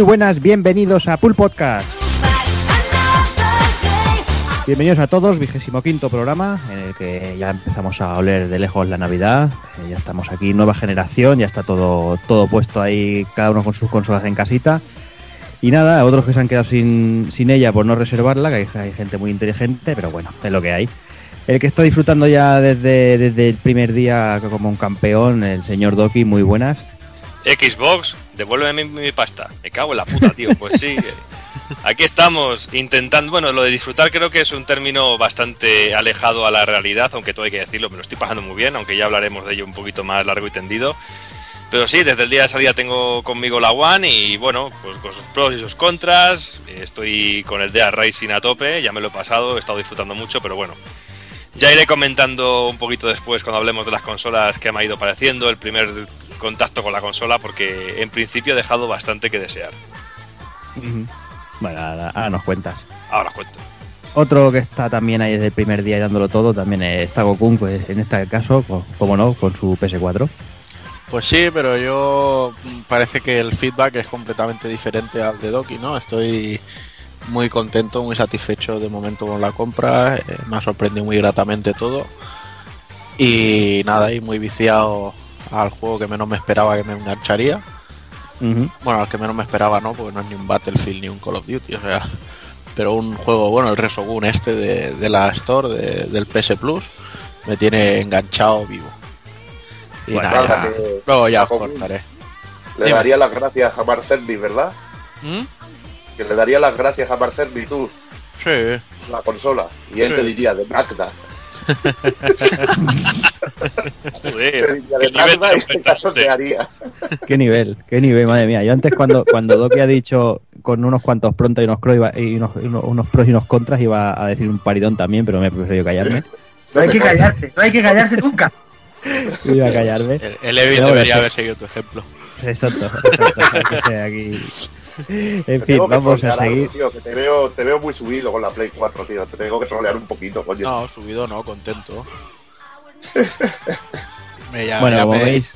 Muy buenas, bienvenidos a Pool Podcast. Bienvenidos a todos, vigésimo quinto programa en el que ya empezamos a oler de lejos la Navidad. Eh, ya estamos aquí, nueva generación, ya está todo, todo puesto ahí, cada uno con sus consolas en casita. Y nada, otros que se han quedado sin, sin ella por no reservarla, que hay, hay gente muy inteligente, pero bueno, es lo que hay. El que está disfrutando ya desde, desde el primer día como un campeón, el señor Doki, muy buenas. Xbox, devuélveme mi, mi pasta. Me cago en la puta, tío. Pues sí. Aquí estamos intentando. Bueno, lo de disfrutar creo que es un término bastante alejado a la realidad, aunque todo hay que decirlo, me lo estoy pasando muy bien, aunque ya hablaremos de ello un poquito más largo y tendido. Pero sí, desde el día de salida tengo conmigo la One y bueno, pues con sus pros y sus contras. Estoy con el DEA Racing a tope, ya me lo he pasado, he estado disfrutando mucho, pero bueno. Ya iré comentando un poquito después cuando hablemos de las consolas que me ha ido pareciendo, el primer contacto con la consola, porque en principio he dejado bastante que desear. Bueno, ahora, ahora nos cuentas. Ahora os cuento. Otro que está también ahí desde el primer día y dándolo todo también es Tagokun, pues en este caso, co- como no, con su PS4. Pues sí, pero yo mm, parece que el feedback es completamente diferente al de Doki, ¿no? Estoy muy contento, muy satisfecho de momento con la compra, eh, me ha sorprendido muy gratamente todo y nada, y muy viciado al juego que menos me esperaba que me engancharía. Bueno, al que menos me esperaba, ¿no? Porque no es ni un Battlefield ni un Call of Duty, o sea, pero un juego, bueno, el Resogun este de, de la Store, de- del PS Plus, me tiene enganchado vivo. Y Bueno, nada, nada, ya- que- luego ya os cortaré. Le Dime. daría las gracias a Marcerni, ¿verdad? ¿Mm? Que le daría las gracias a Marcerni tú, Sí, la consola. Y él Sí. te diría de Magda. Joder, qué nivel este caso haría. Qué nivel, qué nivel, madre mía. Yo antes cuando, cuando Doki ha dicho con unos cuantos pronto y unos, pros iba- y unos, pros y unos contras iba a decir un paridón también, pero me he preferido callarme. No hay que callarse, no hay que callarse nunca. Iba a callarme. el, el Evil debería haber seguido tu ejemplo. Exacto, exacto. que aquí. En Te fin, vamos a algo, seguir. tío, que te veo, te veo muy subido con la Play 4, tío. Te tengo que trolear un poquito, coño. No, subido no, contento. Me- ya, Bueno, ya como me, veis,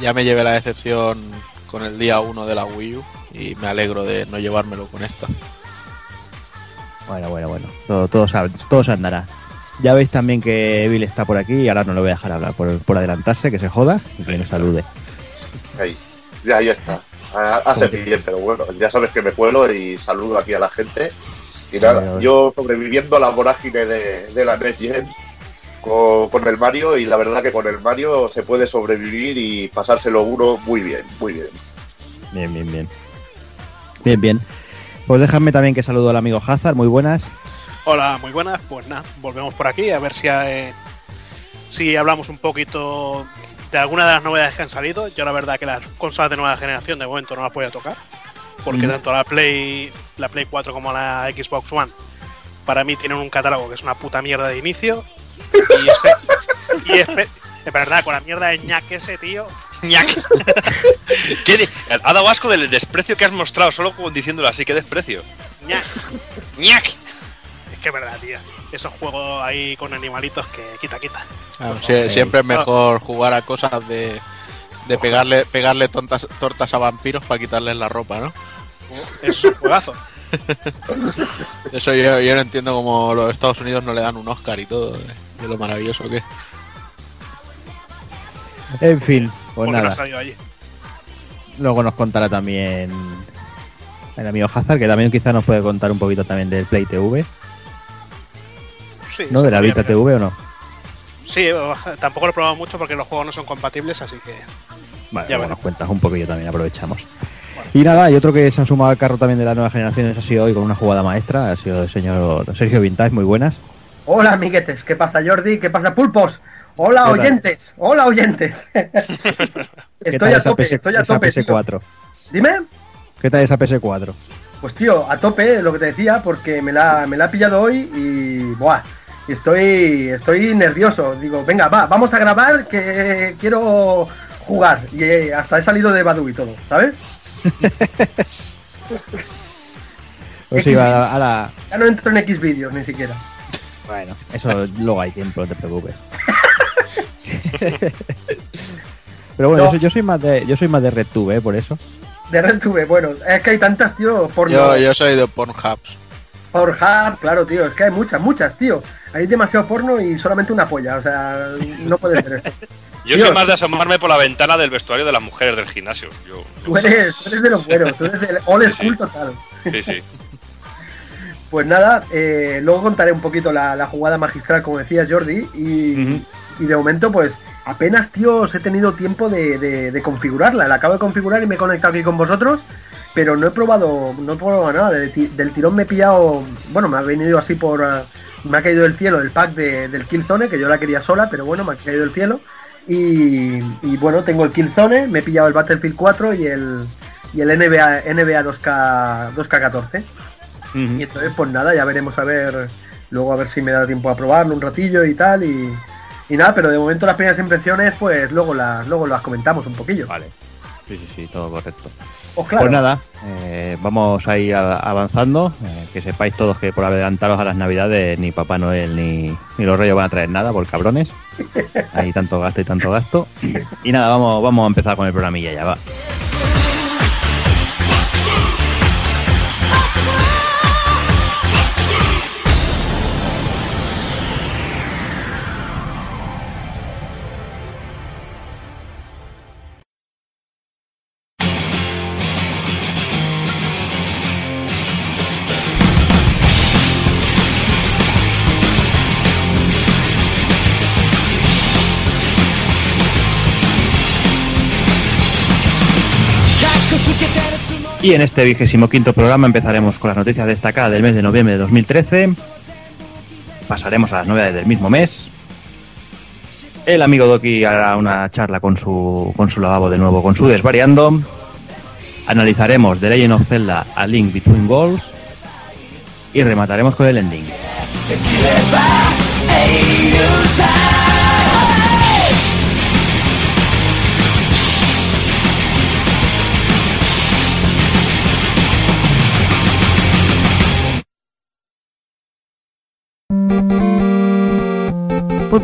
ya me llevé la decepción con el día 1 de la Wii U y me alegro de no llevármelo con esta. Bueno, bueno, bueno. Todo, todo, todo se andará. Ya veis también que Evil está por aquí y ahora no le voy a dejar hablar por, por adelantarse, que se joda y que nos salude. Ahí. Ya, ahí está. Hace bien, pero bueno, ya sabes que me cuelo y saludo aquí a la gente. Y nada, yo sobreviviendo a la vorágine de, de la Next Gen con, con el Mario y la verdad que con el Mario se puede sobrevivir y pasárselo uno muy bien, muy bien. Bien, bien, bien. Bien, bien. Pues déjame también que saludo al amigo Hazard, muy buenas. Hola, muy buenas. Pues nada, volvemos por aquí a ver si, eh, si hablamos un poquito de alguna de las novedades que han salido. Yo la verdad que las consolas de nueva generación de momento no las voy a tocar. Porque Mm. tanto la Play, la Play 4 como la Xbox One para mí tienen un catálogo que es una puta mierda de inicio. Y, espe- y espe- de verdad, con la mierda de ñac ese, tío. Ñac. ¿Qué de- Ha dado asco del desprecio que has mostrado, solo como diciéndolo así, qué desprecio. ñac. Ñac. Es que es verdad, tío. Esos juegos ahí con animalitos que quita, quita. Claro, sie- siempre es mejor jugar a cosas de, de pegarle, pegarle tontas, tortas a vampiros para quitarles la ropa, ¿no? Eso es un juegazo. Eso yo, yo no entiendo cómo los Estados Unidos no le dan un Oscar y todo, de, de lo maravilloso que es. En fin, pues no nada. allí. Luego nos contará también el amigo Hazard, que también quizá nos puede contar un poquito también del Play TV, Sí, ¿no? se De la Vita. TV o no. Sí, eh, tampoco lo he probado mucho porque los juegos no son compatibles, así que Vale, Ya veremos. nos cuentas un poquillo también, aprovechamos. Y nada, y otro que se ha sumado al carro también de las nuevas generaciones ha sido hoy con una jugada maestra, ha sido el señor Sergio Vintage, muy buenas. Hola, amiguetes. ¿Qué pasa, Jordi? ¿Qué pasa, pulpos? Hola, oyentes. Hola, oyentes. ¿Qué estoy a tope, PS estoy a tope. tío. PS4? Dime. ¿Qué tal esa PS4? Pues, tío, a tope, lo que te decía, porque me la, me la ha pillado hoy y. Buah. Y Estoy, estoy nervioso. Digo, venga, va, vamos a grabar que quiero jugar. Y eh, hasta he salido de Badu y todo, ¿sabes? Pues iba a, a la... Ya no entro en X vídeos ni siquiera. Bueno, eso luego hay tiempo, no te preocupes. Pero bueno, No. yo, soy- yo soy más de yo soy más de RedTube, ¿eh? por eso. De RedTube, bueno, es que hay tantas, tío, porno. Yo, yo soy de Pornhub. Pornhub, claro, tío, es que hay muchas, muchas, tío. Hay demasiado porno y solamente una polla, o sea, no puede ser esto. Yo Dios. soy más de asomarme por la ventana del vestuario de las mujeres del gimnasio. Yo, Tú eres, tú eres de los buenos, tú eres del old school Sí. total. sí, sí. Pues nada, eh, luego contaré un poquito la, la jugada magistral, como decía Jordi, y, de momento, pues apenas, tío, os he tenido tiempo de, de- de configurarla. La acabo de configurar y me he conectado aquí con vosotros, pero no he probado, no he probado nada. Del tirón me he pillado, bueno, me ha venido así por, me ha caído del cielo el pack de- del Killzone, que yo la quería sola, pero bueno, me ha caído del cielo. Y, y bueno, tengo el Killzone, me he pillado el Battlefield 4 y el, y el NBA, NBA 2K, 2K14. Ujú. Y entonces, pues nada, ya veremos a ver, luego a ver si me da tiempo a probarlo un ratillo y tal. Y, y nada, pero de momento las primeras impresiones, pues luego las, luego las comentamos un poquillo. Vale. Sí, sí, sí, todo correcto. Pues claro, Pues nada, eh, vamos a ir avanzando. eh, que sepáis todos que por adelantaros a las navidades ni Papá Noel ni, ni los Reyes van a traer nada por cabrones. Hay tanto gasto y tanto gasto. Y nada, vamos, vamos a empezar con el programilla ya, va. Y en este vigésimo quinto programa empezaremos con las noticias destacadas del mes de noviembre de 2013. Pasaremos a las novedades del mismo mes. El amigo Doki hará una charla con su, con su lavabo de nuevo, con su desvariando. Analizaremos The Legend of Zelda A Link Between Worlds. Y remataremos con el ending.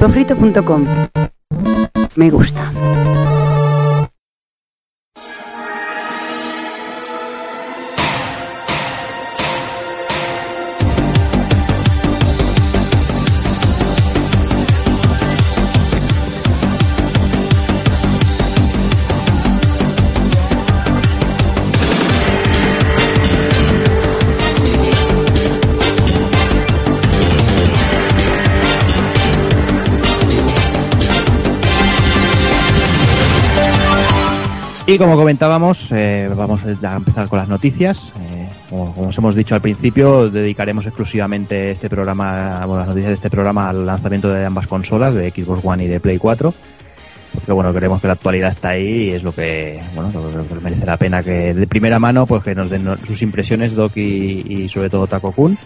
pulpofrito.com. Me gusta. Y como comentábamos, eh, vamos a empezar con las noticias. Eh, como, os hemos dicho al principio, dedicaremos exclusivamente este programa, las noticias de este programa al lanzamiento de ambas consolas, de Xbox One y de Play 4. Porque bueno, creemos que la actualidad está ahí y es lo que, bueno, lo que merece la pena que de primera mano pues que nos den sus impresiones Doc y, sobre todo Taco Kun.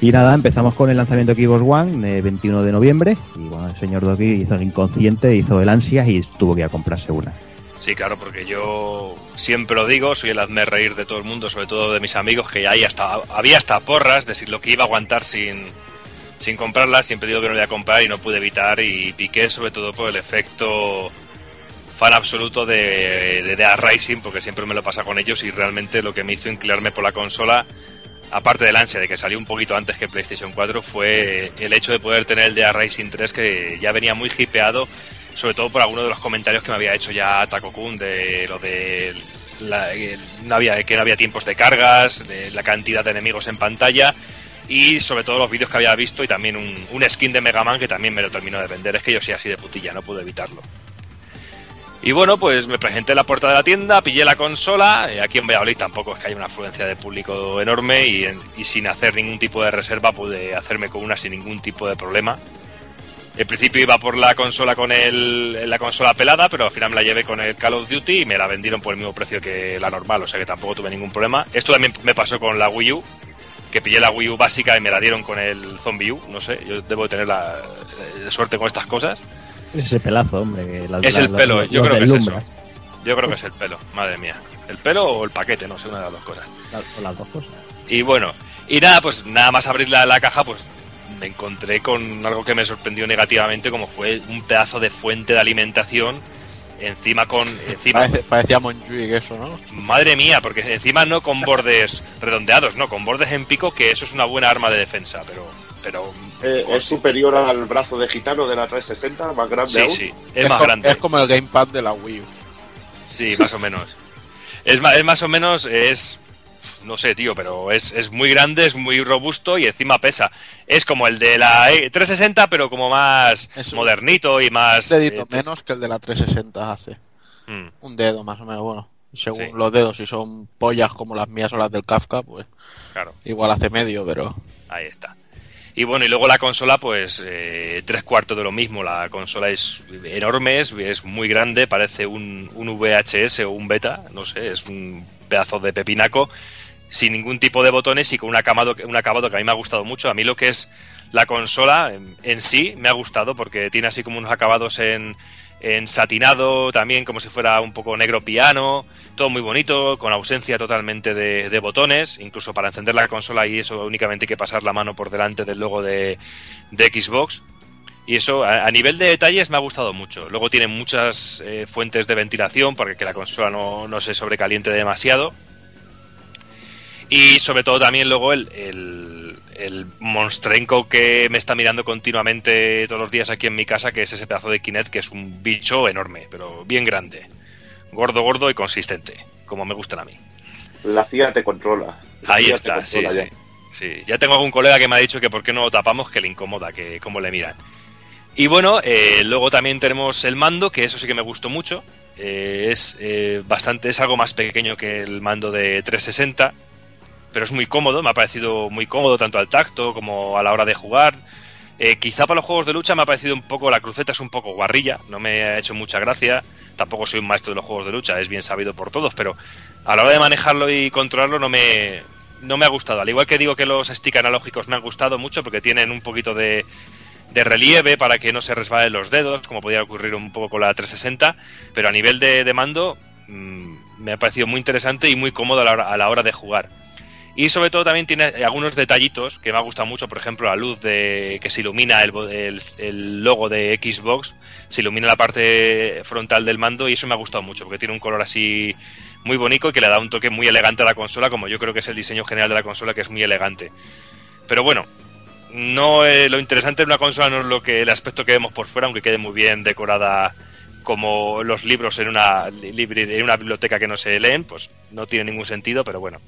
Y nada, empezamos con el lanzamiento de Xbox One, eh, 21 de noviembre. Y bueno, el señor Doki hizo el inconsciente, hizo el ansias y tuvo que ir a comprarse una. Sí, claro, porque yo siempre lo digo, soy el hazme reír de todo el mundo, sobre todo de mis amigos, que hay hasta, había hasta porras de si lo que iba a aguantar sin, sin comprarla, siempre digo que no la iba a comprar y no pude evitar y piqué sobre todo por el efecto fan absoluto de, de Dead Rising, porque siempre me lo pasa con ellos y realmente lo que me hizo inclinarme por la consola, aparte del ansia de que salió un poquito antes que PlayStation 4, fue el hecho de poder tener el Dead Rising 3 que ya venía muy hipeado sobre todo por algunos de los comentarios que me había hecho ya Taco Kun de lo de la- el- no que no había tiempos de cargas, de la cantidad de enemigos en pantalla y sobre todo los vídeos que había visto y también un, skin de Mega Man que también me lo terminó de vender. Es que yo soy así de putilla, no pude evitarlo. Y bueno, pues me presenté en la puerta de la tienda, pillé la consola. eh, Aquí en Valladolid tampoco es que haya una afluencia de público enorme y, y sin hacer ningún tipo de reserva pude hacerme con una sin ningún tipo de problema. En principio iba por la consola con el, la consola pelada, pero al final me la llevé con el Call of Duty y me la vendieron por el mismo precio que la normal, o sea que tampoco tuve ningún problema. Esto también me pasó con la Wii U, que pillé la Wii U básica y me la dieron con el Zombie U, no sé, yo debo tener la eh, suerte con estas cosas. Es ese pelazo, hombre. las- Es el las- pelo, yo creo que es eso. Yo creo que es el pelo, madre mía. El pelo o el paquete, no sé, una de las dos cosas. O las dos cosas. Y bueno, y nada, pues nada más abrir la, la caja, pues me encontré con algo que me sorprendió negativamente, como fue un pedazo de fuente de alimentación encima con encima Parece- parecía Monjuic eso, ¿no? madre mía porque encima no con bordes redondeados no con bordes en pico que eso es una buena arma de defensa pero pero Eh, es superior al brazo de gitano de la 360, más grande sí aún. sí es, más co- grande es como el gamepad de la Wii U. sí más o menos es más, es más o menos es no sé tío pero es, es muy grande es muy robusto y encima pesa es como el de la E- 360 pero como más Eso. modernito y más Un dedito eh, menos que el de la 360 hace. mm. Un dedo más o menos, bueno. Según Sí. los dedos, si son pollas como las mías o las del Kafka, pues Claro, igual hace medio, pero... ahí está. Y bueno, y luego la consola, pues eh, tres cuartos de lo mismo. La consola es enorme, es, es muy grande, parece un, un VHS o un beta, no sé, es un de pepinaco, sin ningún tipo de botones y con un acabado, un acabado que a mí me ha gustado mucho. A mí lo que es la consola en, sí me ha gustado porque tiene así como unos acabados en, en satinado, también como si fuera un poco negro piano, todo muy bonito, con ausencia totalmente de, botones, incluso para encender la consola y eso únicamente hay que pasar la mano por delante del logo de Xbox. Y eso a, a nivel de detalles me ha gustado mucho. Luego tiene muchas eh, fuentes de ventilación para que la consola no, no se sobrecaliente demasiado. Y sobre todo también luego el, el, el monstrenco que me está mirando continuamente todos los días aquí en mi casa, que es ese pedazo de Kinect, que es un bicho enorme, pero bien grande. Gordo, gordo y consistente, como me gustan a mí. La CIA te controla. La Ahí está, sí, sí. Sí, ya tengo algún colega que me ha dicho que por qué no lo tapamos, que le incomoda, que cómo le miran. Y bueno, eh, luego también tenemos el mando, que eso sí que me gustó mucho. Eh, es eh, bastante, es algo más pequeño que el mando de 360, pero es muy cómodo, me ha parecido muy cómodo tanto al tacto como a la hora de jugar. Eh, quizá para los juegos de lucha me ha parecido un poco, la cruceta es un poco guarrilla, no me ha hecho mucha gracia. Tampoco soy un maestro de los juegos de lucha, es bien sabido por todos, pero a la hora de manejarlo y controlarlo no me, no me ha gustado. Al igual que digo que los stick analógicos me han gustado mucho porque tienen un poquito de, de relieve para que no se resbalen los dedos, como podía ocurrir un poco con la 360, pero a nivel de, mando mmm, me ha parecido muy interesante y muy cómodo a la hora, de jugar. Y sobre todo también tiene algunos detallitos que me ha gustado mucho, por ejemplo la luz de que se ilumina el, el, el, logo de Xbox, se ilumina la parte frontal del mando y eso me ha gustado mucho porque tiene un color así muy bonito y que le da un toque muy elegante a la consola, como yo creo que es el diseño general de la consola que es muy elegante. Pero bueno, no eh, lo interesante de una consola no es lo que el aspecto que vemos por fuera, aunque quede muy bien decorada como los libros en una, en una biblioteca que no se leen, pues no tiene ningún sentido, pero bueno.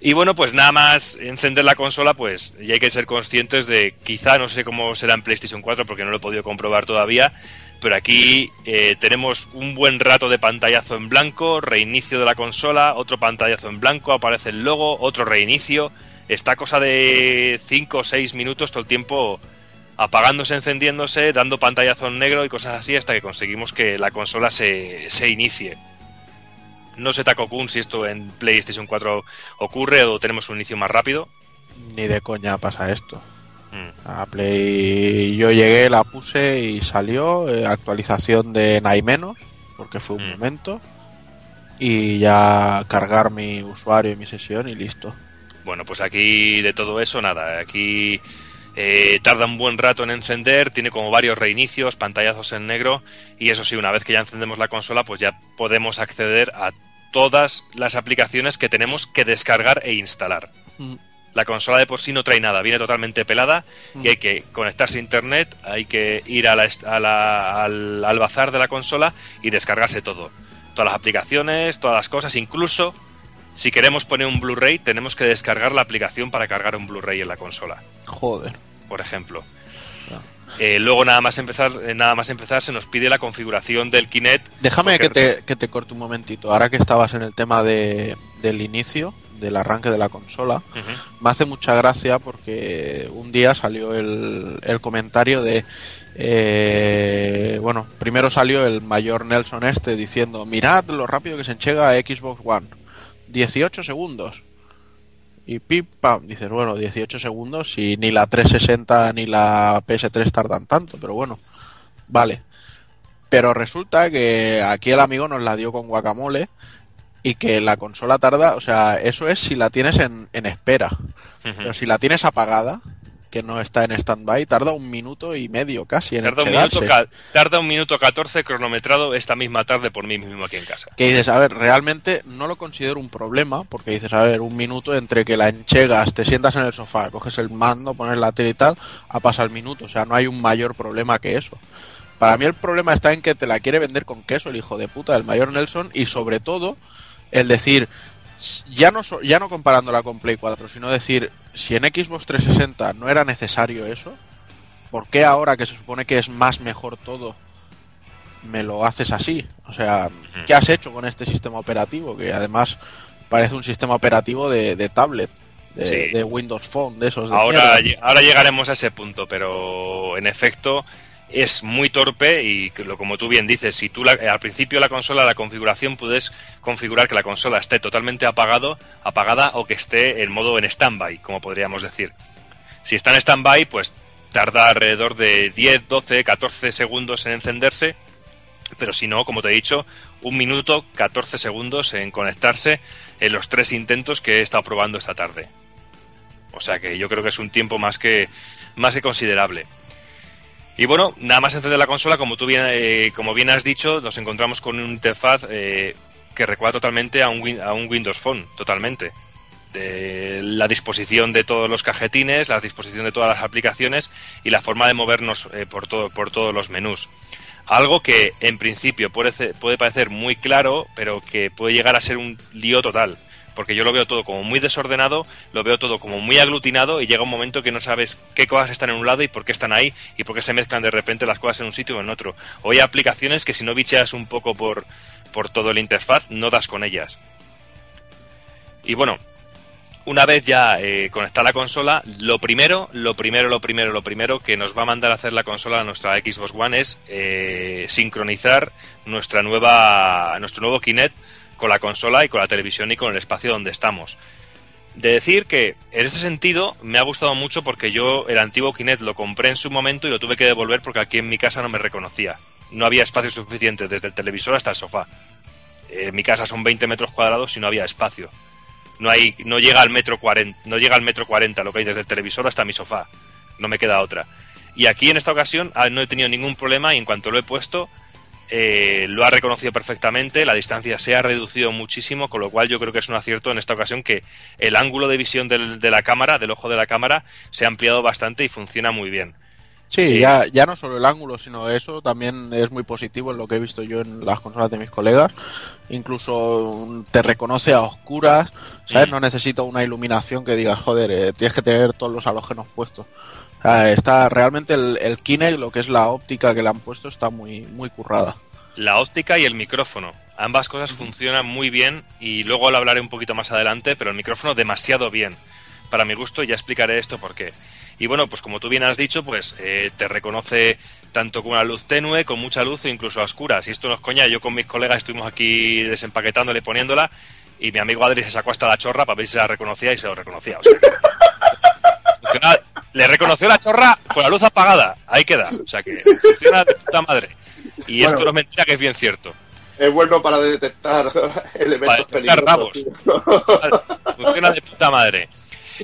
Y bueno, pues nada más encender la consola, pues ya hay que ser conscientes de, quizá no sé cómo será en PlayStation 4 porque no lo he podido comprobar todavía, pero aquí eh, tenemos un buen rato de pantallazo en blanco, reinicio de la consola, otro pantallazo en blanco, aparece el logo, otro reinicio, esta cosa de 5 o 6 minutos todo el tiempo apagándose, encendiéndose, dando pantallazo en negro y cosas así hasta que conseguimos que la consola se, se inicie. No sé, Taco Kun, si esto en PlayStation 4 ocurre o tenemos un inicio más rápido. Ni de coña pasa esto. Mm. A Play yo llegué, la puse y salió eh, actualización de Nai menos, porque fue un Mm. momento. Y ya cargar mi usuario y mi sesión y listo. Bueno, pues aquí de todo eso nada. Aquí eh, tarda un buen rato en encender, tiene como varios reinicios, pantallazos en negro y eso sí, una vez que ya encendemos la consola, pues ya podemos acceder a todas las aplicaciones que tenemos que descargar e instalar. Mm. La consola de por sí no trae nada, viene totalmente pelada y hay que conectarse a internet, hay que ir a la, a la, al, al bazar de la consola y descargarse todo. Todas las aplicaciones, todas las cosas, incluso si queremos poner un Blu-ray, tenemos que descargar la aplicación para cargar un Blu-ray en la consola, Joder. por ejemplo. Ya. Eh, luego nada más empezar, eh, nada más empezar se nos pide la configuración del Kinect. Déjame que te, que te corte un momentito. Ahora que estabas en el tema de, del inicio, del arranque de la consola, me hace mucha gracia porque un día salió el, el comentario de eh, bueno primero salió el mayor Nelson este diciendo mirad lo rápido que se enchega Xbox One 18 segundos. Y pip pam dices bueno 18 segundos y ni la 360 ni la PS3 tardan tanto pero bueno vale. Pero resulta que aquí el amigo nos la dio con guacamole y que la consola tarda, o sea, eso es si la tienes en, en espera. Pero si la tienes apagada, que no está en stand-by, tarda un minuto y medio casi en Tarda un, minuto, tarda un minuto 14 cronometrado esta misma tarde por mí mismo aquí en casa. Que dices, a ver, realmente no lo considero un problema, porque dices, a ver, un minuto entre que la enchegas, te sientas en el sofá, coges el mando, pones la tele y tal, ha pasado el minuto, o sea, no hay un mayor problema que eso. Para mí el problema está en que te la quiere vender con queso el hijo de puta del mayor Nelson y sobre todo el decir, ya no, ya no comparándola con Play 4, sino decir, si en Xbox 360 no era necesario eso, ¿por qué ahora que se supone que es más mejor todo, me lo haces así? O sea, ¿qué has hecho con este sistema operativo? Que además parece un sistema operativo de, de tablet, de, Sí. de Windows Phone, de esos de Ahora, ahora llegaremos a ese punto, pero en efecto es muy torpe y como tú bien dices, si tú al principio la consola, la configuración puedes configurar que la consola esté totalmente apagado, apagada o que esté en modo en standby, como podríamos decir. Si está en standby, pues tarda alrededor de 10, 12, 14 segundos en encenderse, pero si no, como te he dicho, un minuto, 14 segundos en conectarse en los tres intentos que he estado probando esta tarde. O sea que yo creo que es un tiempo más que, más que considerable. Y bueno, nada más encender la consola, como tú bien, eh, como bien has dicho, nos encontramos con una interfaz eh, que recuerda totalmente a un, a un Windows Phone, totalmente. La disposición de todos los cajetines, la disposición de todas las aplicaciones y la forma de movernos eh, por, todo, por todos los menús. Algo que en principio puede parecer muy claro, pero que puede llegar a ser un lío total. Porque yo lo veo todo como muy desordenado, lo veo todo como muy aglutinado y llega un momento que no sabes qué cosas están en un lado y por qué están ahí y por qué se mezclan de repente las cosas en un sitio o en otro. O hay aplicaciones que si no bicheas un poco por, por todo el interfaz, no das con ellas. Y bueno, una vez ya eh, conectada la consola, lo primero, lo primero, lo primero, lo primero que nos va a mandar a hacer la consola a nuestra Xbox One es eh, sincronizar nuestra nueva, nuestro nuevo Kinect con la consola y con la televisión y con el espacio donde estamos. De decir que en ese sentido me ha gustado mucho porque yo el antiguo Kinect lo compré en su momento y lo tuve que devolver porque aquí en mi casa no me reconocía. No había espacio suficiente desde el televisor hasta el sofá. En mi casa son 20 metros cuadrados y no había espacio no hay no llega al metro 40 no llega al metro 40 lo que hay desde el televisor hasta mi sofá no me queda otra y aquí en esta ocasión ah, no he tenido ningún problema y en cuanto lo he puesto eh, lo ha reconocido perfectamente la distancia se ha reducido muchísimo con lo cual yo creo que es un acierto en esta ocasión que el ángulo de visión del- de la cámara del ojo de la cámara se ha ampliado bastante y funciona muy bien Sí, Eh, ya, ya no solo el ángulo, sino eso también es muy positivo en lo que he visto yo en las consolas de mis colegas. Incluso mm, te reconoce a oscuras, ¿sabes? Mm. No necesita una iluminación que digas, joder, eh, tienes que tener todos los halógenos puestos. Sea, está realmente el, el Kinect, lo que es la óptica que le han puesto, está muy, muy currada. la óptica y el micrófono. Ambas cosas funcionan muy bien y luego lo hablaré un poquito más adelante, pero el micrófono demasiado bien. Para mi gusto ya explicaré esto por qué. Y bueno, pues como tú bien has dicho, pues eh, te reconoce tanto con una luz tenue, con mucha luz o incluso a oscuras. Y esto no es coña, yo con mis colegas estuvimos aquí desempaquetándole y poniéndola y mi amigo Adri se sacó hasta la chorra para ver si se la reconocía y se lo reconocía. O sea, le reconoció la chorra con la luz apagada. Ahí queda. O sea que funciona de puta madre. Y esto no es mentira que es bien cierto. Es bueno para detectar elementos detectar peligrosos. rabos. Funciona de puta madre.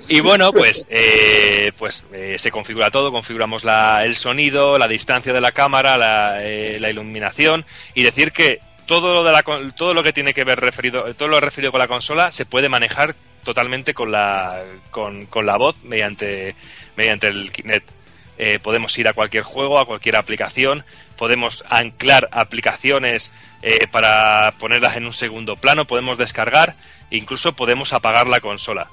Y bueno, pues, eh, pues eh, se configura todo, configuramos la, el sonido, la distancia de la cámara, la, eh, la iluminación y decir que todo lo de la todo lo que tiene que ver referido todo lo referido con la consola se puede manejar totalmente con la con, con la voz mediante mediante el Kinect. Eh, podemos ir a cualquier juego, a cualquier aplicación, podemos anclar aplicaciones eh, para ponerlas en un segundo plano, podemos descargar, incluso podemos apagar la consola.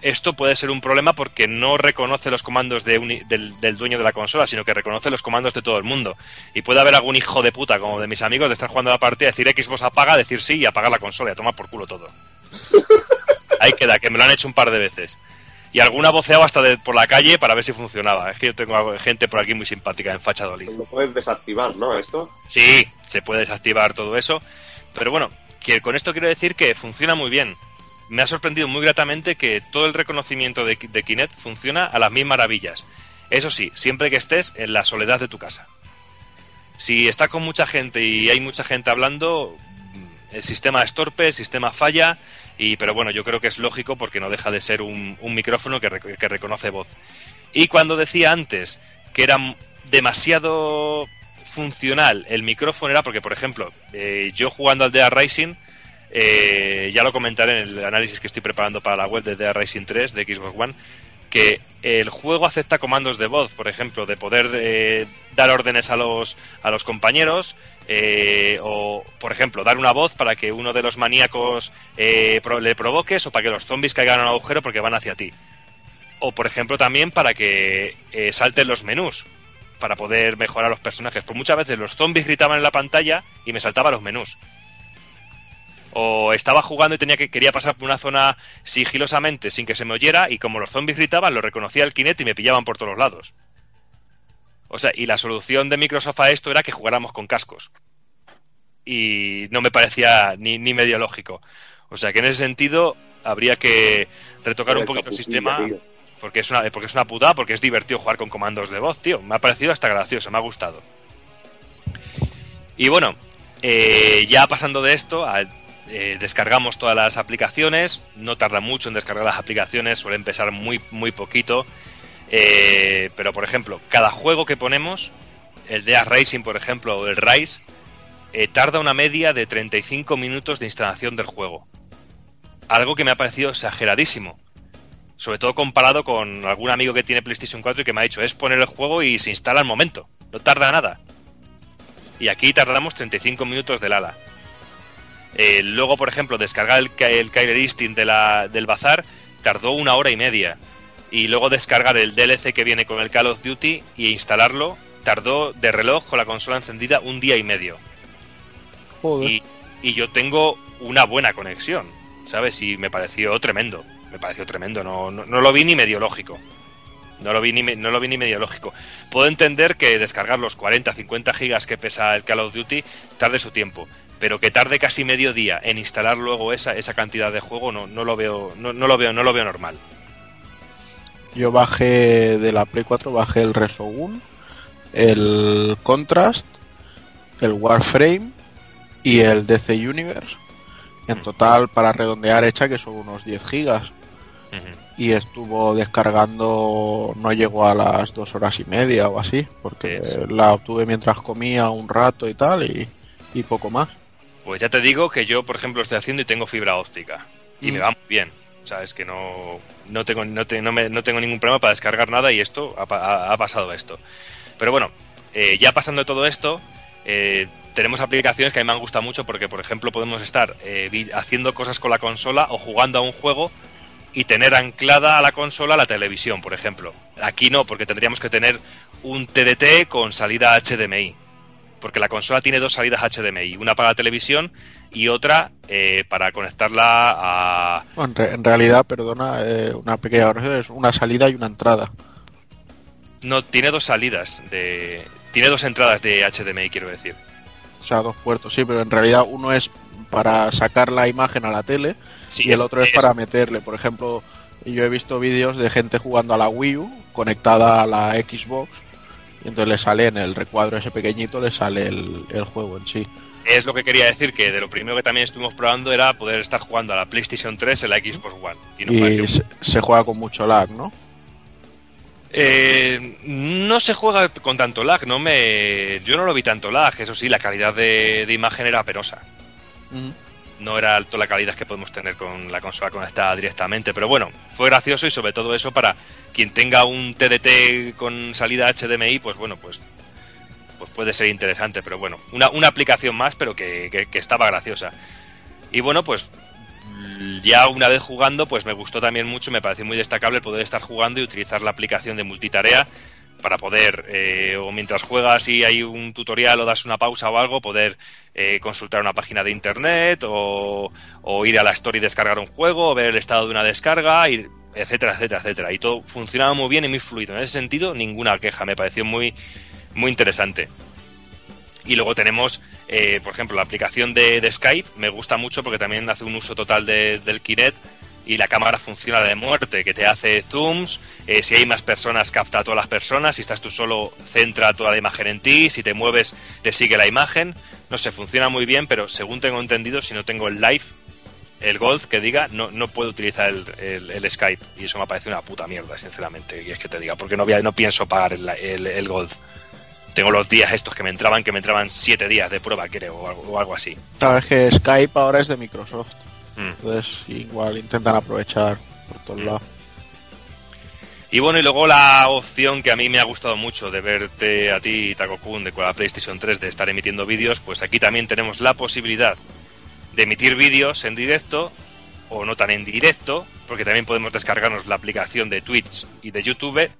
Esto puede ser un problema porque no reconoce los comandos del, del dueño de la consola, sino que reconoce los comandos de todo el mundo. Y puede haber algún hijo de puta, como de mis amigos, de estar jugando la partida, decir Xbox apaga, decir sí y apagar la consola y a tomar por culo todo. Ahí queda, que me lo han hecho un par de veces. Y alguna voceaba hasta de- por la calle para ver si funcionaba. Es que yo tengo gente por aquí muy simpática en Fachadolid. Lo puedes desactivar, ¿no? Esto. Sí, se puede desactivar todo eso. Pero bueno, que con esto quiero decir que funciona muy bien. Me ha sorprendido muy gratamente que todo el reconocimiento de, de Kinect funciona a las mil maravillas. Eso sí, siempre que estés en la soledad de tu casa. Si está con mucha gente y hay mucha gente hablando, el sistema es torpe, el sistema falla, y, pero bueno, yo creo que es lógico porque no deja de ser un, micrófono que, rec- que reconoce voz. Y cuando decía antes que era demasiado funcional el micrófono era porque, por ejemplo, eh, yo jugando al Dead Rising, eh, ya lo comentaré en el análisis que estoy preparando para la web de Dead Rising 3 de Xbox One, que el juego acepta comandos de voz, por ejemplo, de poder eh, dar órdenes a los, a los compañeros, eh, o, por ejemplo, dar una voz para que uno de los maníacos eh, le provoques, o para que los zombies caigan en un agujero porque van hacia ti. O, por ejemplo, también para que eh, salten los menús, para poder mejorar los personajes. Pues muchas veces los zombies gritaban en la pantalla y me saltaban los menús. O estaba jugando y tenía que quería pasar por una zona sigilosamente sin que se me oyera y como los zombies gritaban lo reconocía el Kinect y me pillaban por todos lados. O sea, y la solución de Microsoft a esto era que jugáramos con cascos. Y no me parecía ni, ni medio lógico. O sea que en ese sentido habría que retocar un poquito el sistema porque es una porque es una putada, porque es divertido jugar con comandos de voz, tío. Me ha parecido hasta gracioso, me ha gustado. Y bueno, eh, ya pasando de esto, a- eh, descargamos todas las aplicaciones. No tarda mucho en descargar las aplicaciones, suele empezar muy, muy poquito. Eh, pero por ejemplo, cada juego que ponemos, el de Racing, por ejemplo, o el Rise, eh, tarda una media de 35 minutos de instalación del juego. Algo que me ha parecido exageradísimo. Sobre todo comparado con algún amigo que tiene PlayStation 4 y que me ha dicho es poner el juego y se instala al momento. No tarda nada. Y aquí tardamos 35 minutos del ala. Eh, luego, por ejemplo, descargar el, el Instinct de la- del bazar tardó una hora y media. Y luego descargar el DLC que viene con el Call of Duty y instalarlo tardó de reloj con la consola encendida un día y medio. Joder. Y, y yo tengo una buena conexión, ¿sabes? Y me pareció tremendo. Me pareció tremendo. No, no, no lo vi ni medio lógico. No lo, vi ni, no lo vi ni medio lógico. Puedo entender que descargar los 40, 50 gigas que pesa el Call of Duty tarde su tiempo. Pero que tarde casi medio día en instalar luego esa, esa cantidad de juego no, no lo veo, no, no lo veo, no lo veo normal. Yo bajé de la Play 4, bajé el Resogun, el Contrast, el Warframe y el DC Universe. En total, para redondear, hecha que son unos 10 gigas. Y estuvo descargando, no llegó a las dos horas y media o así, porque la obtuve mientras comía un rato y tal, y, y poco más. Pues ya te digo que yo, por ejemplo, estoy haciendo y tengo fibra óptica. Y Mm. me va muy bien. O sea, es que no, no, tengo, no, no, me- no tengo ningún problema para descargar nada y esto ha, pa- ha- ha pasado esto. Pero bueno, eh, ya pasando todo esto, eh, tenemos aplicaciones que a mí me han gustado mucho porque, por ejemplo, podemos estar eh, haciendo cosas con la consola o jugando a un juego y tener anclada a la consola la televisión, por ejemplo. Aquí no, porque tendríamos que tener un TDT con salida HDMI. Porque la consola tiene dos salidas HDMI, una para la televisión y otra eh, para conectarla a... Bueno, en, re- en realidad, perdona, eh, una pequeña es una salida y una entrada. No, tiene dos salidas de... Tiene dos entradas de HDMI, quiero decir. O sea, dos puertos, sí, pero en realidad uno es para sacar la imagen a la tele Sí, y el otro es para meterle. Por ejemplo, yo he visto vídeos de gente jugando a la Wii U conectada a la Xbox y entonces le sale en el recuadro ese pequeñito, le sale el, el juego en sí. Es lo que quería decir, que de lo primero que también estuvimos probando era poder estar jugando a la PlayStation 3 en la Xbox One. Y nos pareció Y se, se juega con mucho lag, ¿no? Eh, no se juega con tanto lag, no me, yo no lo vi tanto lag. Eso sí, la calidad de, de imagen era penosa. Ujú. No era alto la calidad que podemos tener con la consola conectada directamente, pero bueno, fue gracioso y sobre todo eso para quien tenga un TDT con salida HDMI, pues bueno, pues, pues puede ser interesante, pero bueno, una, una aplicación más, pero que, que- que estaba graciosa. Y bueno, pues ya una vez jugando, pues me gustó también mucho, me pareció muy destacable el poder estar jugando y utilizar la aplicación de multitarea para poder, eh, o mientras juegas y hay un tutorial o das una pausa o algo, poder eh, consultar una página de internet o, o ir a la story y descargar un juego, o ver el estado de una descarga, ir, etcétera, etcétera, etcétera. Y todo funcionaba muy bien y muy fluido. En ese sentido, ninguna queja, me pareció muy, muy interesante. Y luego tenemos, eh, por ejemplo, la aplicación de, Skype, me gusta mucho porque también hace un uso total de- del Kinect y la cámara funciona de muerte, que te hace zooms, eh, si hay más personas capta a todas las personas, si estás tú solo centra toda la imagen en ti, si te mueves te sigue la imagen, no sé, funciona muy bien, pero según tengo entendido, si no tengo el live, el Gold que diga no, no puedo utilizar el, Skype y eso me parece una puta mierda, sinceramente. Y es que te diga, porque no, voy no pienso pagar el, el, Gold. Tengo los días estos que me entraban, que me entraban siete días de prueba, creo, o algo, o algo así. Claro, es que Skype ahora es de Microsoft. Mm. Entonces, igual intentan aprovechar por todos lados. Y bueno, y luego la opción que a mí me ha gustado mucho de verte a ti, Takokun, de con la PlayStation 3, de estar emitiendo vídeos, pues aquí también tenemos la posibilidad de emitir vídeos en directo o no tan en directo, porque también podemos descargarnos la aplicación de Twitch y de YouTube,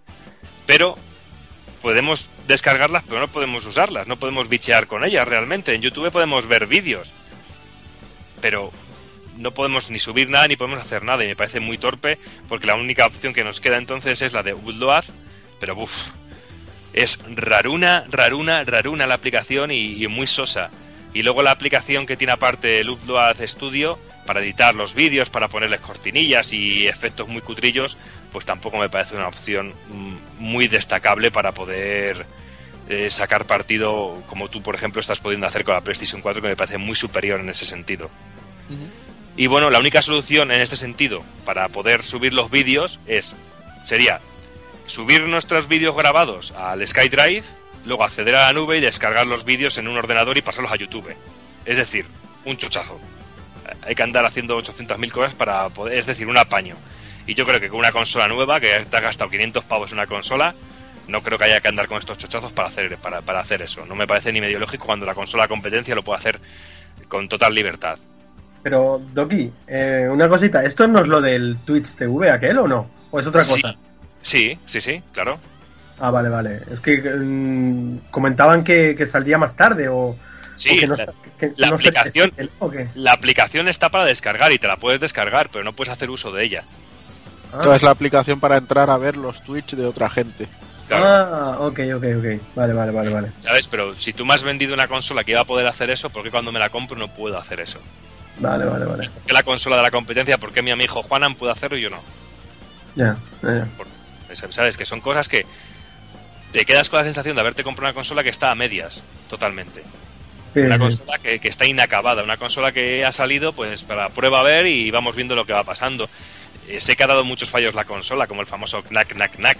pero podemos descargarlas, pero no podemos usarlas, no podemos bichear con ellas realmente. En YouTube podemos ver vídeos, pero no podemos ni subir nada ni podemos hacer nada y me parece muy torpe porque la única opción que nos queda entonces es la de Upload, pero uff, es raruna, raruna, raruna la aplicación y, y muy sosa. Y luego la aplicación que tiene aparte el Upload Studio para editar los vídeos, para ponerles cortinillas y efectos muy cutrillos, pues tampoco me parece una opción mm, muy destacable para poder eh, sacar partido como tú, por ejemplo, estás pudiendo hacer con la PlayStation 4, que me parece muy superior en ese sentido. Y bueno, la única solución en este sentido para poder subir los vídeos es sería subir nuestros vídeos grabados al SkyDrive, luego acceder a la nube y descargar los vídeos en un ordenador y pasarlos a YouTube. Es decir, un chochazo. Hay que andar haciendo 800.000 cosas para poder, es decir, un apaño. Y yo creo que con una consola nueva, que te ha gastado 500 pavos en una consola, no creo que haya que andar con estos chochazos para hacer, para, para hacer eso. No me parece ni medio lógico cuando la consola competencia lo puede hacer con total libertad. Pero, Doki, eh, una cosita, ¿esto no es lo del Twitch TV aquel o no? ¿O es otra Sí. cosa? Sí, sí, sí, claro. Ah, vale, vale. Es que mm, comentaban que, que saldría más tarde o, Sí, o que no, la, está- que la no está aplicación- accesible, ¿o qué? la aplicación está para descargar y te la puedes descargar, pero no puedes hacer uso de ella. Ah, Entonces, la aplicación para entrar a ver los Twitch de otra gente. Claro, ah, ok, ok, ok. Vale, vale, vale, vale. ¿Sabes? Pero si tú me has vendido una consola que iba a poder hacer eso, ¿por qué cuando me la compro no puedo hacer eso? Vale, vale, vale. ¿Por qué la consola de la competencia, por qué mi amigo Juanan puede hacerlo y yo no? Ya, ya, ya. ¿Sabes? Que son cosas que te quedas con la sensación de haberte comprado una consola que está a medias, totalmente. Sí, Una sí. consola que, que está inacabada, una consola que ha salido pues para prueba a ver y vamos viendo lo que va pasando. Eh, sé que ha dado muchos fallos la consola, como el famoso knack, knack, knack.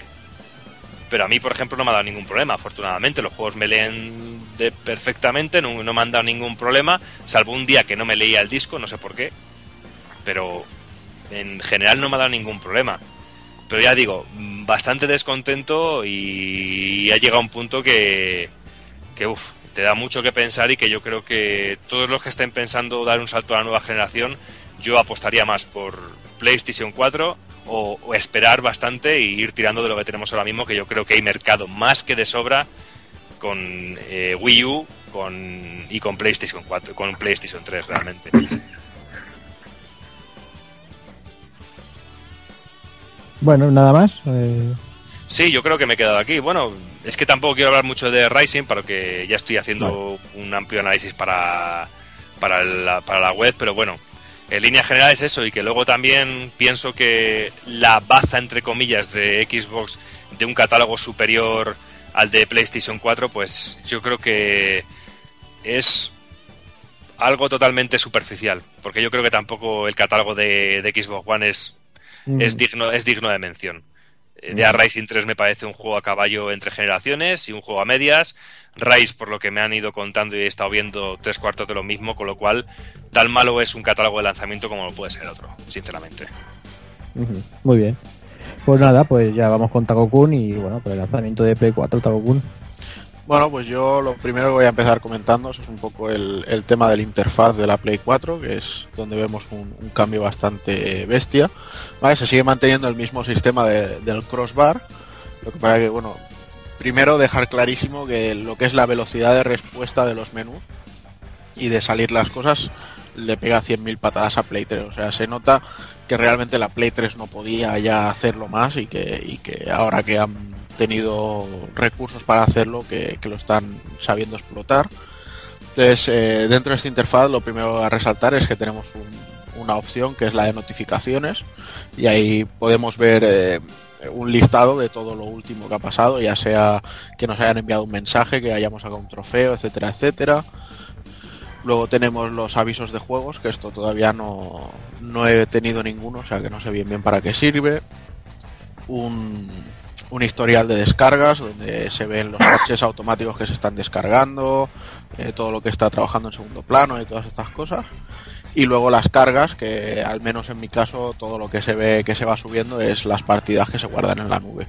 Pero a mí, por ejemplo, no me ha dado ningún problema, afortunadamente. Los juegos me leen perfectamente, no, no me han dado ningún problema, salvo un día que no me leía el disco, no sé por qué. Pero en general no me ha dado ningún problema. Pero ya digo, bastante descontento y ha llegado un punto que, que te da mucho que pensar y que yo creo que todos los que estén pensando dar un salto a la nueva generación, yo apostaría más por PlayStation 4 o, o esperar bastante y ir tirando de lo que tenemos ahora mismo, que yo creo que hay mercado más que de sobra con eh, Wii U con, y con PlayStation 4, con PlayStation 3 realmente. Bueno, nada más. eh, Sí, yo creo que me he quedado aquí. Bueno, es que tampoco quiero hablar mucho de Rising, para que ya estoy haciendo un amplio análisis para, para, la, para la web, pero bueno, en línea general es eso, y que luego también pienso que la baza, entre comillas, de Xbox de un catálogo superior al de PlayStation 4, pues yo creo que es algo totalmente superficial, porque yo creo que tampoco el catálogo de, de Xbox One es es digno, es digno de mención. Eh, The Rising 3 me parece un juego a caballo entre generaciones y un juego a medias. Rise, por lo que me han ido contando y he estado viendo tres cuartos de lo mismo, con lo cual tan malo es un catálogo de lanzamiento como lo puede ser otro, sinceramente. Muy bien. Pues nada, pues ya vamos con Takokun y bueno, pues el lanzamiento de Play 4 Takokun. Bueno, pues yo lo primero que voy a empezar comentando es un poco el, el tema de la interfaz de la Play 4, que es donde vemos un, un cambio bastante bestia. ¿Vale? Se sigue manteniendo el mismo sistema de- del crossbar, lo que pasa que, bueno, primero dejar clarísimo que lo que es la velocidad de respuesta de los menús y de salir las cosas le pega 100.000 patadas a Play 3. O sea, se nota que realmente la Play 3 no podía ya hacerlo más y que, y que ahora que han tenido recursos para hacerlo, que, lo están sabiendo explotar. Entonces, eh, dentro de esta interfaz, lo primero a resaltar es que tenemos un- una opción que es la de notificaciones y ahí podemos ver eh, un listado de todo lo último que ha pasado, ya sea que nos hayan enviado un mensaje, que hayamos sacado un trofeo, etcétera, etcétera. Luego tenemos los avisos de juegos, que esto todavía no, no he tenido ninguno, o sea que no sé bien bien para qué sirve. Un, un historial de descargas donde se ven los parches automáticos que se están descargando, eh, todo lo que está trabajando en segundo plano y todas estas cosas. Y luego las cargas, que al menos en mi caso todo lo que se ve que se va subiendo es las partidas que se guardan en la nube.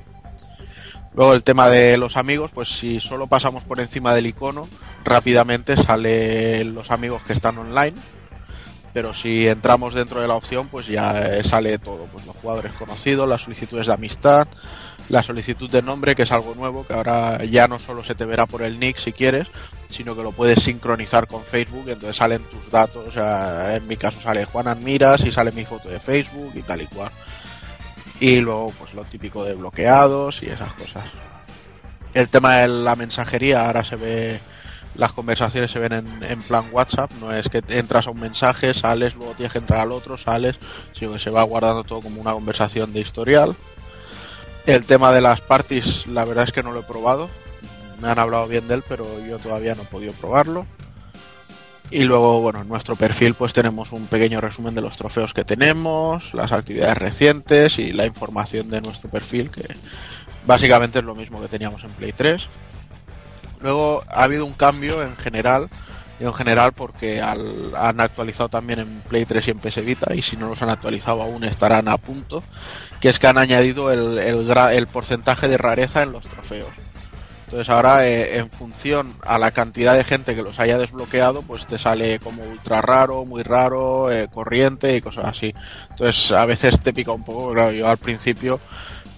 Luego el tema de los amigos, pues si solo pasamos por encima del icono, rápidamente salen los amigos que están online. Pero si entramos dentro de la opción, pues ya eh, sale todo, pues los jugadores conocidos, las solicitudes de amistad, la solicitud de nombre, que es algo nuevo, que ahora ya no solo se te verá por el nick si quieres, sino que lo puedes sincronizar con Facebook, entonces salen tus datos, o sea, en mi caso sale Juan Admiras y sale mi foto de Facebook y tal y cual. Y luego, pues lo típico de bloqueados y esas cosas. El tema de la mensajería, ahora se ve, las conversaciones se ven en, en plan WhatsApp, no es que entras a un mensaje, sales, luego tienes que entrar al otro, sales, sino que se va guardando todo como una conversación de historial. El tema de las parties, la verdad es que no lo he probado. Me han hablado bien de él, pero yo todavía no he podido probarlo. Y luego, bueno, en nuestro perfil pues tenemos un pequeño resumen de los trofeos que tenemos, las actividades recientes y la información de nuestro perfil, que básicamente es lo mismo que teníamos en Play 3. Luego ha habido un cambio en general, en general porque al- han actualizado también en Play 3 y en PS Vita, y si no los han actualizado aún estarán a punto, que es que han añadido el, el el porcentaje de rareza en los trofeos. Entonces ahora eh, en función a la cantidad de gente que los haya desbloqueado, pues te sale como ultra raro, muy raro, eh, corriente y cosas así. Entonces a veces te pica un poco, yo al principio,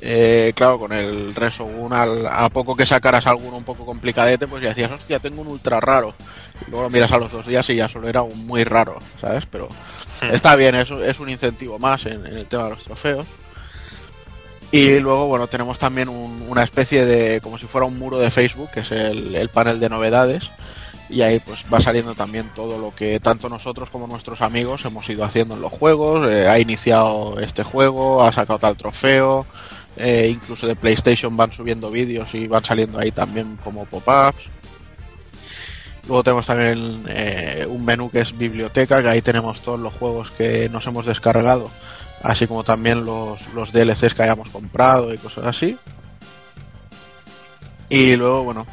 eh, claro, con el Resogun, al, a poco que sacaras alguno un poco complicadete, pues ya decías, hostia, tengo un ultra raro. Y luego lo miras a los dos días y ya solo era un muy raro, ¿sabes? Pero está bien, es, es un incentivo más en- en el tema de los trofeos. Y luego, bueno, tenemos también un- una especie de, como si fuera un muro de Facebook, que es el, el panel de novedades. Y ahí pues va saliendo también todo lo que tanto nosotros como nuestros amigos hemos ido haciendo en los juegos. Eh, ha iniciado este juego, ha sacado tal trofeo. Eh, incluso de PlayStation van subiendo vídeos y van saliendo ahí también como pop-ups. Luego tenemos también eh, un menú que es biblioteca, que ahí tenemos todos los juegos que nos hemos descargado así como también los, los DLCs que hayamos comprado y cosas así. Y luego, bueno,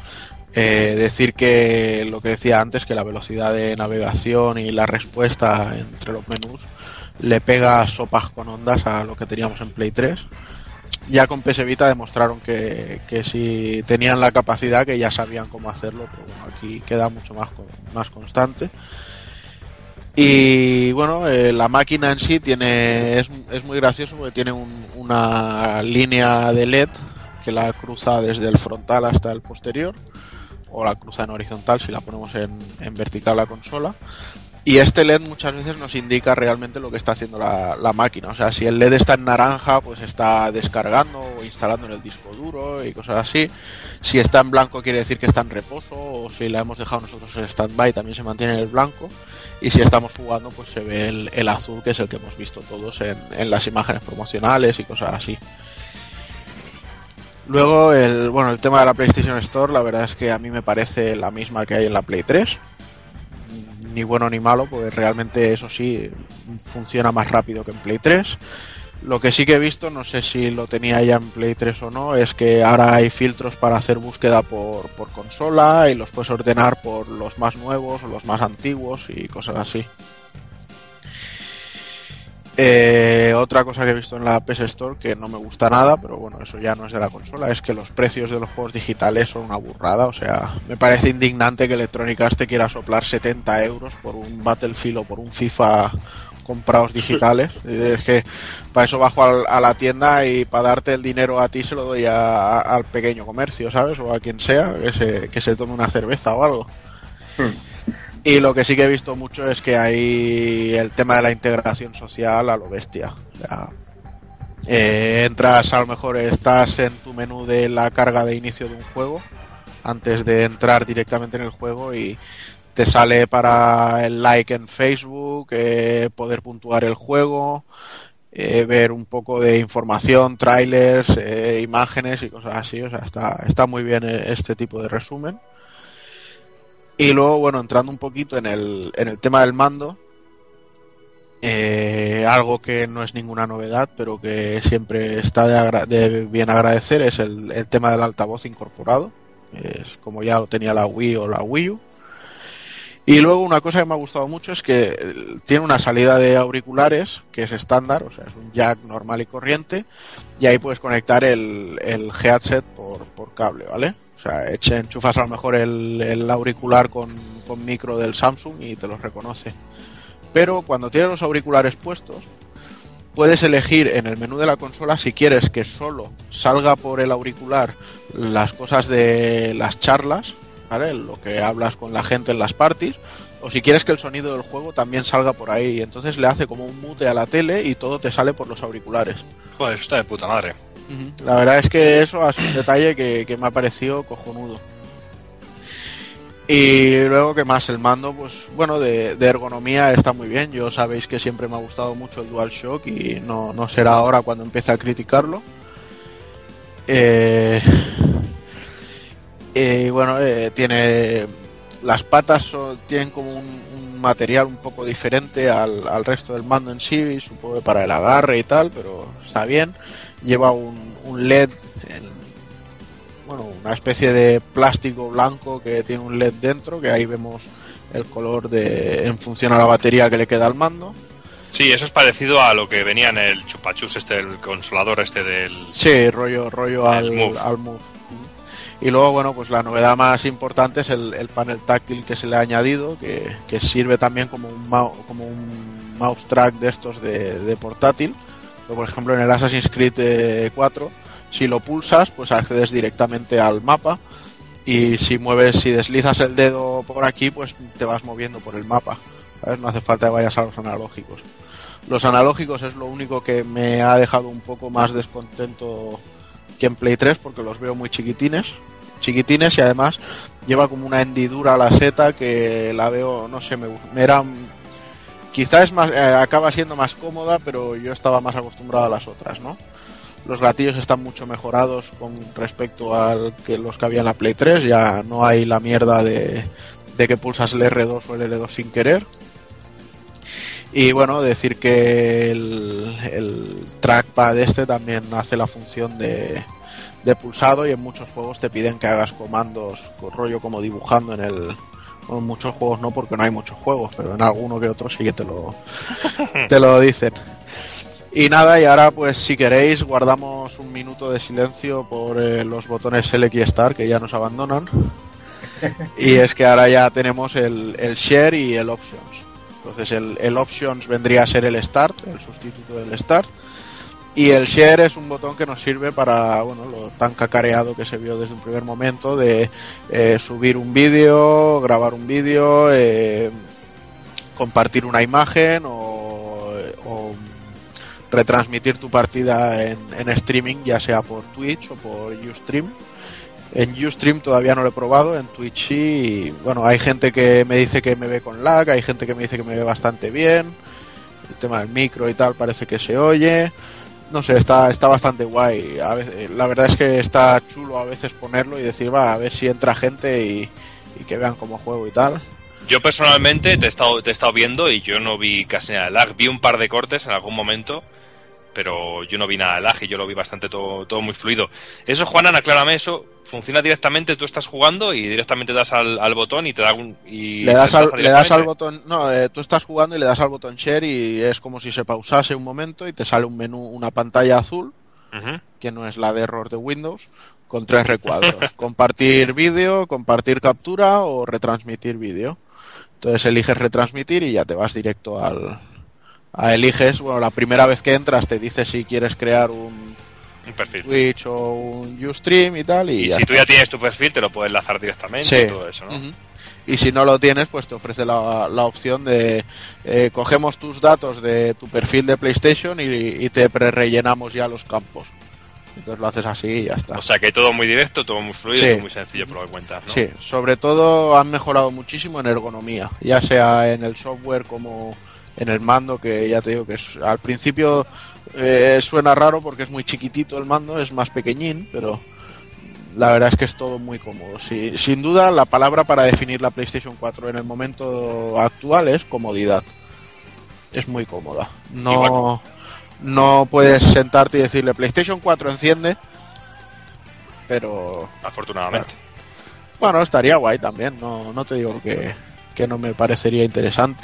eh, decir que lo que decía antes, que la velocidad de navegación y la respuesta entre los menús le pega sopas con ondas a lo que teníamos en Play 3. Ya con PS demostraron que, que si tenían la capacidad, que ya sabían cómo hacerlo, pero aquí queda mucho más, más constante. Y bueno, eh, la máquina en sí tiene es, es muy gracioso porque tiene un- una línea de LED que la cruza desde el frontal hasta el posterior, o la cruza en horizontal si la ponemos en vertical la consola. Y este LED muchas veces nos indica realmente lo que está haciendo la, la máquina. O sea, si el LED está en naranja, pues está descargando o instalando en el disco duro y cosas así. Si está en blanco quiere decir que está en reposo, o si la hemos dejado nosotros en stand-by también se mantiene en el blanco. Y si estamos jugando, pues se ve el, azul, que es el que hemos visto todos en, en las imágenes promocionales y cosas así. Luego, el, bueno, el tema de la PlayStation Store, la verdad es que a mí me parece la misma que hay en la Play 3. Ni bueno ni malo, porque realmente eso sí funciona más rápido que en Play 3. Lo que sí que he visto, no sé si lo tenía ya en Play 3 o no, es que ahora hay filtros para hacer búsqueda por, por consola y los puedes ordenar por los más nuevos o los más antiguos y cosas así. Eh, otra cosa que he visto en la PS Store que no me gusta nada, pero bueno, eso ya no es de la consola, es que los precios de los juegos digitales son una burrada. O sea, me parece indignante que Electronic Arts te quiera soplar 70 euros por un Battlefield o por un FIFA comprados digitales. Es que para eso bajo al- a la tienda y para darte el dinero a ti se lo doy a- a- al pequeño comercio, ¿sabes? O a quien sea, que se, que se tome una cerveza o algo. Y lo que sí que he visto mucho es que hay el tema de la integración social a lo bestia. O sea, eh, entras, a lo mejor estás en tu menú de la carga de inicio de un juego, antes de entrar directamente en el juego y te sale para el like en Facebook, eh, poder puntuar el juego, eh, ver un poco de información, trailers, imágenes y cosas así. O sea, está, está muy bien este tipo de resumen. Y luego, bueno, entrando un poquito en el, en el tema del mando, eh, algo que no es ninguna novedad, pero que siempre está de, bien agradecer, es el, el tema del altavoz incorporado, como ya lo tenía la Wii o la Wii U. Y luego una cosa que me ha gustado mucho es que eh, tiene una salida de auriculares que es estándar, o sea, es un jack normal y corriente, y ahí puedes conectar el, el headset por, por cable, ¿vale? O sea, eche- enchufas a lo mejor el, auricular con, con micro del Samsung y te los reconoce. Pero cuando tienes los auriculares puestos, puedes elegir en el menú de la consola si quieres que solo salga por el auricular las cosas de las charlas, ¿vale? Lo que hablas con la gente en las parties, o si quieres que el sonido del juego también salga por ahí. Entonces le hace como un mute a la tele y todo te sale por los auriculares. Joder, está de puta madre. La verdad es que eso es un detalle que, que me ha parecido cojonudo. Y luego, que más? El mando, pues bueno, de, ergonomía está muy bien. Yo sabéis que siempre me ha gustado mucho el DualShock y no, no será ahora cuando empiece a criticarlo. Eh, eh, bueno, eh, tiene. Las patas tienen como un, material un poco diferente al, al resto del mando en sí, supongo para el agarre y tal, pero está bien lleva un, un LED, en- bueno, una especie de plástico blanco que tiene un LED dentro, que ahí vemos el color de en función a la batería que le queda al mando. Sí, eso es parecido a lo que venía en el chupachus este, el consolador este del... Sí, rollo, rollo al, Move. al Move. Y luego, bueno, pues la novedad más importante es el, el panel táctil que se le ha añadido, que, que sirve también como un, como un mouse track de estos de, de portátil. Por ejemplo, en el Assassin's Creed eh, 4, si lo pulsas, pues accedes directamente al mapa. Y si mueves, si deslizas el dedo por aquí, pues te vas moviendo por el mapa. ¿sabes? No hace falta que vayas a los analógicos. Los analógicos es lo único que me ha dejado un poco más descontento que en Play 3 porque los veo muy chiquitines. Chiquitines y además lleva como una hendidura a la seta que la veo, no sé, me, me era... Quizás más, eh, acaba siendo más cómoda, pero yo estaba más acostumbrado a las otras, ¿no? Los gatillos están mucho mejorados con respecto a los que había en la Play 3. Ya no hay la mierda de, de que pulsas el R2 o el L2 sin querer. Y bueno, decir que el, el trackpad este también hace la función de, de pulsado y en muchos juegos te piden que hagas comandos con rollo como dibujando en el... En muchos juegos no porque no hay muchos juegos, pero en alguno que otro sí que te lo, te lo dicen. Y nada, y ahora pues si queréis guardamos un minuto de silencio por eh, los botones Select y Start que ya nos abandonan. Y es que ahora ya tenemos el, el Share y el Options. Entonces el, el Options vendría a ser el Start, el sustituto del Start. Y el Share es un botón que nos sirve para, bueno, lo tan cacareado que se vio desde un primer momento de eh, subir un vídeo, grabar un vídeo, eh, compartir una imagen o, retransmitir tu partida en, streaming, ya sea por Twitch o por Ustream. En Ustream todavía no lo he probado, en Twitch sí. bueno, hay gente que me dice que me ve con lag, hay gente que me dice que me ve bastante bien. El tema del micro y tal parece que se oye. No sé, está, está bastante guay. A veces, la verdad es que está chulo a veces ponerlo y decir, va, a ver si entra gente y, y que vean cómo juego y tal. Yo personalmente te he, estado, te he estado viendo y yo no vi casi nada de lag. Vi un par de cortes en algún momento, pero yo no vi nada de lag y yo lo vi bastante todo, todo muy fluido. Eso, Juanan, aclárame eso. Funciona directamente, tú estás jugando y directamente das al, al botón y te da un... Y le das al, le das al botón, no, eh, tú estás jugando y le das al botón share y es como si se pausase un momento y te sale un menú, una pantalla azul, que no es la de error de Windows, con tres recuadros. compartir vídeo, compartir captura o retransmitir vídeo. Entonces eliges retransmitir y ya te vas directo al... Eliges, bueno, la primera vez que entras te dice si quieres crear un Un perfil. Twitch o un Ustream y tal. Y, si tú ya tienes tu perfil, te lo puedes enlazar directamente Sí. y todo eso. Y si no lo tienes, pues te ofrece la, la opción de eh, cogemos tus datos de tu perfil de PlayStation y, y te pre-rellenamos ya los campos. Entonces lo haces así y ya está. O sea que todo muy directo, todo muy fluido, Sí. todo muy sencillo por lo que cuentas, ¿no? Sí, sobre todo han mejorado muchísimo en ergonomía, ya sea en el software como en el mando, que ya te digo que es, al principio eh, suena raro porque es muy chiquitito el mando, es más pequeñín, pero la verdad es que es todo muy cómodo. Sin duda, la palabra para definir la PlayStation 4 en el momento actual es comodidad. Es muy cómoda. No, no puedes sentarte y decirle PlayStation 4 enciende, pero Afortunadamente. bueno, estaría guay también. No, no te digo que, que no me parecería interesante.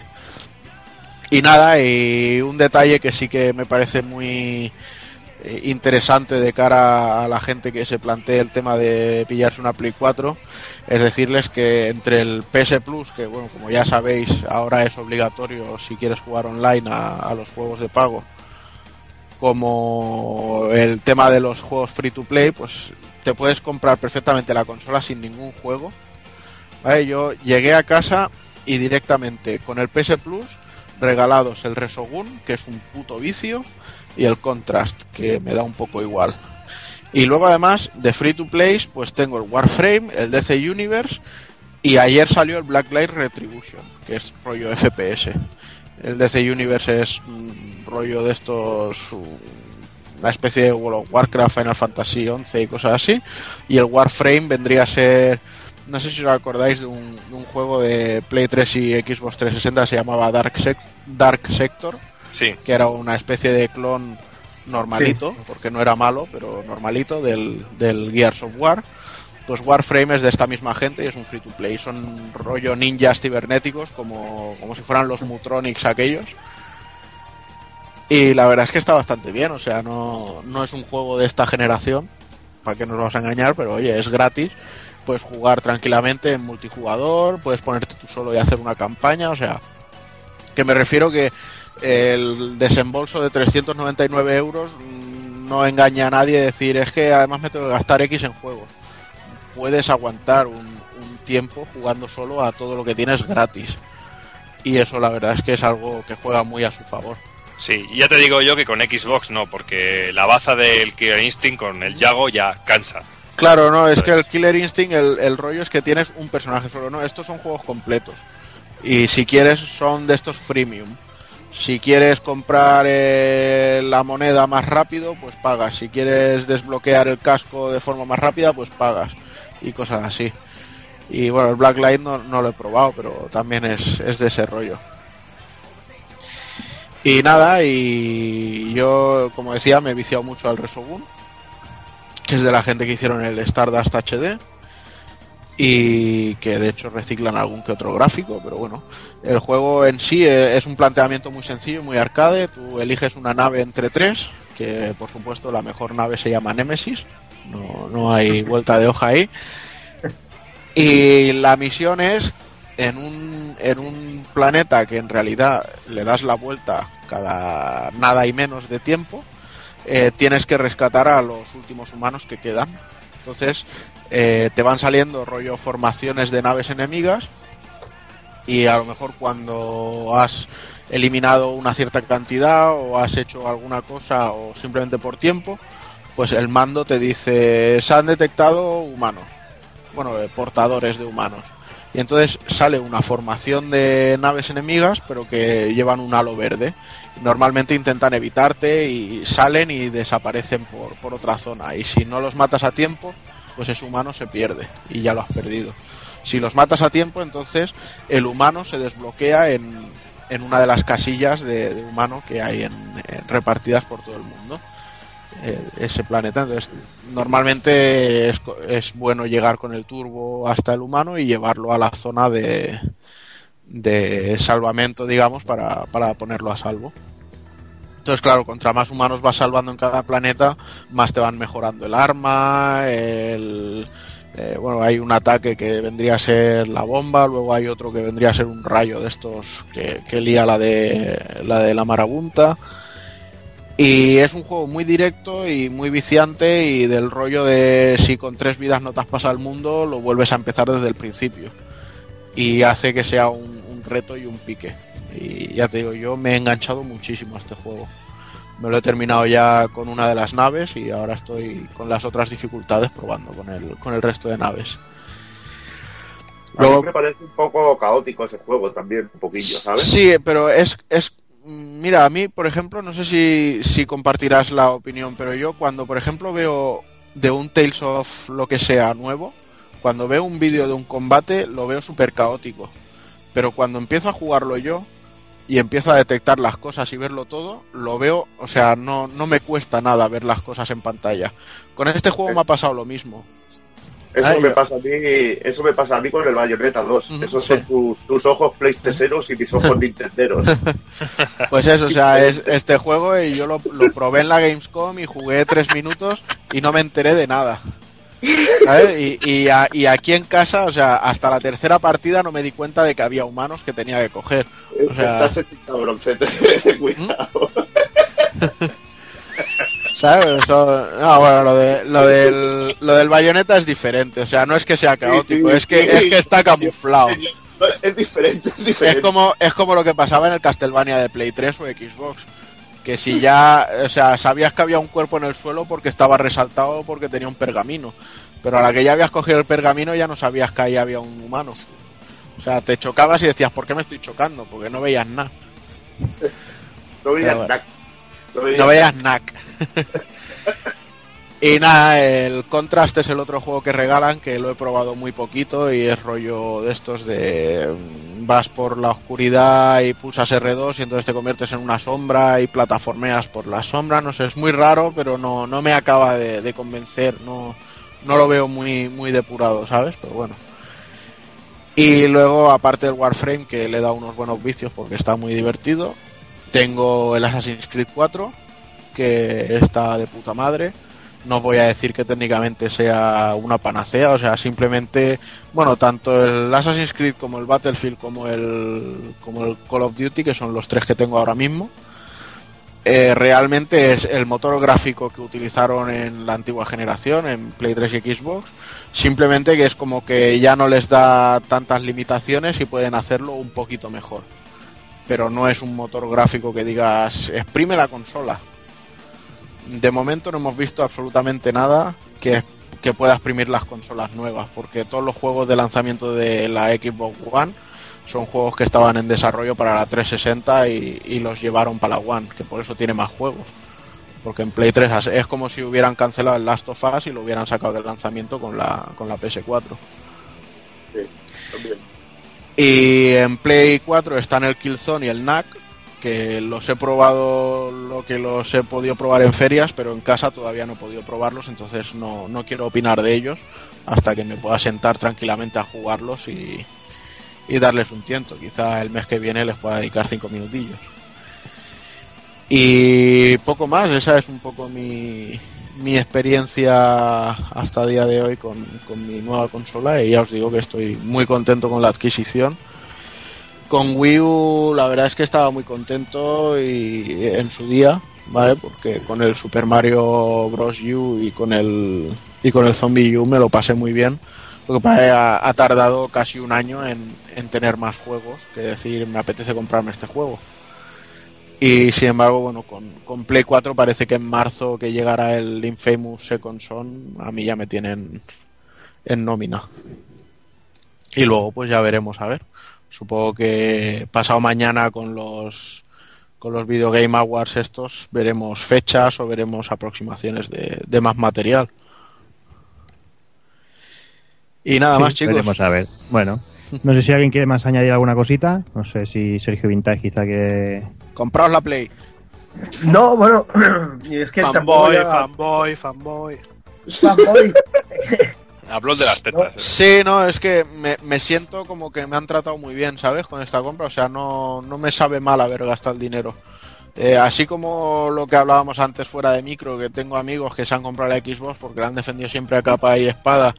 Y nada, y un detalle que sí que me parece muy eh, interesante de cara a la gente que se plantee el tema de pillarse una Play 4 es decirles que entre el PS Plus, que bueno, como ya sabéis, ahora es obligatorio si quieres jugar online a, a los juegos de pago, como el tema de los juegos free to play, pues te puedes comprar perfectamente la consola sin ningún juego. ¿Vale? Yo llegué a casa y directamente con el PS Plus regalados el Resogun, que es un puto vicio, y el Contrast, que me da un poco igual. Y luego además de Free to Play, pues tengo el Warframe, el DC Universe, y ayer salió el Blacklight Retribution, que es rollo FPS. El DC Universe es mm, rollo de estos... una especie de World Warcraft, Final Fantasy 11 y cosas así. Y el Warframe vendría a ser no sé si os acordáis de un, de un juego de Play 3 y Xbox 360 se llamaba Dark, Sec- Dark Sector, Sí, que era una especie de clon normalito, porque no era malo, pero normalito del, del Gears of War. Pues Warframe es de esta misma gente y es un free to play. Son rollo ninjas cibernéticos, como, como si fueran los Mutronics aquellos. Y la verdad es que está bastante bien, o sea, no, no es un juego de esta generación, para que nos vamos a engañar, pero oye, es gratis. Puedes jugar tranquilamente en multijugador, puedes ponerte tú solo y hacer una campaña, o sea, que me refiero que el desembolso de 399 euros mm, no engaña a nadie decir es que además me tengo que gastar X en juegos. Puedes aguantar un, tiempo jugando solo a todo lo que tienes gratis. Y eso la verdad es que es algo que juega muy a su favor. sí. Ya te digo yo que con Xbox no, porque la baza del Killer Instinct con el Yago ya cansa. Claro, no, es que el Pues- Killer Instinct, el, el rollo es que tienes un personaje solo, no, estos son juegos completos. Y si quieres son de estos freemium. Si quieres comprar eh, la moneda más rápido, pues pagas. Si quieres desbloquear el casco de forma más rápida, pues pagas. Y cosas así. Y bueno, el Blacklight no, no lo he probado, pero también es, es de ese rollo. Y nada, y yo, como decía, me he viciado mucho al Resogun que es de la gente que hicieron el Stardust HD y que de hecho reciclan algún que otro gráfico, pero bueno, el juego en sí eh, es un planteamiento muy sencillo, muy arcade, tú eliges una nave entre tres, que por supuesto la mejor nave se llama Nemesis, no, no hay vuelta de hoja ahí, y la misión es en un, en un planeta que en realidad le das la vuelta cada nada y menos de tiempo, eh, tienes que rescatar a los últimos humanos que quedan. Entonces eh, te van saliendo rollo formaciones de naves enemigas y a lo mejor cuando has eliminado una cierta cantidad o has hecho alguna cosa o simplemente por tiempo, pues el mando te dice se han detectado humanos, bueno, eh, portadores de humanos. Y entonces sale una formación de naves enemigas, pero que llevan un halo verde. Normalmente intentan evitarte y salen y desaparecen por, por otra zona. Y si no los matas a tiempo, pues ese humano se pierde y ya lo has perdido. Si los matas a tiempo, entonces el humano se desbloquea en, en una de las casillas de, humano que hay en- repartidas por todo el mundo. Eh, ese planeta. Entonces, normalmente es, es bueno llegar con el turbo hasta el humano y llevarlo a la zona de, de salvamento, digamos, para, para ponerlo a salvo. Entonces, claro, contra más humanos vas salvando en cada planeta, más te van mejorando el arma, el... eh, bueno, hay un ataque que vendría a ser la bomba, luego hay otro que vendría a ser un rayo de estos que, que lía la de la de la marabunta. Y es un juego muy directo y muy viciante y del rollo de si con tres vidas no te has pasado el mundo, lo vuelves a empezar desde el principio. Y hace que sea un, un reto y un pique. Y ya te digo, yo me he enganchado muchísimo a este juego. Me lo he terminado ya con una de las naves y ahora estoy con las otras dificultades probando con el, con el resto de naves. A mí Luego- me parece un poco caótico ese juego también, un poquillo, ¿sabes? Sí, pero es, es. Mira, a mí, por ejemplo, no sé si, si compartirás la opinión, pero yo cuando, por ejemplo, veo de un Tales of lo que sea nuevo, cuando veo un vídeo de un combate lo veo súper caótico. Pero cuando empiezo a jugarlo yo y empiezo a detectar las cosas y verlo todo, lo veo, o sea, no, no me cuesta nada ver las cosas en pantalla. Con este juego me ha pasado lo mismo. Eso Ay, me pasa a mí, eso me pasa a mí con el Bayonetta 2. Ujú, Esos sí. son tus, tus ojos playstateros y mis ojos nintenderos. Pues eso, o sea, es este juego y yo lo, lo probé en la Gamescom y jugué tres minutos y no me enteré de nada. ¿Sabes? Y, y, a- y aquí en casa, o sea, hasta la tercera partida no me di cuenta de que había humanos que tenía que coger. O sea- Estás en cabroncete, cuidado. ¿Sabes? Eso- no, bueno, lo, de, lo, del, lo del bayoneta es diferente. O sea, no es que sea caótico, es que, es que está camuflado. Es diferente, es como, es como lo que pasaba en el Castlevania de Play 3 o Xbox. Que si ya, o sea, sabías que había un cuerpo en el suelo porque estaba resaltado porque tenía un pergamino. Pero a la que ya habías cogido el pergamino ya no sabías que ahí había un humano. O sea, te chocabas y decías, ¿por qué me estoy chocando? Porque no veías nada. No veías nada. No veías No veías NAC. y nada, el Contrast es el otro juego que regalan, que lo he probado muy poquito y es rollo de estos de mm, vas por la oscuridad y pulsas R2 y entonces te conviertes en una sombra y plataformeas por la sombra. No sé, es muy raro, pero no, no me acaba de, de convencer. No, no lo veo muy, muy depurado, ¿sabes? Pero bueno. Y luego, aparte del Warframe, que le da unos buenos vicios porque está muy divertido, tengo el Assassin's Creed 4, que está de puta madre. No voy a decir que técnicamente sea una panacea, o sea, simplemente, bueno, tanto el Assassin's Creed como el Battlefield como el, como el Call of Duty, que son los tres que tengo ahora mismo, eh, realmente es el motor gráfico que utilizaron en la antigua generación, en Play 3 y Xbox, simplemente que es como que ya no les da tantas limitaciones y pueden hacerlo un poquito mejor pero no es un motor gráfico que digas exprime la consola. De momento no hemos visto absolutamente nada que, que pueda exprimir las consolas nuevas, porque todos los juegos de lanzamiento de la Xbox One son juegos que estaban en desarrollo para la 360 y, y los llevaron para la One, que por eso tiene más juegos. Porque en Play 3 es- como si hubieran cancelado el Last of Us y lo hubieran sacado del lanzamiento con la, con la PS4. también. Y en Play 4 están el Killzone y el NAC, que los he probado lo que los he podido probar en ferias, pero en casa todavía no he podido probarlos, entonces no, no quiero opinar de ellos hasta que me pueda sentar tranquilamente a jugarlos y, y darles un tiento. Quizá el mes que viene les pueda dedicar cinco minutillos. Y poco más, esa es un poco mi, mi experiencia hasta día de hoy con, con mi nueva consola y ya os digo que estoy muy contento con la adquisición. Con Wii U la verdad es que estaba muy contento y en su día, ¿vale? Porque con el Super Mario Bros. U y con el y con el Zombie U me lo pasé muy bien. Lo que ha, ha tardado casi un año en, en tener más juegos, que decir, me apetece comprarme este juego. Y sin embargo, bueno, con, con Play 4 parece que en marzo que llegará el Infamous Second Son, a mí ya me tienen en nómina. Y luego pues ya veremos, a ver. Supongo que pasado mañana con los con los Video Game Awards estos veremos fechas o veremos aproximaciones de, de más material. Y nada más, Sí, chicos. veremos a ver. Bueno, no sé si alguien quiere más añadir alguna cosita. No sé si Sergio Vintage quizá que... Compraos la Play. No, bueno, y es que Fanboy, ya- fanboy, fanboy. fanboy. Habló de las tetas. eh. Sí, no, es que me, me siento como que me han tratado muy bien, ¿sabes? Con esta compra, o sea, no, no me sabe mal haber gastado el dinero. Eh, así como lo que hablábamos antes fuera de micro, que tengo amigos que se han comprado la Xbox porque la han defendido siempre a capa y espada,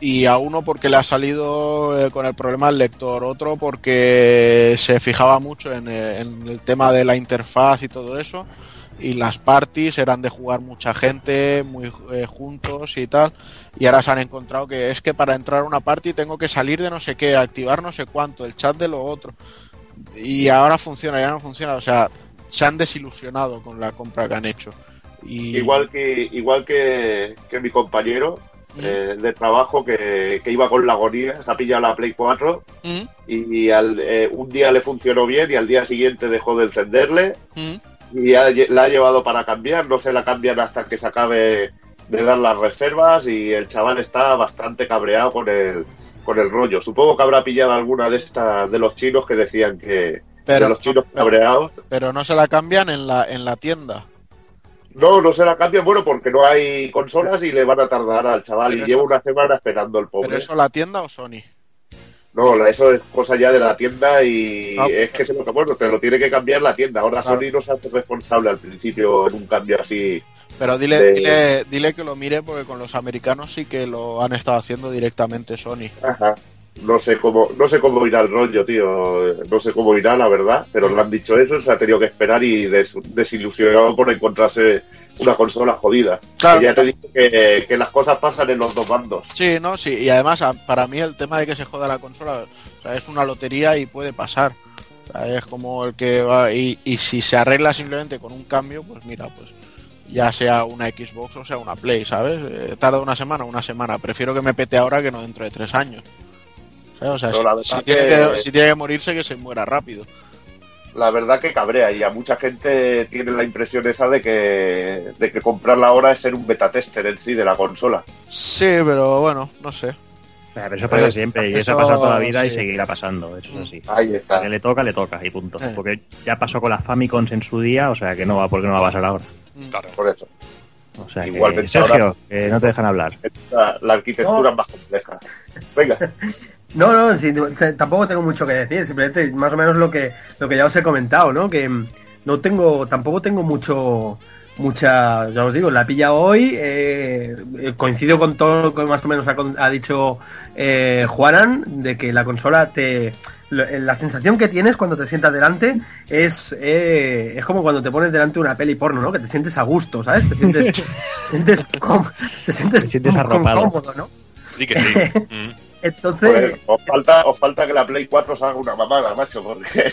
y a uno porque le ha salido eh, con el problema del lector, otro porque se fijaba mucho en, eh, en el tema de la interfaz y todo eso, y las parties eran de jugar mucha gente, muy eh, juntos y tal, y ahora se han encontrado que es que para entrar a una party tengo que salir de no sé qué, activar no sé cuánto, el chat de lo otro, y ahora funciona, ya no funciona, o sea, se han desilusionado con la compra que han hecho. Y... Igual que igual que, que mi compañero eh, de trabajo que, que iba con la agonía, se ha pillado la Play 4 Mm, y, y al, eh, un día le funcionó bien y al día siguiente dejó de encenderle mm, y la ha llevado para cambiar, no se la cambian hasta que se acabe de dar las reservas y el chaval está bastante cabreado con el, con el rollo. Supongo que habrá pillado alguna de estas de los chinos que decían que Pero- de los chinos pero- cabreados. Pero no se la cambian en la, en la tienda. No, no se la cambian, bueno, porque no hay consolas y le van a tardar al chaval. Pero y lleva eso- una semana esperando el ¿Pero pobre. eso la tienda o Sony? No, eso es cosa ya de la tienda y Ah. es que se lo que bueno, te lo tiene que cambiar la tienda. Ahora Claro. Sony no se hace responsable al principio en un cambio así. Pero dile, De- dile, dile que lo mire porque con los americanos sí que lo han estado haciendo directamente Sony. Ajá. No sé cómo, no sé cómo irá el rollo, tío. No sé cómo irá, la verdad. Pero le han dicho eso, se ha tenido que esperar y des- desilusionado por encontrarse una consola jodida. Claro. Que ya te dije que, que las cosas pasan en los dos bandos. Sí, no, sí. Y además, para mí el tema de que se joda la consola o sea, es una lotería y puede pasar. O sea, es como el que va. Y, y si se arregla simplemente con un cambio, pues mira, pues ya sea una Xbox o sea una Play, ¿sabes? Eh, tarda una semana, una semana. Prefiero que me pete ahora que no dentro de tres años. ¿Sabes? O sea, No, si- tiene que- que, si tiene que morirse, que se muera rápido. La verdad que cabrea y a mucha gente tiene la impresión esa de que, de que comprarla ahora es ser un beta tester en sí de la consola. Sí, pero bueno, no sé. Pero eso pasa Eh, siempre y eso, eso ha pasado toda la vida y seguirá pasando, eso es así. Ahí está. Que le toca, le toca y punto. Eh. Porque ya pasó con las Famicons en su día, o sea que no va, porque no va a pasar ahora. Claro. Por eso. O sea que, Sergio, ahora- que no te dejan hablar. La, la arquitectura No. es más compleja. Venga. No, no, sí, tampoco tengo mucho que decir, simplemente más o menos lo que, lo que ya os he comentado, ¿no? Que mm, no tengo, tampoco tengo mucho, mucha, ya os digo, la pilla hoy, eh, eh, coincido con todo lo que más o menos ha, con- ha dicho eh, Juanan, de que la consola te... eh, La sensación que tienes cuando te sientas delante es, eh, es como cuando te pones delante una peli porno, ¿no? Que te sientes a gusto, ¿sabes? Te sientes, te sientes, com- te sientes, Te sientes com- arropado. cómodo, ¿no? Di que sí. Mm. Entonces, Joder, os falta, os falta que la Play 4 os haga una mamada, macho, porque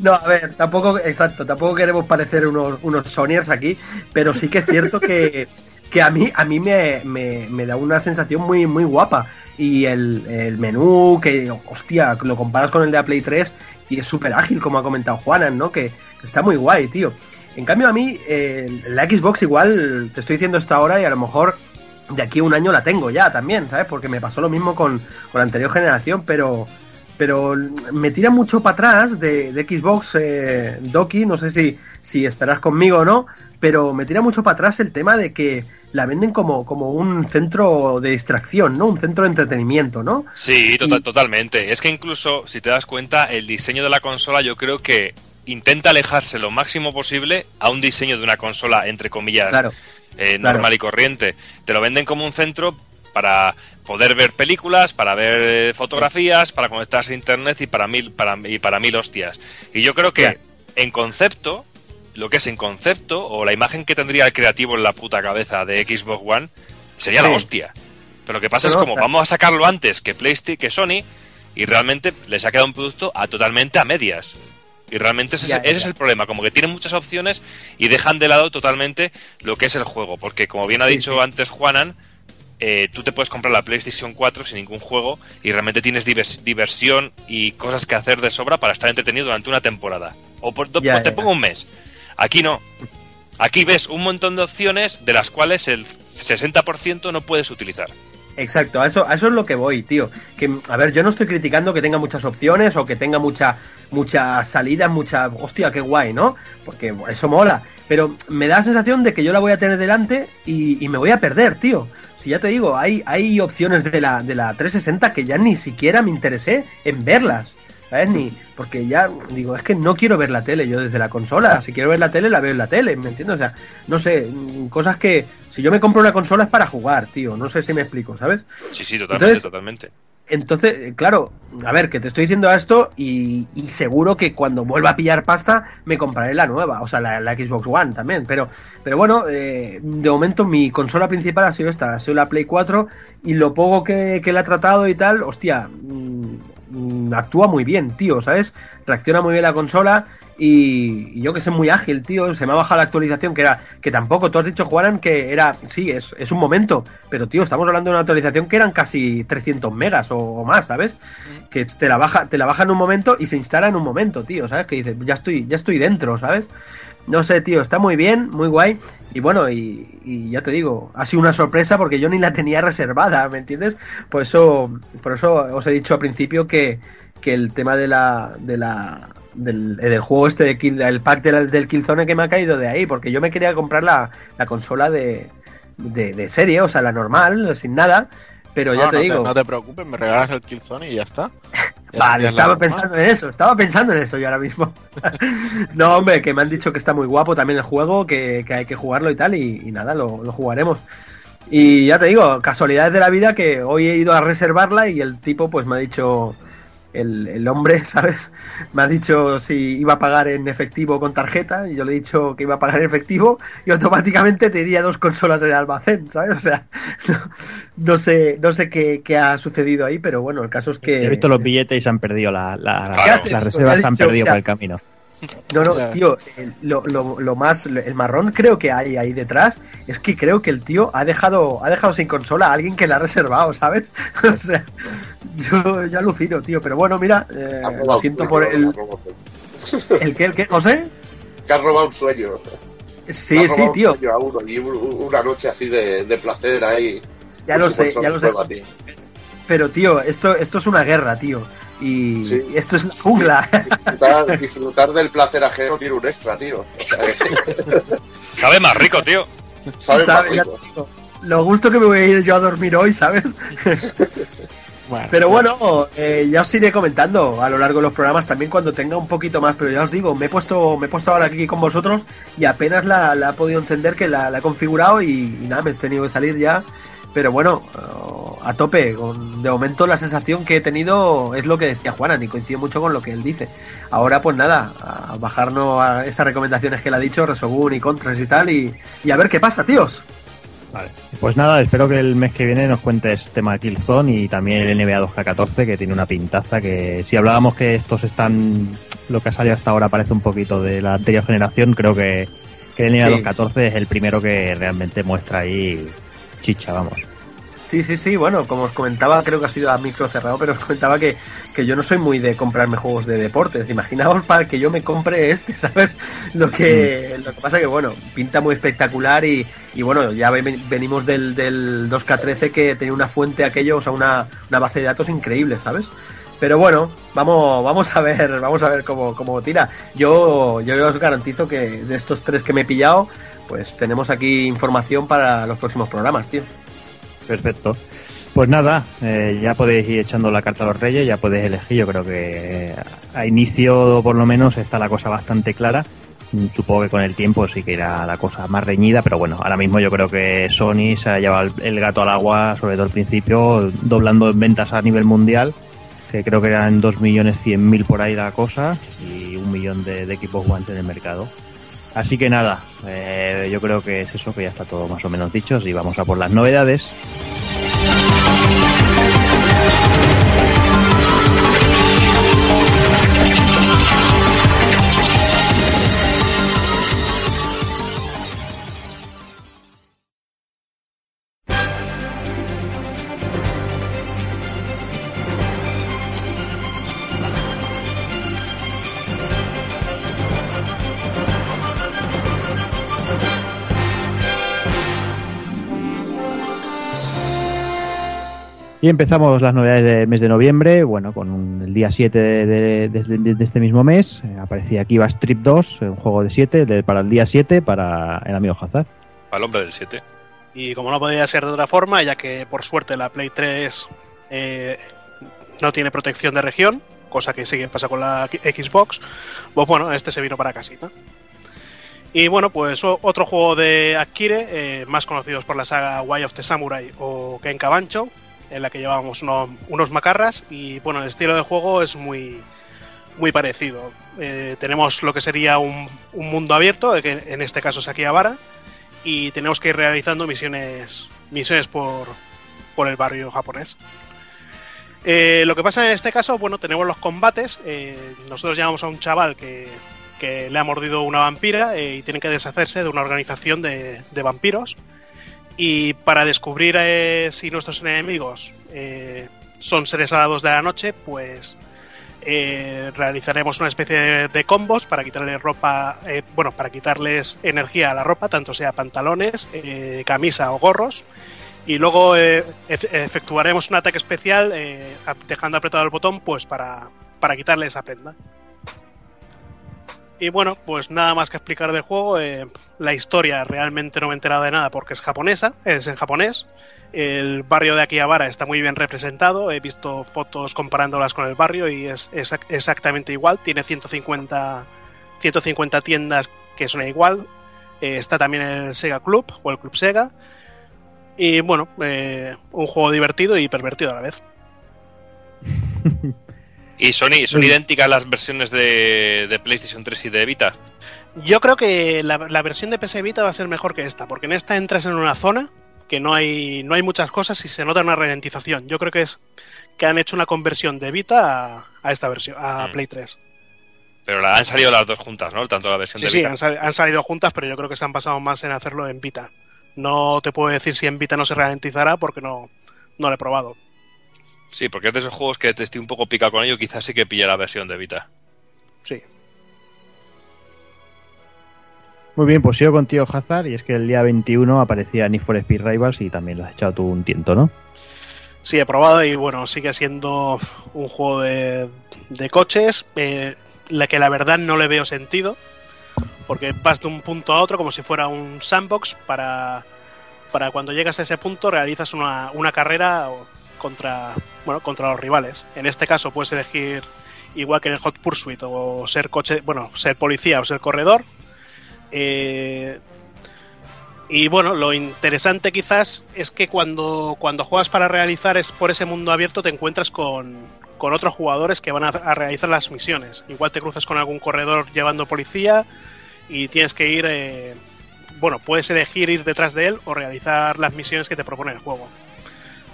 No, a ver, tampoco, exacto, tampoco queremos parecer unos, unos Sonyers aquí, pero sí que es cierto que, que a mí, a mí me, me- me da una sensación muy, muy guapa. Y el, el menú, que, hostia, lo comparas con el de la Play 3 y es súper ágil, como ha comentado Juanan, ¿no? Que, está muy guay, tío. En cambio, a mí, eh, la Xbox igual, te estoy diciendo esto ahora y a lo mejor de aquí a un año la tengo ya también, ¿sabes? Porque me pasó lo mismo con, con la anterior generación, pero pero me tira mucho para atrás de, de Xbox eh, Doki, no sé si, si estarás conmigo o no, pero me tira mucho para atrás el tema de que la venden como, como un centro de distracción, ¿no? Un centro de entretenimiento, ¿no? Sí, tota- Y- totalmente. Es que incluso, si te das cuenta, el diseño de la consola yo creo que intenta alejarse lo máximo posible a un diseño de una consola, entre comillas, Claro, eh, claro. normal y corriente. Te lo venden como un centro para poder ver películas, para ver eh, fotografías, para conectarse a internet y para mil, para, y para mil hostias. Y yo creo que en concepto, lo que es en concepto, o la imagen que tendría el creativo en la puta cabeza de Xbox One, sería la hostia. Pero lo que pasa es como vamos a sacarlo antes que PlayStation, que Sony, y realmente les ha quedado un producto a totalmente a medias. Y realmente ese, Ya, ese ya. es el problema, como que tienen muchas opciones y dejan de lado totalmente lo que es el juego. Porque como bien ha Sí, dicho sí. antes Juanan, eh, tú te puedes comprar la PlayStation 4 sin ningún juego y realmente tienes divers- diversión y cosas que hacer de sobra para estar entretenido durante una temporada. O por, Ya, te pongo un mes. Aquí no. Aquí ves un montón de opciones de las cuales el 60% no puedes utilizar. Exacto, a eso, eso es lo que voy, tío. Que, a ver, yo no estoy criticando que tenga muchas opciones o que tenga mucha, mucha salida, mucha. Hostia, qué guay, ¿no? Porque eso mola. Pero me da la sensación de que yo la voy a tener delante y, y me voy a perder, tío. Si ya te digo, hay, hay opciones de la, de la 360 que ya ni siquiera me interesé en verlas. ¿Sabes? Ni, porque ya digo, es que no quiero ver la tele yo desde la consola. Si quiero ver la tele, la veo en la tele, ¿me entiendes? O sea, no sé, mm, cosas que. Si yo me compro una consola es para jugar, tío. No sé si me explico, ¿sabes? Sí, sí, totalmente, Entonces- totalmente. Entonces, eh, claro, a ver, que te estoy diciendo esto y, y seguro que cuando vuelva a pillar pasta me compraré la nueva, o sea, la, la Xbox One también. Pero, pero bueno, eh, de momento mi consola principal ha sido esta, ha sido la Play 4 y lo poco que, que la he tratado y tal, hostia, mm, actúa muy bien, tío, ¿sabes? Reacciona muy bien la consola y, y yo que sé, muy ágil, tío. Se me ha bajado la actualización, que era, que tampoco, tú has dicho, Juanan, que era, sí, es, es un momento, pero tío, estamos hablando de una actualización que eran casi 300 megas o, o más, ¿sabes? Que te la baja, te la baja en un momento y se instala en un momento, tío, ¿sabes? Que dices, ya estoy, ya estoy dentro, ¿sabes? No sé, tío, está muy bien, muy guay. Y bueno, y, y ya te digo, ha sido una sorpresa porque yo ni la tenía reservada, ¿me entiendes? Por eso, por eso os he dicho al principio que, que el tema de la, de la, del, del juego este de Kill- el pack del, del Killzone que me ha caído de ahí, porque yo me quería comprar la, la consola de, de, de serie, o sea, la normal, sin nada. Pero ya te no digo. no te preocupes, me regalas el Killzone y ya está. Vale, estaba pensando en eso, estaba pensando en eso yo ahora mismo. no, hombre, que me han dicho que está muy guapo también el juego, que, que hay que jugarlo y tal, y, y nada, lo, lo jugaremos. Y ya te digo, casualidades de la vida que hoy he ido a reservarla y el tipo pues me ha dicho, el, el hombre, ¿sabes? Me ha dicho si iba a pagar en efectivo con tarjeta, y yo le he dicho que iba a pagar en efectivo, y automáticamente tenía dos consolas en el almacén, ¿sabes? O sea, no, no sé, no sé qué, qué ha sucedido ahí, pero bueno, el caso es que... He visto los billetes y se han perdido la, la- las reservas se han perdido o sea, por el camino. No, no, tío, el- lo, lo, lo más, el marrón creo que hay ahí detrás es que creo que el tío ha dejado, ha dejado sin consola a alguien que la ha reservado, ¿sabes? o sea, yo, yo alucino, tío, pero bueno, mira, eh, robado lo siento por el, robado el que, el que, José. Que has robado un sueño. Sí, sí, un tío, sueño a uno y un- una noche así de, de placer ahí. ya lo sé, ya lo sé. tío. Pero tío, esto, esto es una guerra, tío. Y Sí. y esto es la jungla. Disfrutar, disfrutar del placer ajeno tiene un extra, tío. O sea, que Sabe más rico, tío. Lo gusto que me voy a ir yo a dormir hoy, ¿sabes? Bueno, Pero bueno, eh, ya os iré comentando a lo largo de los programas también cuando tenga un poquito más, pero ya os digo, me he puesto, me he puesto ahora aquí con vosotros y apenas la, la he podido encender que la, la he configurado y, y nada, me he tenido que salir ya. Pero bueno, a tope, de momento la sensación que he tenido es lo que decía Juana, y coincido mucho con lo que él dice. Ahora pues nada, a bajarnos a estas recomendaciones que él ha dicho, Resogun y Contras y tal, y, y a ver qué pasa, tíos. Vale. Pues nada, espero que el mes que viene nos cuentes tema Killzone y también el NBA 2K14 que tiene una pintaza que si hablábamos que estos están lo que ha salido hasta ahora parece un poquito de la anterior generación, creo que, que el NBA Sí. 2K14 es el primero que realmente muestra ahí chicha, vamos. Sí, sí, sí, bueno, como os comentaba, creo que ha sido a micro cerrado, pero os comentaba que, que yo no soy muy de comprarme juegos de deportes. Imaginaos para que yo me compre este, ¿sabes? Lo que, lo que pasa que, bueno, pinta muy espectacular y, y bueno, ya ven- venimos del, del 2K13 que tenía una fuente aquello, o sea, una, una base de datos increíble, ¿sabes? Pero bueno, vamos, vamos a ver, vamos a ver cómo, cómo tira. Yo, yo os garantizo que de estos tres que me he pillado, pues tenemos aquí información para los próximos programas, tío. Perfecto. Pues nada, eh, ya podéis ir echando la carta a los reyes, ya podéis elegir. Yo creo que eh, a inicio, por lo menos, está la cosa bastante clara. Mm, Supongo que con el tiempo sí que irá la cosa más reñida, pero bueno, ahora mismo yo creo que Sony se ha llevado el, gato al agua, sobre todo al principio, doblando en ventas a nivel mundial, que creo que eran 2.100.000 por ahí la cosa, y un millón de, de equipos guantes en el mercado. Así que nada, eh, yo creo que es eso, que ya está todo más o menos dicho, y vamos a por las novedades. Y empezamos las novedades del mes de noviembre, bueno, con un- el día 7 de, de- de- de este mismo mes, eh, aparecía aquí va Strip 2, un juego de 7, para el día 7 para el amigo Hazard. Al hombre del 7. Y como no podía ser de otra forma, ya que por suerte la Play 3 eh, no tiene protección de región, cosa que sí que pasa con la Xbox, pues bueno, este se vino para casita. Y bueno, pues otro juego de Akire, eh, más conocidos por la saga Way of the Samurai o Kenka Bancho, en la que llevábamos uno- unos macarras y bueno, el estilo de juego es muy, muy parecido. Eh, tenemos lo que sería un, un mundo abierto, en este caso es Akihabara, y tenemos que ir realizando misiones, misiones por, por el barrio japonés. Eh, lo que pasa en este caso, bueno, tenemos los combates. eh, nosotros llamamos a un chaval que, que le ha mordido una vampira y tiene que deshacerse de una organización de, de vampiros. Y para descubrir eh, si nuestros enemigos eh, son seres alados de la noche, pues eh, realizaremos una especie de, combos para quitarle ropa, eh, bueno, para quitarles energía a la ropa, tanto sea pantalones, eh, camisa o gorros. Y luego eh, ef- efectuaremos un ataque especial dejando apretado el botón pues para, para quitarle esa prenda. Y bueno, pues nada más que explicar del juego. eh, la historia realmente no me he enterado de nada porque es japonesa, es en japonés. El barrio de Akihabara está muy bien representado. He visto fotos comparándolas con el barrio y es, exac- exactamente igual. Tiene 150, 150 tiendas que son igual. Eh, está también el Sega Club o el Club Sega. Y bueno, eh, un juego divertido y pervertido a la vez. ¿Y Sony, son Sí. idénticas las versiones de, de PlayStation 3 y de Vita? Yo creo que la, la versión de PS Vita va a ser mejor que esta, porque en esta entras en una zona que no hay, no hay muchas cosas y se nota una ralentización. Yo creo que es que han hecho una conversión de Vita a, a esta versión, a Mm. Play 3. Pero la, han salido las dos juntas, ¿no? Tanto la versión Sí, de sí, Vita. han, han salido juntas, pero yo creo que se han pasado más en hacerlo en Vita. No te puedo decir si en Vita no se ralentizará porque no, no lo he probado. Sí, porque es de esos juegos que te estoy un poco pica con ello, quizás sí que pilla la versión de Vita. Sí. Muy bien, pues sigo contigo, Hazard, y es que el día 21 aparecía Need for Speed Rivals y también lo has echado tú un tiento, ¿no? Sí, he probado y bueno, sigue siendo un juego de, de coches, eh, la que la verdad no le veo sentido, porque vas de un punto a otro como si fuera un sandbox para, para cuando llegas a ese punto realizas una, una carrera o- contra, bueno, contra los rivales. En este caso puedes elegir igual que en el Hot Pursuit o ser coche, bueno, ser policía o ser corredor. Eh, y bueno, lo interesante quizás es que cuando, cuando juegas para realizar es por ese mundo abierto te encuentras con, con otros jugadores que van a, realizar las misiones. Igual te cruzas con algún corredor llevando policía y tienes que ir, eh, bueno, puedes elegir ir detrás de él o realizar las misiones que te propone el juego.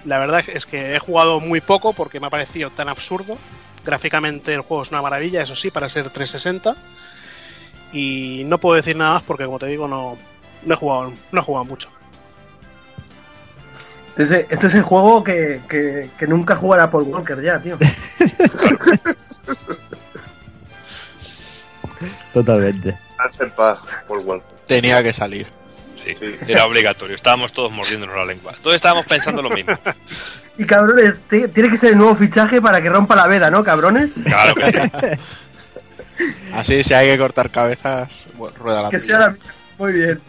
La verdad es que he jugado muy poco porque me ha parecido tan absurdo. Gráficamente el juego es una maravilla, eso sí, para ser 360. Y no puedo decir nada más porque, como te digo, no, no he jugado, no he jugado mucho. Este es, este es el juego que, que, que nunca jugará Paul Walker ya, tío. Totalmente. Darse en paz, Paul Walker. Tenía que salir. Sí, Sí. era obligatorio. Estábamos todos mordiéndonos la lengua. Todos estábamos pensando lo mismo. Y cabrones, tiene que ser el nuevo fichaje para que rompa la veda, ¿no, cabrones? Claro que sí. Así, si hay que cortar cabezas, bueno, rueda la Que tuya. sea la... Muy bien.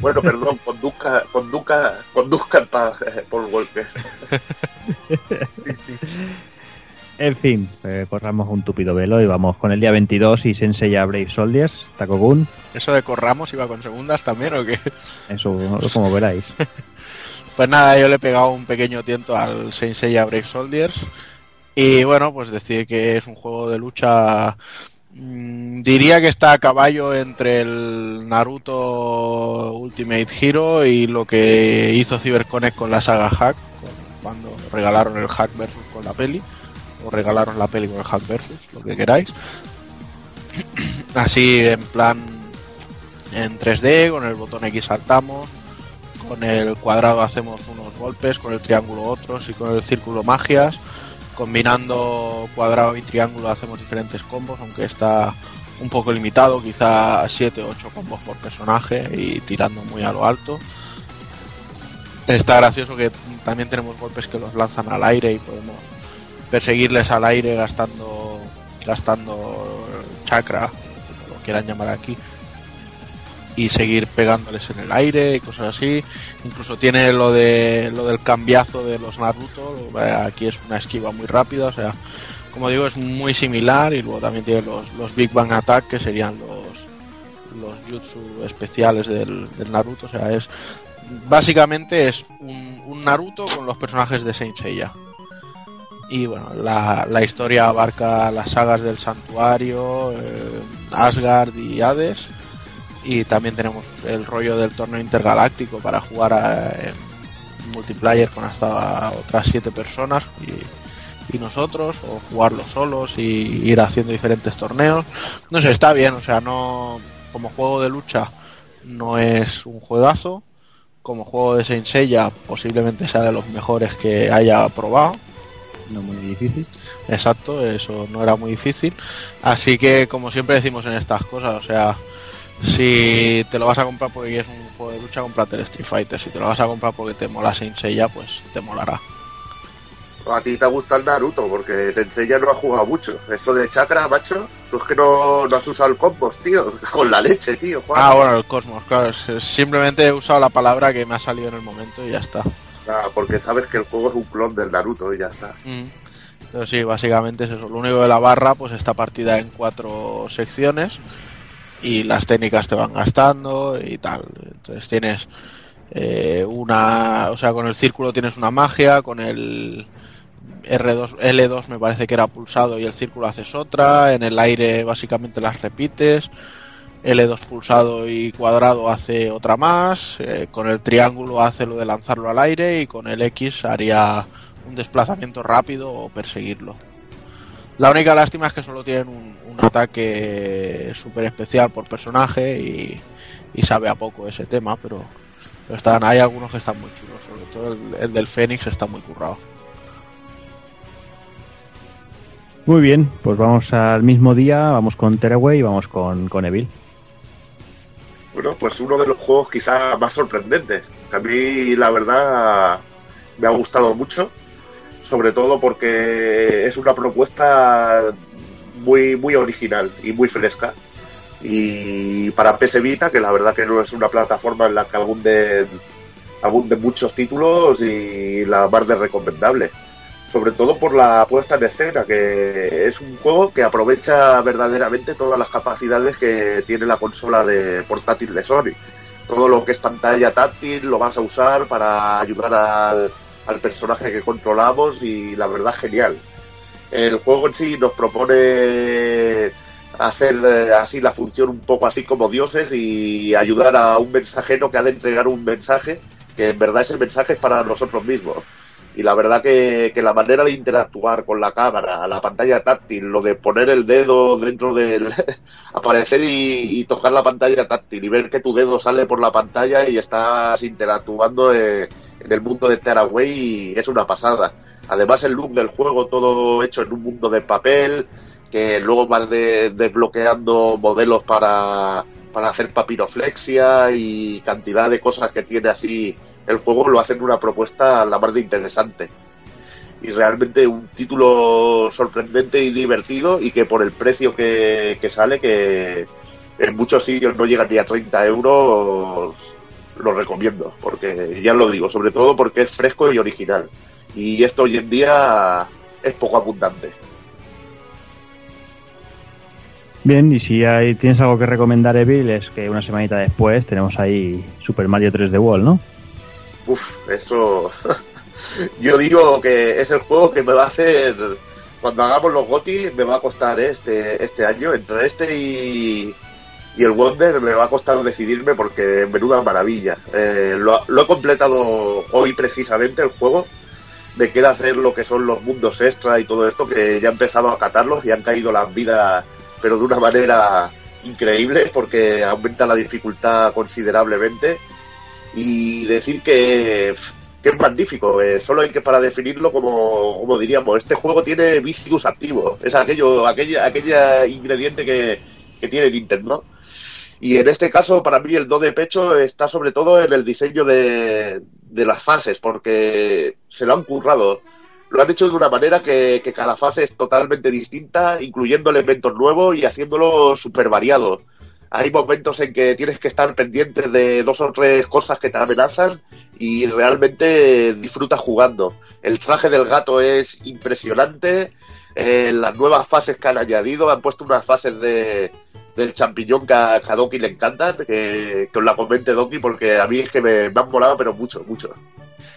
Bueno, perdón, conduzca, conduzca, conduzca en paz, eh, Paul Walker. Sí, sí. En fin, eh, corramos un tupido velo y vamos con el día 22 y Senseiya Brave Soldiers, Takogun, ¿Eso de corramos iba con segundas también o qué? eso como veráis. Pues nada, yo le he pegado un pequeño tiento al Saint Seiya Brave Soldiers. Y bueno, pues decir que es un juego de lucha. mm, Diría que está a caballo entre el Naruto Ultimate Hero y lo que hizo CyberConnect con la saga Hack, con- cuando regalaron el Hack versus con la peli, o regalaron la peli con el Hack versus, lo que queráis. Así en plan en 3D, con el botón X saltamos, con el cuadrado hacemos unos golpes, con el triángulo otros y con el círculo magias. Combinando cuadrado y triángulo hacemos diferentes combos, aunque está un poco limitado, quizá 7 o 8 combos por personaje y tirando muy a lo alto. Está gracioso que también tenemos golpes que los lanzan al aire y podemos perseguirles al aire gastando gastando chakra, lo quieran llamar aquí, y seguir pegándoles en el aire y cosas así. Incluso tiene lo de lo del cambiazo de los Naruto, eh, aquí es una esquiva muy rápida, o sea, como digo, es muy similar y luego también tiene los, los Big Bang Attack que serían los los jutsu especiales del, del Naruto, o sea, es básicamente es un, un Naruto con los personajes de Saint Seiya. Y bueno, la, la historia abarca las sagas del santuario, eh, Asgard y Hades. Y también tenemos el rollo del torneo intergaláctico para jugar a- en multiplayer con hasta otras siete personas y, y nosotros, o jugarlo solos y ir haciendo diferentes torneos. No sé, está bien, o sea, no como juego de lucha no es un juegazo. Como juego de Seiya posiblemente sea de los mejores que haya probado No muy difícil. Exacto, eso no era muy difícil. Así que, como siempre decimos en estas cosas, o sea, si te lo vas a comprar porque es un juego de lucha, cómprate el Street Fighter. Si te lo vas a comprar porque te mola Saint Seiya, pues te molará. A ti te gusta el Naruto, porque Sensei ya no ha jugado mucho. Eso de chakra, macho, tú es que no, no has usado el combos, tío. Con la leche, tío. Juan. Ah, bueno, el Cosmos, claro. Simplemente he usado la palabra que me ha salido en el momento y ya está. Porque sabes que el juego es un clon del Naruto y ya está. Mm. Pero sí, básicamente es eso. Lo único de la barra, pues está partida en cuatro secciones y las técnicas te van gastando y tal. Entonces tienes eh, una, o sea, con el círculo tienes una magia, con el R2, L2 me parece que era pulsado y el círculo haces otra, en el aire básicamente las repites. L2 pulsado y cuadrado hace otra más, eh, con el triángulo hace lo de lanzarlo al aire y con el X haría un desplazamiento rápido o perseguirlo. La única lástima es que solo tienen un, ataque súper especial por personaje y, y sabe a poco ese tema, pero, están, hay algunos que están muy chulos, sobre todo el, el del Fénix está muy currado. Muy bien, pues vamos al mismo día, vamos con Tearaway y vamos con, con Evil. Bueno, pues uno de los juegos quizás más sorprendentes. A mí, la verdad, me ha gustado mucho. Sobre todo porque es una propuesta muy, muy original y muy fresca. Y para PS Vita, que la verdad que no es una plataforma en la que abunden, abunden muchos títulos y la más de recomendable. Sobre todo por la puesta en escena, que es un juego que aprovecha verdaderamente todas las capacidades que tiene la consola de portátil de Sony. Todo lo que es pantalla táctil lo vas a usar para ayudar al, al personaje que controlamos y la verdad genial. El juego en sí nos propone hacer eh, así la función un poco así como dioses y ayudar a un mensajero que ha de entregar un mensaje que en verdad ese mensaje es para nosotros mismos. Y la verdad que, que la manera de interactuar con la cámara, la pantalla táctil, lo de poner el dedo dentro del... aparecer y, tocar la pantalla táctil y ver que tu dedo sale por la pantalla y estás interactuando eh, en el mundo de Tearaway es una pasada. Además el look del juego todo hecho en un mundo de papel, que luego vas de- desbloqueando modelos para, para hacer papiroflexia y cantidad de cosas que tiene así el juego lo hacen una propuesta la más de interesante. Y realmente un título sorprendente y divertido y que por el precio que, que sale, que en muchos sitios no llega ni a 30 euros, lo recomiendo. Porque ya lo digo, sobre todo porque es fresco y original. Y esto hoy en día es poco abundante. Bien, y si hay, tienes algo que recomendar, Evil, es que una semanita después tenemos ahí Super Mario 3D World, ¿no? Uf, eso. Yo digo que es el juego que me va a hacer. Cuando hagamos los GOTI, me va a costar este, este año. Entre este y, y el Wonder, me va a costar decidirme porque menuda maravilla. Eh, lo, lo he completado hoy precisamente el juego. Me queda hacer lo que son los mundos extra y todo esto, que ya he empezado a catarlos y han caído las vidas, pero de una manera increíble porque aumenta la dificultad considerablemente y decir que, que es magnífico. eh, solo hay que para definirlo como, como diríamos, este juego tiene vicius activo. Es aquello, aquella, aquella ingrediente que, que tiene Nintendo. Y en este caso, para mí, el do de pecho está sobre todo en el diseño de, de las fases, porque se lo han currado. Lo han hecho de una manera que, cada fase es totalmente distinta, incluyendo elementos nuevos y haciéndolo súper variado. Hay momentos en que tienes que estar pendiente de dos o tres cosas que te amenazan y realmente disfrutas jugando. El traje del gato es impresionante. eh, las nuevas fases que han añadido, han puesto unas fases de, del champiñón que a, Doki le encantan, que, os la comente Doki porque a mí es que me, me han molado, pero mucho, mucho.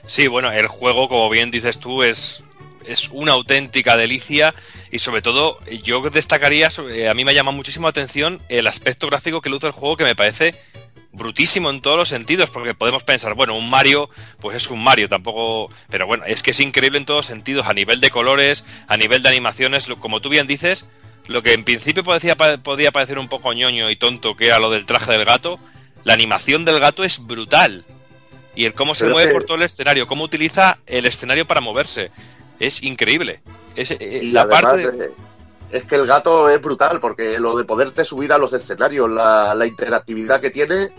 Sí, bueno, el juego, como bien dices tú, es, es una auténtica delicia y sobre todo yo destacaría, sobre- a mí me llama muchísimo la atención el aspecto gráfico que luce el juego que me parece brutísimo en todos los sentidos, porque podemos pensar, bueno, un Mario, pues es un Mario, tampoco, pero bueno, es que es increíble en todos los sentidos, a nivel de colores, a nivel de animaciones, como tú bien dices, lo que en principio podía, podía parecer un poco ñoño y tonto, que era lo del traje del gato, la animación del gato es brutal. Y el cómo se Pero mueve que- por todo el escenario, cómo utiliza el escenario para moverse. Es increíble. Es, eh, la además, parte de- eh, es que el gato es brutal, porque lo de poderte subir a los escenarios, la, la interactividad que tiene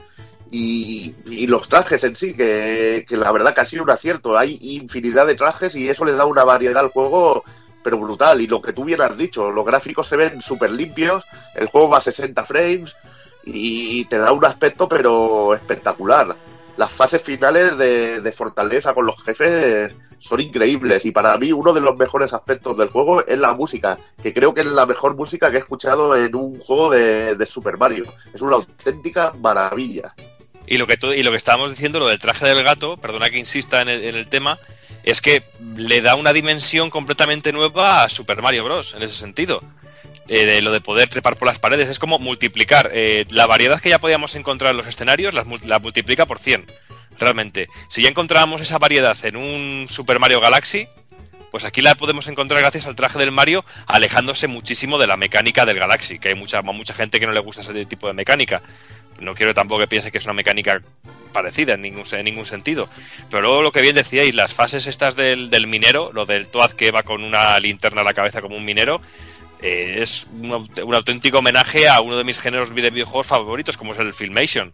y, y los trajes en sí, que, que la verdad que ha sido un acierto. Hay infinidad de trajes y eso le da una variedad al juego, pero brutal. Y lo que tú bien has dicho, los gráficos se ven súper limpios, el juego va a 60 frames y te da un aspecto, pero espectacular. Las fases finales de, de Fortaleza con los jefes son increíbles y para mí uno de los mejores aspectos del juego es la música, que creo que es la mejor música que he escuchado en un juego de, de Super Mario. Es una auténtica maravilla. Y lo que y lo que estábamos diciendo, lo del traje del gato, perdona que insista en el, en el tema, es que le da una dimensión completamente nueva a Super Mario Bros. en ese sentido. Eh, de lo de poder trepar por las paredes, es como multiplicar eh, la variedad que ya podíamos encontrar en los escenarios, mul- la multiplica por 100. Realmente, si ya encontrábamos esa variedad en un Super Mario Galaxy, pues aquí la podemos encontrar gracias al traje del Mario, alejándose muchísimo de la mecánica del Galaxy, que hay mucha, mucha gente que no le gusta ese tipo de mecánica. No quiero tampoco que piense que es una mecánica parecida en ningún, en ningún sentido. Pero luego lo que bien decíais, las fases estas del, del minero, lo del Toad que va con una linterna a la cabeza como un minero, eh, es un, aut- un auténtico homenaje a uno de mis géneros de videojuegos favoritos, como es el Filmation.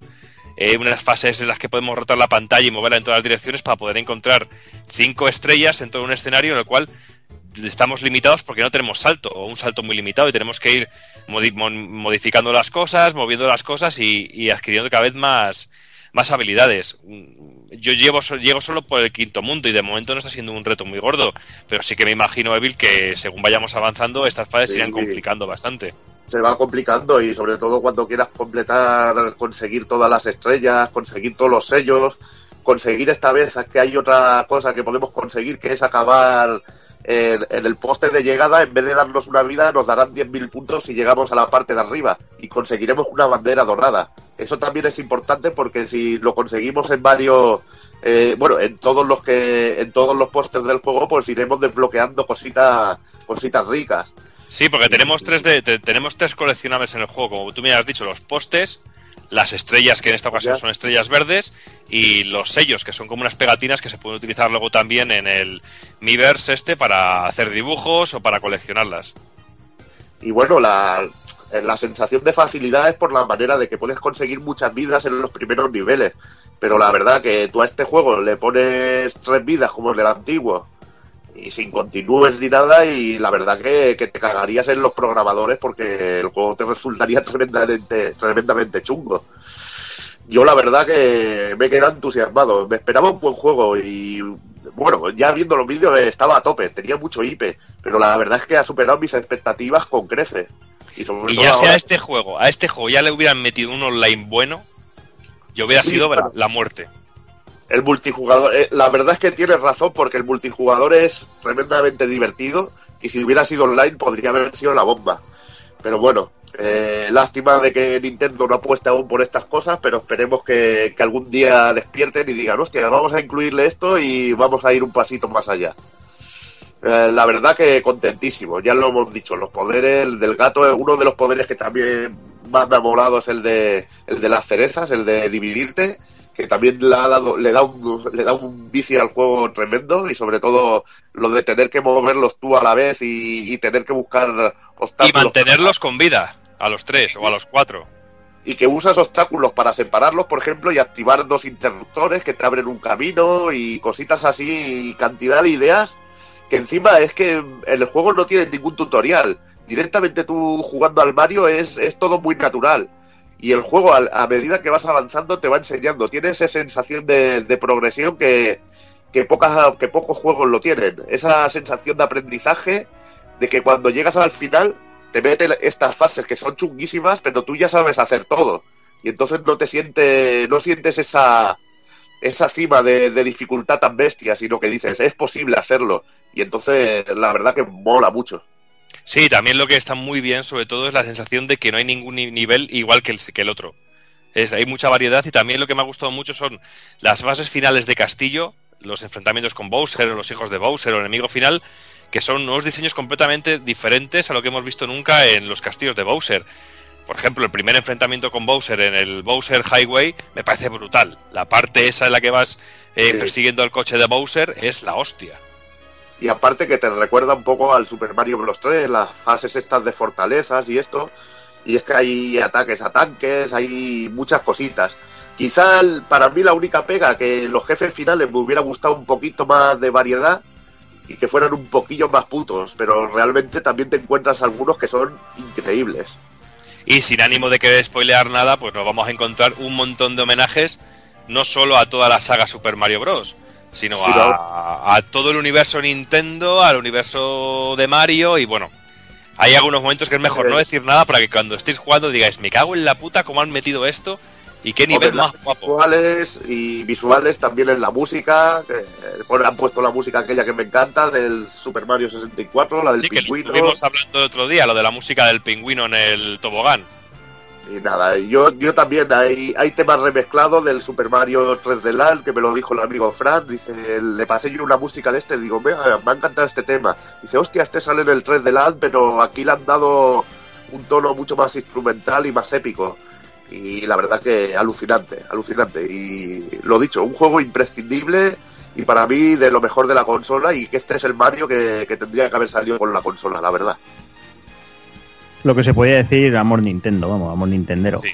Eh, unas fases en las que podemos rotar la pantalla y moverla en todas las direcciones para poder encontrar cinco estrellas en todo un escenario en el cual estamos limitados porque no tenemos salto o un salto muy limitado y tenemos que ir modi- modificando las cosas, moviendo las cosas y adquiriendo cada vez más, más habilidades. Yo llevo, llego solo por el quinto mundo y de momento no está siendo un reto muy gordo, pero sí que me imagino, Evil, que según vayamos avanzando estas fases Sí. se irán complicando bastante. Se va complicando y sobre todo cuando quieras completar, conseguir todas las estrellas, conseguir todos los sellos, conseguir esta vez que hay otra cosa que podemos conseguir que es acabar en, en el poste de llegada, en vez de darnos una vida, nos darán 10.000 puntos si llegamos a la parte de arriba y conseguiremos una bandera dorada. Eso también es importante porque si lo conseguimos en varios, eh, bueno, en todos los que, en todos los postes del juego, pues iremos desbloqueando cositas, cositas ricas. Sí, porque tenemos tres, de, te- tenemos tres coleccionables en el juego, como tú me has dicho, los postes, las estrellas, que en esta ocasión son estrellas verdes, y los sellos, que son como unas pegatinas que se pueden utilizar luego también en el Miiverse este para hacer dibujos o para coleccionarlas. Y bueno, la, la sensación de facilidad es por la manera de que puedes conseguir muchas vidas en los primeros niveles. Pero la verdad que tú a este juego le pones tres vidas como en el antiguo y sin continúes ni nada y la verdad que, que te cagarías en los programadores porque el juego te resultaría tremendamente, tremendamente chungo. Yo la verdad que me quedado entusiasmado. Me esperaba un buen juego y bueno, ya viendo los vídeos estaba a tope, tenía mucho IP, pero la verdad es que ha superado mis expectativas con creces. Y, sobre Y todo ya sea ahora- a este juego, a este juego ya le hubieran metido un online bueno, yo hubiera Sí, sido la muerte. El multijugador, eh, la verdad es que tienes razón porque el multijugador es tremendamente divertido y si hubiera sido online podría haber sido la bomba. Pero bueno, eh, lástima de que Nintendo no apueste aún por estas cosas, pero esperemos que, algún día despierten y digan, hostia, vamos a incluirle esto y vamos a ir un pasito más allá. Eh, la verdad que contentísimo, ya lo hemos dicho, los poderes el del gato, uno de los poderes que también más me ha molado es el de, el de las cerezas, el de dividirte, que también le, ha dado, le, da un, le da un vicio al juego tremendo y sobre todo lo de tener que moverlos tú a la vez y, y tener que buscar Y obstáculos. mantenerlos con vida, a los tres o a los cuatro. y que usas obstáculos para separarlos, por ejemplo, y activar dos interruptores que te abren un camino y cositas así, y cantidad de ideas que encima es que en el juego no tienen ningún tutorial. Directamente tú jugando al Mario es, es todo muy natural. Y el juego, a medida que vas avanzando, te va enseñando. Tiene esa sensación de, progresión que, que, pocas, que pocos juegos lo tienen. Esa sensación de aprendizaje de que cuando llegas al final te meten estas fases que son chunguísimas, pero tú ya sabes hacer todo. Y entonces no te sientes, no sientes esa, esa cima de dificultad tan bestia, sino que dices, es posible hacerlo. Y entonces la verdad que mola mucho. Sí, también lo que está muy bien, sobre todo, es la sensación de que no hay ningún ni- nivel igual que el, que el otro. Es, hay mucha variedad y también lo que me ha gustado mucho son las fases finales de Castillo, los enfrentamientos con Bowser o los hijos de Bowser o el enemigo final, que son unos diseños completamente diferentes a lo que hemos visto nunca en los castillos de Bowser. Por ejemplo, el primer enfrentamiento con Bowser en el Bowser Highway me parece brutal. La parte esa en la que vas eh, persiguiendo el coche de Bowser es la hostia. Y aparte que te recuerda un poco al Super Mario Bros. 3, las fases estas de fortalezas y esto. Y es que hay ataques a tanques, hay muchas cositas. Quizá para mí la única pega que los jefes finales me hubiera gustado un poquito más de variedad y que fueran un poquillo más putos, pero realmente también te encuentras algunos que son increíbles. Y sin ánimo de querer spoilear nada, pues nos vamos a encontrar un montón de homenajes, no solo a toda la saga Super Mario Bros., sino Sí, a, a todo el universo Nintendo, al universo de Mario, y bueno, hay algunos momentos que es mejor no decir nada para que cuando estéis jugando digáis, me cago en la puta, cómo han metido esto y qué nivel más guapo. Visuales y visuales también en la música. que, eh, han puesto la música aquella que me encanta del Super Mario 64, la del Sí, que pingüino. estuvimos hablando el otro día, lo de la música del pingüino en el tobogán. Y nada, yo, yo también hay, hay temas remezclados del Super Mario 3D Land, que me lo dijo el amigo Fran. Dice, le pasé yo una música de este, digo, me, me ha encantado este tema. Dice, hostia, este sale en el 3D Land, pero aquí le han dado un tono mucho más instrumental y más épico. Y la verdad que alucinante, alucinante. Y lo dicho, un juego imprescindible y para mí de lo mejor de la consola y que este es el Mario que, que tendría que haber salido con la consola, la verdad. Lo que se podía decir amor Nintendo, vamos, amor Nintendero. Sí.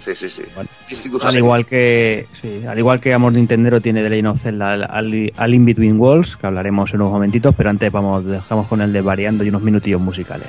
Sí, sí, sí. Bueno, Instituto Al igual que sí, al igual que Amor Nintendero tiene The Legend of Zelda al, al, al In Between Walls, que hablaremos en unos momentitos, pero antes vamos, dejamos con el de variando y unos minutillos musicales.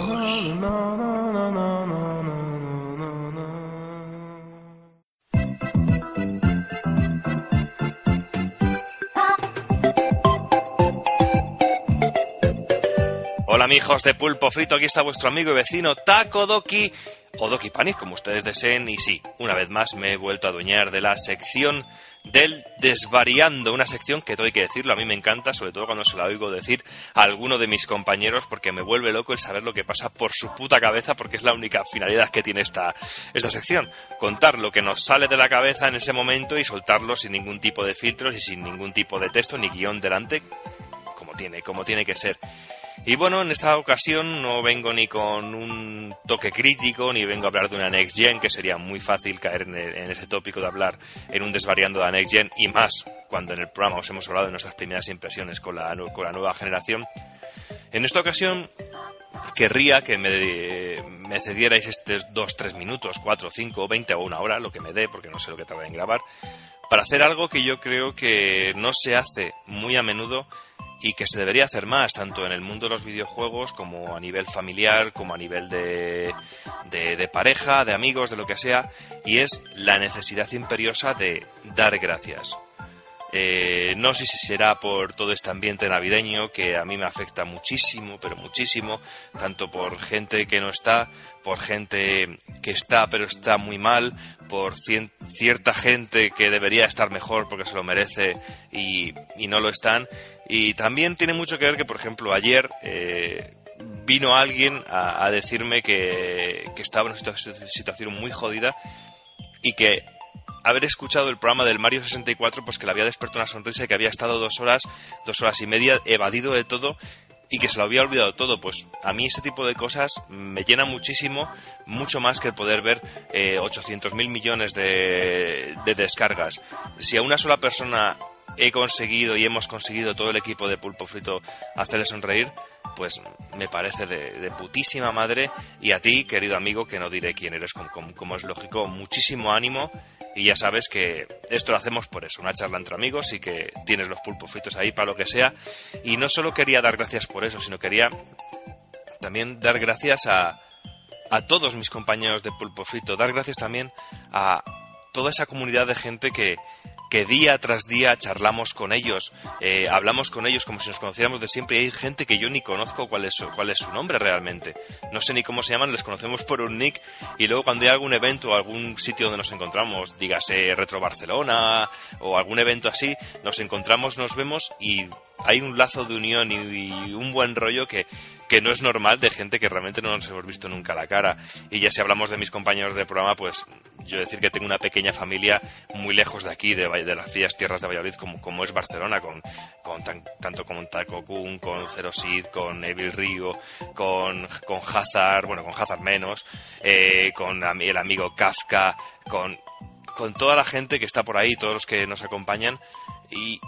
Hola amigos de Pulpo Frito, aquí está vuestro amigo y vecino Taco Doki o Doki Panic, como ustedes deseen. Y sí, una vez más me he vuelto a adueñar de la sección del Desvariando, una sección que todo hay que decirlo, a mí me encanta, sobre todo cuando se la oigo decir a alguno de mis compañeros, porque me vuelve loco el saber lo que pasa por su puta cabeza, porque es la única finalidad que tiene esta, esta sección. Contar lo que nos sale de la cabeza en ese momento y soltarlo sin ningún tipo de filtros y sin ningún tipo de texto ni guion delante, como tiene, como tiene que ser. Y bueno, en esta ocasión no vengo ni con un toque crítico, ni vengo a hablar de una Next Gen, que sería muy fácil caer en, ese tópico de hablar en un desvariando de la Next Gen, y más cuando en el programa os hemos hablado de nuestras primeras impresiones con la, con la nueva generación. En esta ocasión querría que me, me cedierais estos 2, 3 minutos, 4, 5, 20 o una hora, lo que me dé, porque no sé lo que tarda en grabar, para hacer algo que yo creo que no se hace muy a menudo y que se debería hacer más, tanto en el mundo de los videojuegos como a nivel familiar, como a nivel de, de, pareja, de amigos, de lo que sea, y es la necesidad imperiosa de dar gracias. Eh, no sé si será por todo este ambiente navideño que a mí me afecta muchísimo, pero muchísimo, tanto por gente que no está, por gente que está pero está muy mal, por cien- cierta gente que debería estar mejor porque se lo merece y, y no lo están. Y también tiene mucho que ver que, por ejemplo, ayer eh, vino alguien a, decirme que, que estaba en una situa- situación muy jodida y que haber escuchado el programa del Mario 64 pues que le había despertado una sonrisa y que había estado dos horas, dos horas y media evadido de todo y que se lo había olvidado todo. Pues a mí ese tipo de cosas me llena muchísimo, mucho más que el poder ver eh, 800 mil millones de, de descargas. Si a una sola persona he conseguido y hemos conseguido todo el equipo de Pulpo Frito hacerle sonreír, pues me parece de, putísima madre. Y a ti, querido amigo, que no diré quién eres, como, como- como es lógico, muchísimo ánimo. Y ya sabes que esto lo hacemos por eso, una charla entre amigos y que tienes los pulpos fritos ahí para lo que sea. Y no solo quería dar gracias por eso, sino quería también dar gracias a, a todos mis compañeros de Pulpo Frito, dar gracias también a toda esa comunidad de gente que que día tras día charlamos con ellos, eh, hablamos con ellos como si nos conociéramos de siempre. Y hay gente que yo ni conozco cuál es, cuál es su nombre realmente. No sé ni cómo se llaman, les conocemos por un nick. Y luego cuando hay algún evento o algún sitio donde nos encontramos, dígase Retro Barcelona o algún evento así, nos encontramos, nos vemos y hay un lazo de unión y, un buen rollo que, que no es normal de gente que realmente no nos hemos visto nunca la cara. Y ya si hablamos de mis compañeros de programa, pues yo decir que tengo una pequeña familia muy lejos de aquí, de, las frías tierras de Valladolid, como, es Barcelona, con, con tanto con Taco Kun, con Zero Seed, con Evil Rio, con, con Hazard, bueno, con Hazard menos, eh, con el amigo Kafka, con, con toda la gente que está por ahí, todos los que nos acompañan. Y,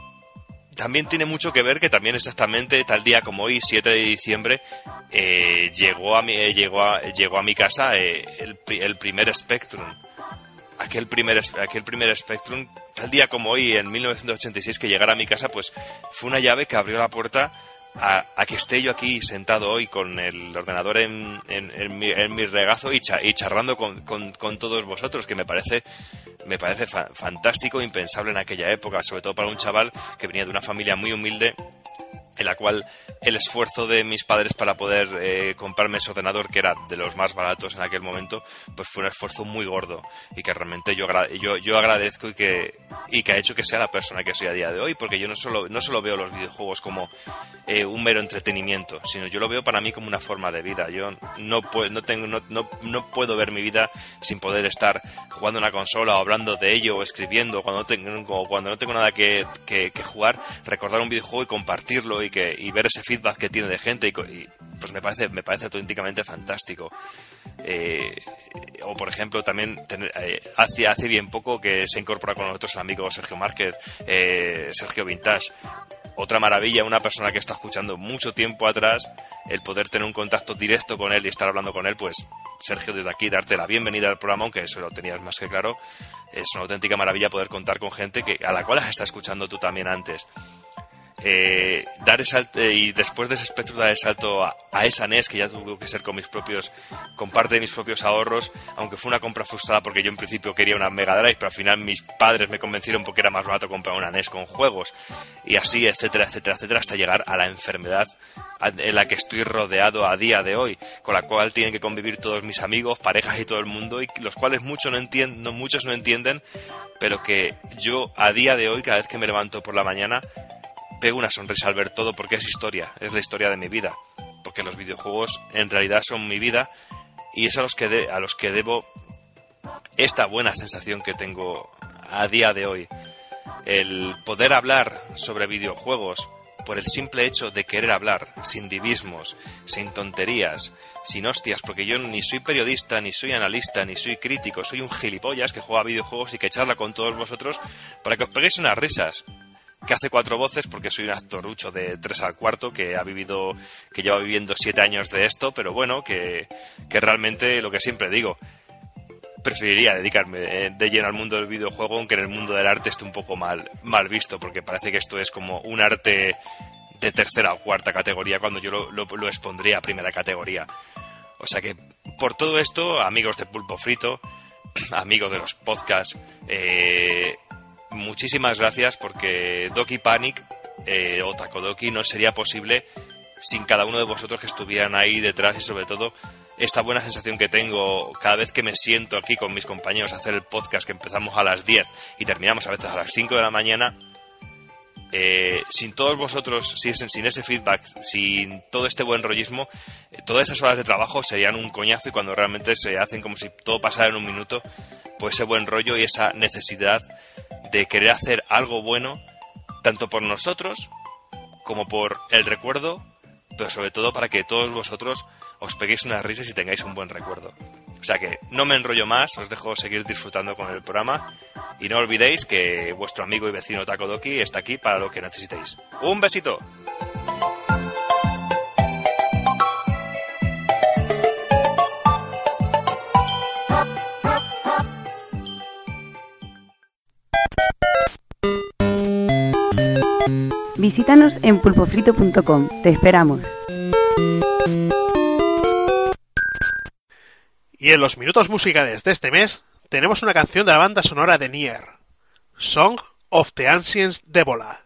también tiene mucho que ver que también exactamente tal día como hoy, 7 de diciembre, eh, llegó, a mi, eh, llegó, a, llegó a mi casa eh, el, el, primer Spectrum. Aquel primer, aquel primer Spectrum, tal día como hoy, en 1986, que llegara a mi casa, pues fue una llave que abrió la puerta a, que esté yo aquí sentado hoy con el ordenador en, en, mi, regazo y, y charlando con, con, todos vosotros, que me parece, me parece fantástico, impensable en aquella época, sobre todo para un chaval que venía de una familia muy humilde en la cual el esfuerzo de mis padres para poder eh, comprarme ese ordenador, que era de los más baratos en aquel momento, pues fue un esfuerzo muy gordo y que realmente yo, yo, yo agradezco y que, y que ha hecho que sea la persona que soy a día de hoy, porque yo no solo, no solo veo los videojuegos como eh, un mero entretenimiento, sino yo lo veo para mí como una forma de vida. Yo no, no, tengo, no, no, puedo ver mi vida sin poder estar jugando una consola o hablando de ello o escribiendo cuando no tengo, cuando no tengo nada que, que jugar, recordar un videojuego y compartirlo y, que, y ver ese feedback que tiene de gente, y, pues me parece, me parece auténticamente fantástico. Eh, o por ejemplo también eh, hace, hace bien poco que se incorpora con nosotros el amigo Sergio Márquez, eh, Sergio Vintage. Otra maravilla, una persona que está escuchando mucho tiempo atrás, el poder tener un contacto directo con él y estar hablando con él, pues Sergio, desde aquí darte la bienvenida al programa, aunque eso lo tenías más que claro. Es una auténtica maravilla poder contar con gente que, a la cual has estado escuchando tú también antes eh, dar el salto, eh, y después de ese espectro dar el salto a, esa NES que ya tuvo que ser con mis propios con parte de mis propios ahorros aunque fue una compra frustrada porque yo en principio quería una Mega Drive pero al final mis padres me convencieron porque era más barato comprar una NES con juegos. Y así etcétera etcétera etcétera hasta llegar a la enfermedad en la que estoy rodeado a día de hoy con la cual tienen que convivir todos mis amigos parejas y todo el mundo y los cuales muchos no entienden muchos no entienden pero que yo a día de hoy cada vez que me levanto por la mañana pego una sonrisa al ver todo porque es historia, es la historia de mi vida, porque los videojuegos en realidad son mi vida y es a los que, a los que debo esta buena sensación que tengo a día de hoy. El poder hablar sobre videojuegos por el simple hecho de querer hablar, sin divismos, sin tonterías, sin hostias, porque yo ni soy periodista, ni soy analista, ni soy crítico, soy un gilipollas que juega videojuegos y que charla con todos vosotros para que os peguéis unas risas que hace cuatro voces porque soy un actorucho de tres al cuarto que ha vivido, que lleva viviendo siete años de esto, pero bueno, que, que realmente lo que siempre digo, preferiría dedicarme eh, de lleno al mundo del videojuego, aunque en el mundo del arte esté un poco mal, mal visto, porque parece que esto es como un arte de tercera o cuarta categoría, cuando yo lo, expondría a primera categoría. O sea que, por todo esto, amigos de Pulpo Frito, amigos de los podcasts, eh, muchísimas gracias porque Doki Panic eh, o Takodoki no sería posible sin cada uno de vosotros que estuvieran ahí detrás y sobre todo esta buena sensación que tengo cada vez que me siento aquí con mis compañeros a hacer el podcast que empezamos a las 10 y terminamos a veces a las 5 de la mañana. Eh, sin todos vosotros, sin, sin, ese feedback, sin todo este buen rollismo, eh, todas esas horas de trabajo serían un coñazo y cuando realmente se hacen como si todo pasara en un minuto, pues ese buen rollo y esa necesidad de querer hacer algo bueno, tanto por nosotros como por el recuerdo, pero sobre todo para que todos vosotros os peguéis unas risas y tengáis un buen recuerdo. O sea que no me enrollo más, os dejo seguir disfrutando con el programa y no olvidéis que vuestro amigo y vecino Takodoki está aquí para lo que necesitéis. ¡Un besito! Visítanos en pulpofrito.com. Te esperamos. Y en los minutos musicales de este mes tenemos una canción de la banda sonora de Nier, Song of the Ancients Debola.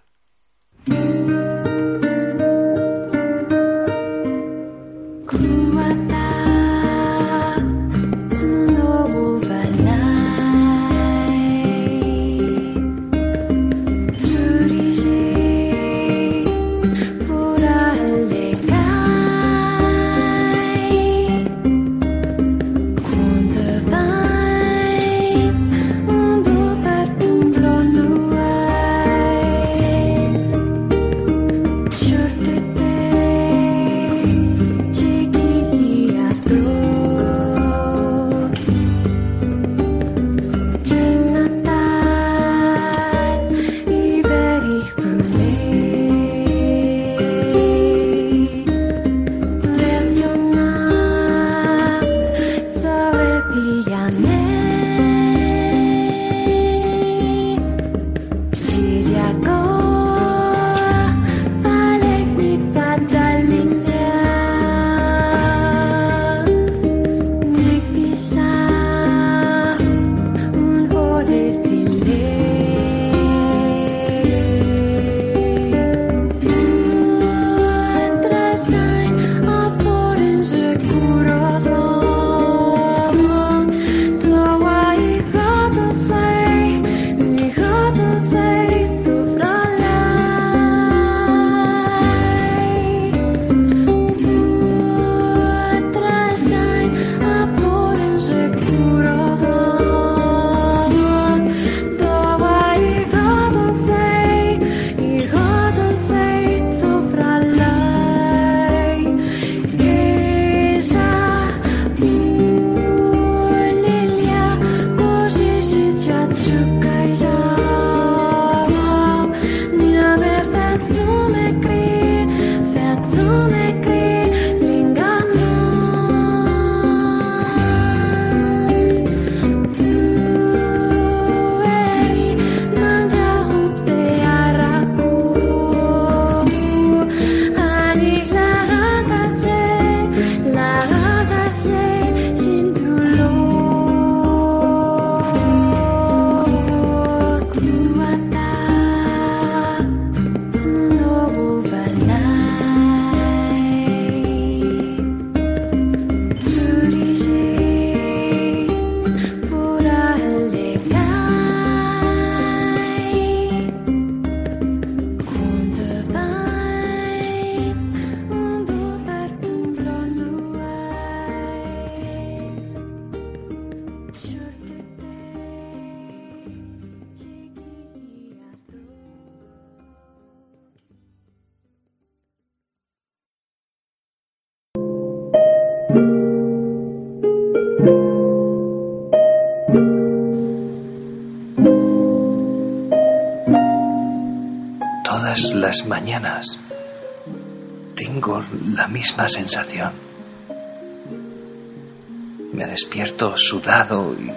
Sudado y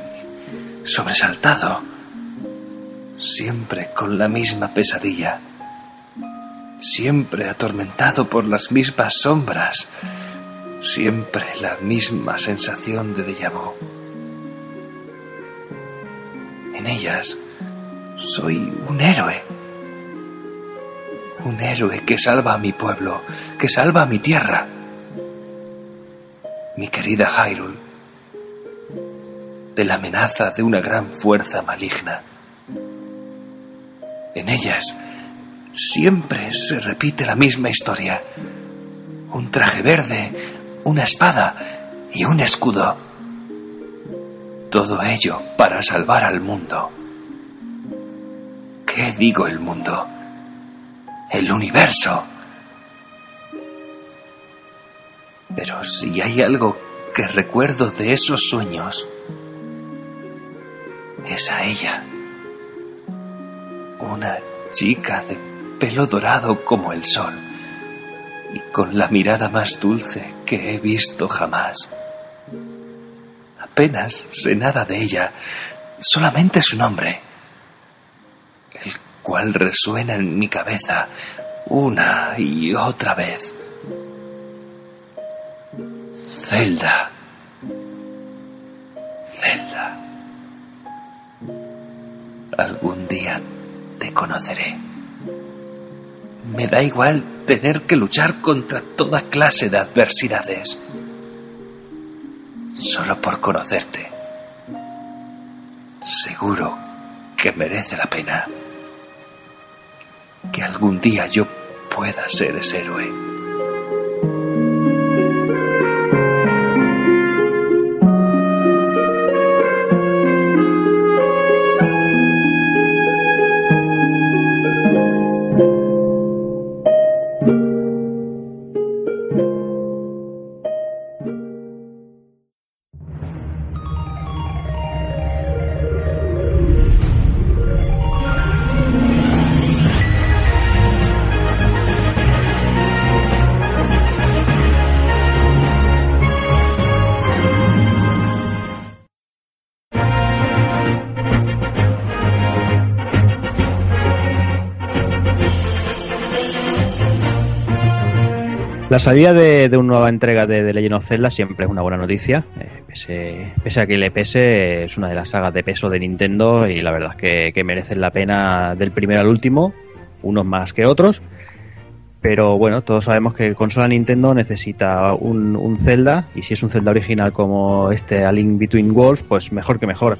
sobresaltado, siempre con la misma pesadilla, siempre atormentado por las mismas sombras, siempre la misma sensación de déjà. En ellas soy un héroe. Un héroe que salva a mi pueblo, que salva a mi tierra. Mi querida Hyrule, de la amenaza de una gran fuerza maligna. En ellas siempre se repite la misma historia. Un traje verde, una espada y un escudo. Todo ello para salvar al mundo. ¿Qué digo el mundo? El universo. Pero si hay algo que recuerdo de esos sueños, es a ella. Una chica de pelo dorado como el sol y con la mirada más dulce que he visto jamás. Apenas sé nada de ella, solamente su nombre, el cual resuena en mi cabeza una y otra vez. Zelda. Zelda. Algún día te conoceré. Me da igual tener que luchar contra toda clase de adversidades. Solo por conocerte. Seguro que merece la pena que algún día yo pueda ser ese héroe. Salida de, una nueva entrega de, de Legend of Zelda siempre es una buena noticia. Eh, pese, a que le pese, es una de las sagas de peso de Nintendo y la verdad es que, merecen la pena del primero al último, unos más que otros. Pero bueno, todos sabemos que consola Nintendo necesita un, Zelda y si es un Zelda original como este A Link Between Worlds, pues mejor que mejor.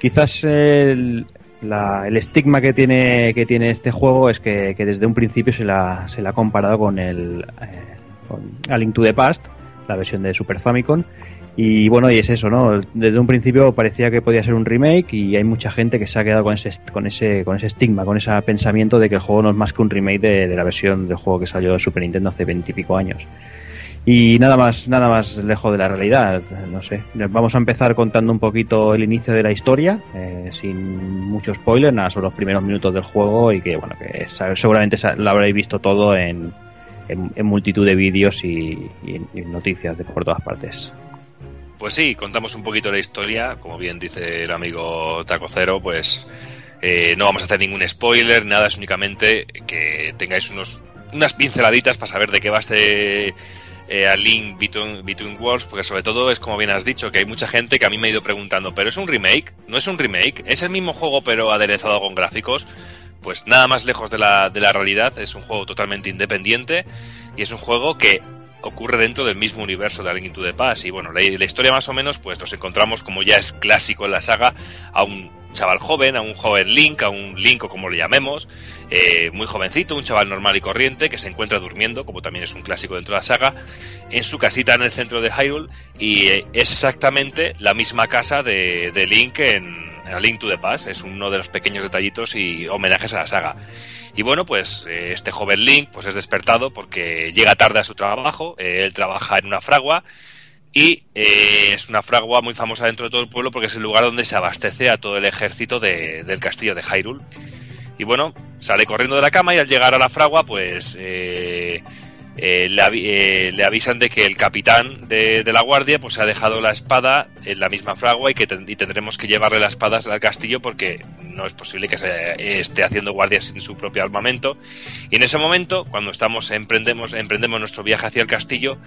Quizás el, la- estigma que tiene, que tiene este juego es que, desde un principio se la, se la ha comparado con el eh, con A Link to the Past, la versión de Super Famicom. Y bueno, y es eso, ¿no? Desde un principio parecía que podía ser un remake y hay mucha gente que se ha quedado con ese, con ese, con ese estigma, con ese pensamiento de que el juego no es más que un remake de, la versión del juego que salió de Super Nintendo hace veintipico años. Y nada más, nada más lejos de la realidad, no sé. Vamos a empezar contando un poquito el inicio de la historia, eh, sin mucho spoiler, nada, son los primeros minutos del juego y que bueno, que seguramente lo habréis visto todo en, en, multitud de vídeos y, y- noticias de por todas partes. Pues sí, contamos un poquito la historia, como bien dice el amigo Tacocero, pues eh, no vamos a hacer ningún spoiler, nada, es únicamente que tengáis unos, unas pinceladitas para saber de qué va este eh, A Link Between Worlds, porque sobre todo es como bien has dicho, que hay mucha gente que a mí me ha ido preguntando, ¿pero es un remake? ¿No es un remake? ¿Es el mismo juego pero aderezado con gráficos? Pues nada más lejos de la, de la realidad, es un juego totalmente independiente y es un juego que ocurre dentro del mismo universo de A Link Into the Past. Y bueno, la, la historia más o menos pues nos encontramos como ya es clásico en la saga a un chaval joven, a un joven Link, a un Link o como le llamemos, eh, muy jovencito, un chaval normal y corriente que se encuentra durmiendo, como también es un clásico dentro de la saga, en su casita en el centro de Hyrule y eh, es exactamente la misma casa de, de Link en A Link to the Past, es uno de los pequeños detallitos y homenajes a la saga. Y bueno, pues eh, este joven Link pues es despertado porque llega tarde a su trabajo, eh, él trabaja en una fragua y eh, es una fragua muy famosa dentro de todo el pueblo porque es el lugar donde se abastece a todo el ejército de- del castillo de Hyrule. Y bueno, sale corriendo de la cama y al llegar a la fragua pues eh, eh, le avisan de que el capitán de, la guardia pues ha dejado la espada en la misma fragua y que y tendremos que llevarle las espadas al castillo porque no es posible que se esté haciendo guardia sin su propio armamento. Y en ese momento, cuando estamos emprendemos, emprendemos nuestro viaje hacia el castillo,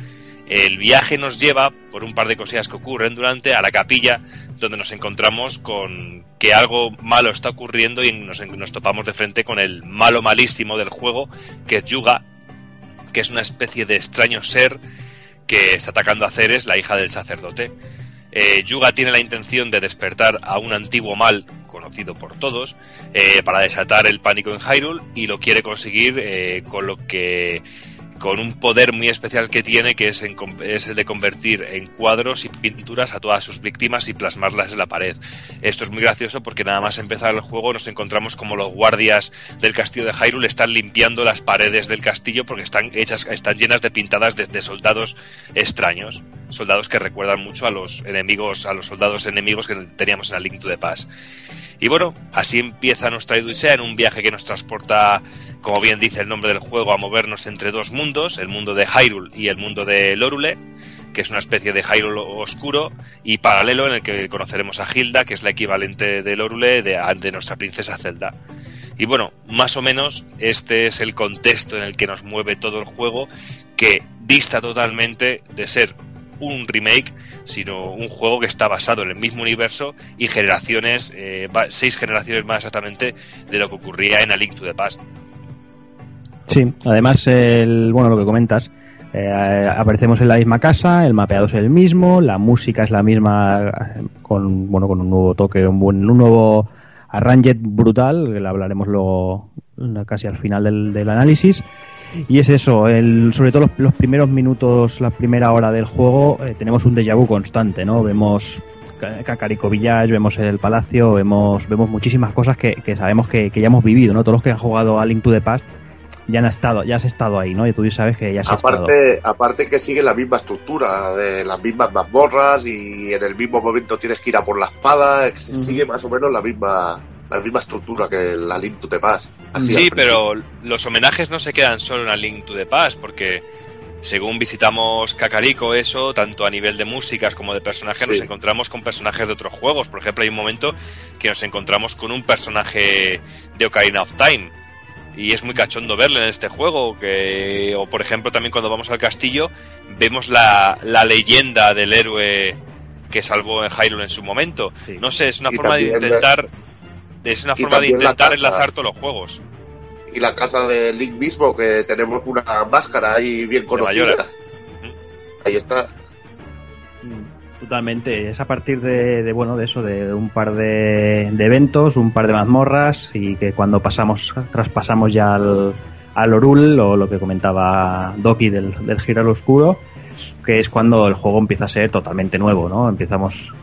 el viaje nos lleva, por un par de cosillas que ocurren durante, a la capilla, donde nos encontramos con que algo malo está ocurriendo y nos, nos topamos de frente con el malo malísimo del juego, que es Yuga, que es una especie de extraño ser que está atacando a Ceres, la hija del sacerdote. Eh, Yuga tiene la intención de despertar a un antiguo mal conocido por todos eh, para desatar el pánico en Hyrule y lo quiere conseguir eh, con lo que con un poder muy especial que tiene que es, el de convertir en cuadros y pinturas a todas sus víctimas y plasmarlas en la pared. Esto es muy gracioso porque nada más empezar el juego nos encontramos como los guardias del castillo de Hyrule están limpiando las paredes del castillo porque están hechas, están llenas de pintadas de, soldados extraños, soldados que recuerdan mucho a los enemigos, a los soldados enemigos que teníamos en el Link to the Past. Y bueno, así empieza nuestra Odisea en un viaje que nos transporta, como bien dice el nombre del juego, a movernos entre dos mundos, el mundo de Hyrule y el mundo de Lorule, que es una especie de Hyrule oscuro y paralelo en el que conoceremos a Hilda, que es la equivalente de Lorule de, nuestra princesa Zelda. Y bueno, más o menos este es el contexto en el que nos mueve todo el juego, que dista totalmente de ser un remake, sino un juego que está basado en el mismo universo y generaciones, eh, seis generaciones más exactamente de lo que ocurría en A Link to the Past. Sí, además, el, bueno, lo que comentas, eh, aparecemos en la misma casa, el mapeado es el mismo, la música es la misma, eh, con, bueno, con un nuevo toque, un, buen, un nuevo arranged brutal, lo hablaremos luego eh, casi al final del, del análisis. Y es eso, el, sobre todo los, primeros minutos, la primera hora del juego, tenemos un déjà vu constante, ¿no? Vemos Ca- Cacarico Village, vemos el palacio, vemos, vemos muchísimas cosas que, que sabemos que, que ya hemos vivido, ¿no? Todos los que han jugado a Link to the Past ya han estado, ya has estado ahí, ¿no? Y tú sabes que ya has estado. Aparte, aparte que sigue la misma estructura, de las mismas mazmorras y en el mismo momento tienes que ir a por la espada, sigue más o menos la misma la misma estructura que la Link to the Past. Sí, pero los homenajes no se quedan solo en A Link to the Past, porque según visitamos Kakariko, eso, tanto a nivel de músicas como de personajes, nos encontramos con personajes de otros juegos. Por ejemplo, hay un momento que nos encontramos con un personaje de Ocarina of Time. Y es muy cachondo verle en este juego. Que, o por ejemplo, también cuando vamos al castillo, vemos la, la leyenda del héroe que salvó en Hyrule en su momento. Sí. No sé, es una Y forma de la- intentar. Es una y forma de intentar casa. enlazar todos los juegos. Y la casa de Link mismo, que tenemos una máscara ahí bien conocida. Mayoras. Ahí está. Mm, Totalmente, es a partir de, de, bueno de eso, de un par de, eventos, un par de mazmorras y que cuando pasamos, traspasamos ya al, al Orul o lo que comentaba Doki del, del Giral Oscuro, que es cuando el juego empieza a ser totalmente nuevo, ¿no? Empezamos,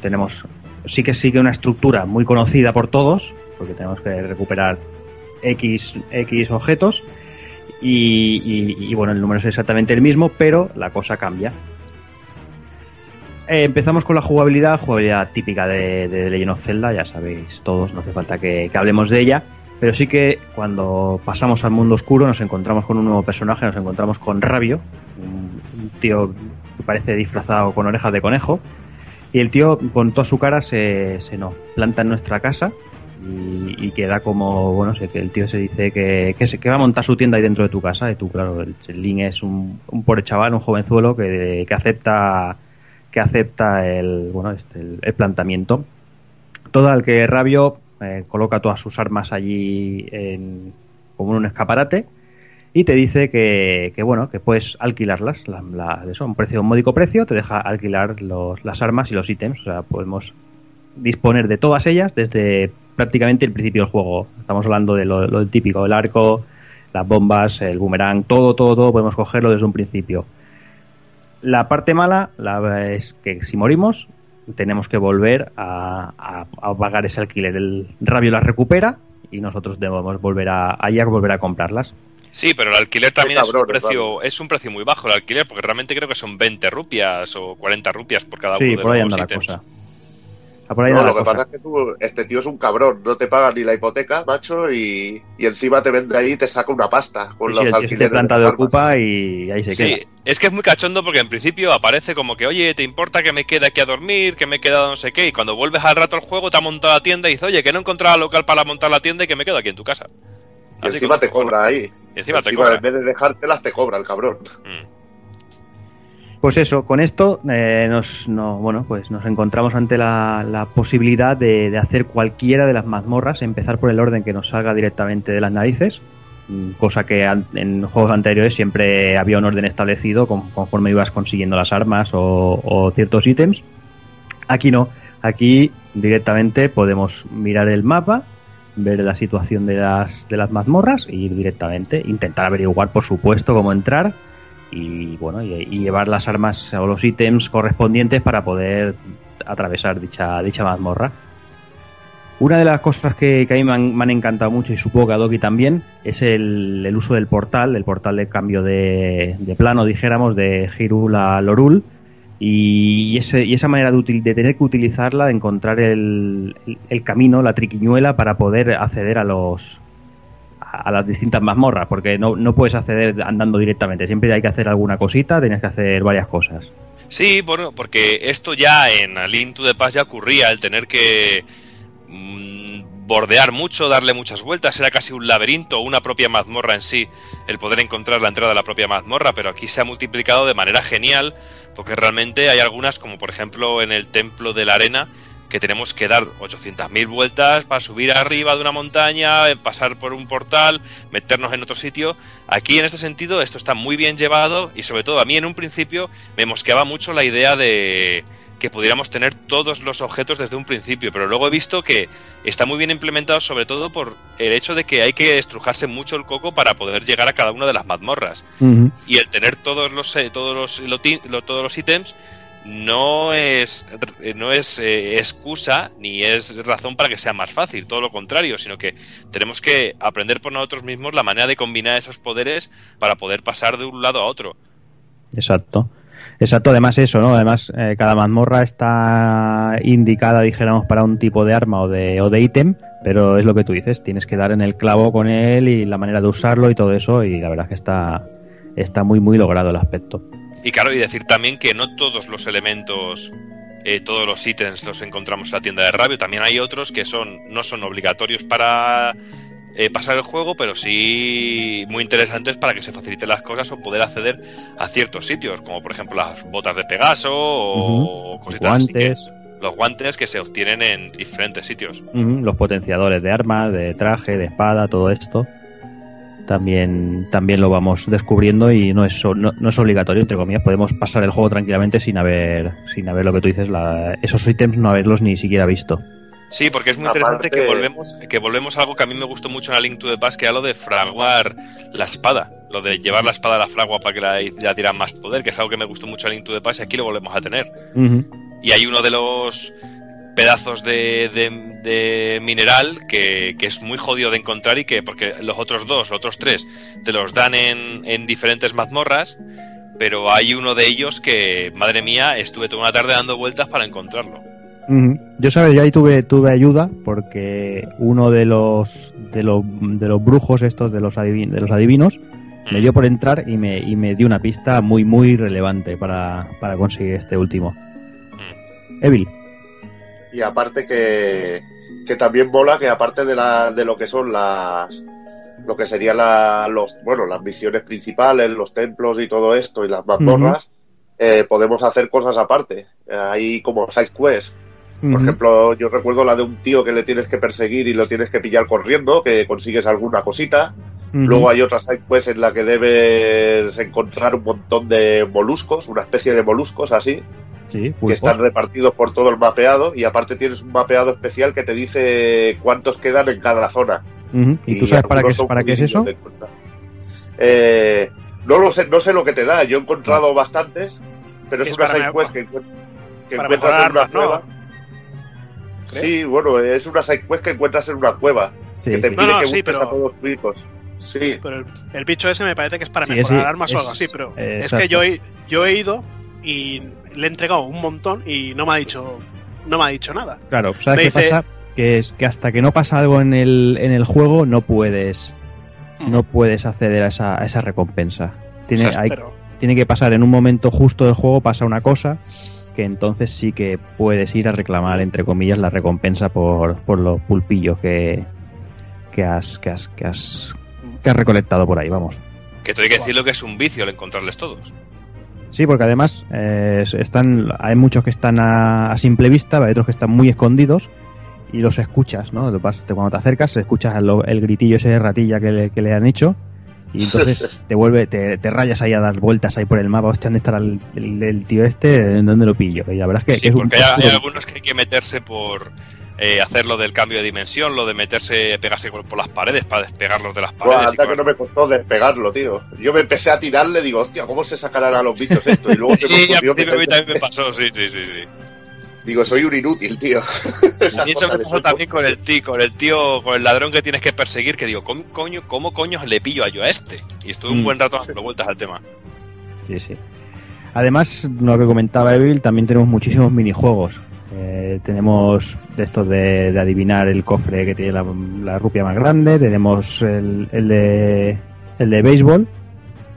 tenemos, sí que sigue una estructura muy conocida por todos, porque tenemos que recuperar X, X objetos y, bueno, el número es exactamente el mismo, pero la cosa cambia. Eh, empezamos con la jugabilidad, jugabilidad típica de, de Legend of Zelda, ya sabéis todos, no hace falta que, hablemos de ella, pero sí que cuando pasamos al mundo oscuro nos encontramos con un nuevo personaje, nos encontramos con Rabio, un, tío que parece disfrazado con orejas de conejo, y el tío con toda su cara se, se nos planta en nuestra casa y, queda como, bueno, sé que el tío se dice que, que, se, que va a montar su tienda ahí dentro de tu casa, y tú, claro, el, el Link es un, un pobre chaval, un jovenzuelo que, que acepta acepta el, bueno, este, el, el planteamiento. Todo al que Rabio eh, coloca todas sus armas allí en, como en un escaparate y te dice que, que bueno, que puedes alquilarlas, la, eso, un precio, un módico precio, te deja alquilar los, las armas y los ítems, o sea, podemos disponer de todas ellas desde prácticamente el principio del juego. Estamos hablando de lo, lo típico, el arco, las bombas, el boomerang, todo, todo, todo podemos cogerlo desde un principio. La parte mala la, es que si morimos tenemos que volver a, a- a pagar ese alquiler. El rabio las recupera y nosotros debemos volver a, allá volver a comprarlas. Sí, pero el alquiler también es, un precio, es un precio muy bajo el alquiler, porque realmente creo que son 20 rupias o 40 rupias por cada Sí, uno de por ahí los anda la cosa. Por ahí No, lo que cosa. pasa es que tú, este tío es un cabrón, no te paga ni la hipoteca, macho, y, y encima te vende ahí y te saca una pasta con Sí, sí, los el tío alquileres. este planta de ocupa y ahí se Sí, queda. es que es muy cachondo porque en principio aparece como que, oye, ¿te importa que me quede aquí a dormir? Que me he quedado no sé qué. Y cuando vuelves al rato al juego, te ha montado la tienda y dice, oye, que no he encontrado local para montar la tienda y que me quedo aquí en tu casa. Y encima te cobra ahí. Y encima te cobra. En vez de dejártelas, te cobra el cabrón. Mm. Pues eso, con esto eh, nos, no, bueno, pues nos encontramos ante la, posibilidad de, hacer cualquiera de las mazmorras, empezar por el orden que nos salga directamente de las narices, mm, cosa que en juegos anteriores siempre había un orden establecido con- conforme ibas consiguiendo las armas o, ciertos ítems. Aquí no, aquí directamente podemos mirar el mapa, ver la situación de las, de las mazmorras y ir directamente, intentar averiguar por supuesto cómo entrar y bueno y, llevar las armas o los ítems correspondientes para poder atravesar dicha dicha mazmorra. Una de las cosas que, que a mí me han, encantado mucho y supongo que a Doki también es el, el uso del portal el portal de cambio de, plano dijéramos de Hirul a Lorul. Y, ese, y esa manera de, de tener que utilizarla de encontrar el- el camino la triquiñuela para poder acceder a los a las distintas mazmorras, porque no, no puedes acceder andando directamente, siempre hay que hacer alguna cosita, tienes que hacer varias cosas. Sí, bueno, porque esto ya en A Link to the Past ya ocurría, el tener que mm, bordear mucho, darle muchas vueltas, era casi un laberinto, una propia mazmorra en sí, el poder encontrar la entrada a la propia mazmorra, pero aquí se ha multiplicado de manera genial, porque realmente hay algunas, como por ejemplo en el Templo de la Arena, que tenemos que dar 800.000 vueltas para subir arriba de una montaña, eh, pasar por un portal, meternos en otro sitio. Aquí en este sentido esto está muy bien llevado y sobre todo a mí en un principio me mosqueaba mucho la idea de que pudiéramos tener todos los objetos desde un principio, pero luego he visto que está muy bien implementado sobre todo por el hecho de que hay que estrujarse mucho el coco para poder llegar a cada una de las mazmorras y el tener todos los eh, todos los todos los ítems no es no es eh, excusa ni es razón para que sea más fácil, todo lo contrario, sino que tenemos que aprender por nosotros mismos la manera de combinar esos poderes para poder pasar de un lado a otro. Exacto. Exacto, además eso, ¿no? Además, eh, cada mazmorra está indicada, dijéramos, para un tipo de arma o de, o de ítem, pero es lo que tú dices, tienes que dar en el clavo con él y la manera de usarlo y todo eso, y la verdad es que está, está muy, muy logrado el aspecto. Y claro, y decir también que no todos los elementos, eh, todos los ítems los encontramos en la tienda de Rabio. También hay otros que son no son obligatorios para eh, pasar el juego, pero sí muy interesantes para que se faciliten las cosas o poder acceder a ciertos sitios, como por ejemplo las botas de Pegaso o Ujú. cositas así que- Guantes, los guantes que se obtienen en diferentes sitios. ujú, los potenciadores de armas, de traje, de espada, todo esto. También, también lo vamos descubriendo y no es, no, no es obligatorio, entre comillas. Podemos pasar el juego tranquilamente sin haber, sin haber lo que tú dices, la- esos ítems no haberlos ni siquiera visto. Sí, porque es muy Aparte- interesante que volvemos, que volvemos a algo que a mí me gustó mucho en la Link to the Past, que era lo de fraguar la espada. Lo de llevar la espada a la fragua para que la, la diera más poder, que es algo que me gustó mucho en Link to the Past y aquí lo volvemos a tener. Y hay uno de los pedazos de, de- de mineral que, que es muy jodido de encontrar y que, porque los otros dos, otros tres, te los dan en, en diferentes mazmorras, pero hay uno de ellos que, madre mía, estuve toda una tarde dando vueltas para encontrarlo. Yo sabes, yo ahí tuve, tuve ayuda porque uno de los de los, de los brujos estos de los adivin- de los adivinos me dio por entrar y me, y me dio una pista muy muy relevante para, para conseguir este último. Evil. Y aparte que, que también mola que aparte de, la, de lo que son las lo que serían la, los bueno las misiones principales, los templos y todo esto y las mazmorras, eh, podemos hacer cosas aparte. Hay como side quests. Por ejemplo, yo recuerdo la de un tío que le tienes que perseguir y lo tienes que pillar corriendo, que consigues alguna cosita. Luego hay otra side quest en la que debes encontrar un montón de moluscos, una especie de moluscos así, Sí, que están repartidos por todo el mapeado y aparte tienes un mapeado especial que te dice cuántos quedan en cada zona. ¿Y, tú sabes para qué, para qué es eso? Eh, no lo sé, no sé lo que te da. Yo he encontrado bastantes, pero es Es una side quest que, que para encuentras en una cueva. Sí, bueno, es una side quest que encuentras en una cueva Sí, que te sí. pide No, no, que sí, busques pero- a todos los ricos. Sí, Pero el, el bicho ese me parece que es para Sí, mejorar sí, armas o es- algo así, pero eh, es que yo he, yo he ido y le he entregado un montón y no me ha dicho no me ha dicho nada. Claro, ¿sabes Me qué dice- pasa? Que es que hasta que no pasa algo en el, en el juego no puedes no puedes acceder a esa, a esa recompensa. Tiene, O sea, hay- Pero tiene que pasar en un momento justo del juego, pasa una cosa que entonces sí que puedes ir a reclamar, entre comillas, la recompensa por, por los pulpillos que, que, has, que, has, que, has, que has recolectado por ahí, vamos. Que todo hay que decirlo que es un vicio el encontrarles todos. Sí, porque además eh, están, hay muchos que están a, a simple vista, hay otros que están muy escondidos y los escuchas, ¿no? Lo pas- te- Cuando te acercas, escuchas el, el gritillo ese de ratilla que le, que le han hecho y entonces te vuelve, te, te rayas ahí a dar vueltas ahí por el mapa, hostia, ¿dónde estará el, el- el tío este? ¿En dónde lo pillo? Y la verdad es que, Sí, es un hay, hay algunos que hay que meterse por eh, hacer lo del cambio de dimensión, lo de meterse, pegarse por, por las paredes para despegarlos de las paredes. anda que no me costó despegarlo, tío. Yo me empecé a tirarle, digo, hostia, ¿cómo se sacarán a los bichos esto? Y luego se Sí, a mí que- también me pasó, sí, sí, sí. sí. Digo, soy un inútil, tío. Y eso me pasó también con el tío, con el tío, con el ladrón que tienes que perseguir, que digo, ¿cómo coño, cómo coño le pillo a yo a este? Y estuve un Mm. buen rato dando vueltas al tema. Sí, sí. Además, lo que comentaba Evil, también tenemos muchísimos minijuegos. Eh, tenemos de estos de, de adivinar el cofre que tiene la, la rupia más grande. Tenemos el, el de el de béisbol,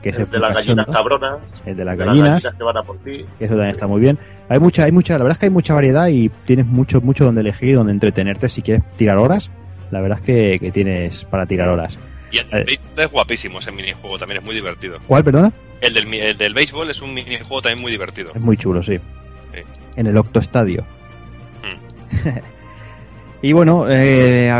que es el, El de las gallinas cabronas, el de las de gallinas, las gallinas que van a por ti. que eso también está muy bien. Hay mucha, hay mucha, la verdad es que hay mucha variedad y tienes mucho, mucho donde elegir, donde entretenerte si quieres tirar horas. La verdad es que, que tienes para tirar horas. Y el del béisbol es guapísimo ese minijuego, también es muy divertido. ¿Cuál, perdona? El del, el del béisbol es un minijuego también muy divertido. Es muy chulo, sí. Sí. En el Octoestadio. Y bueno, eh,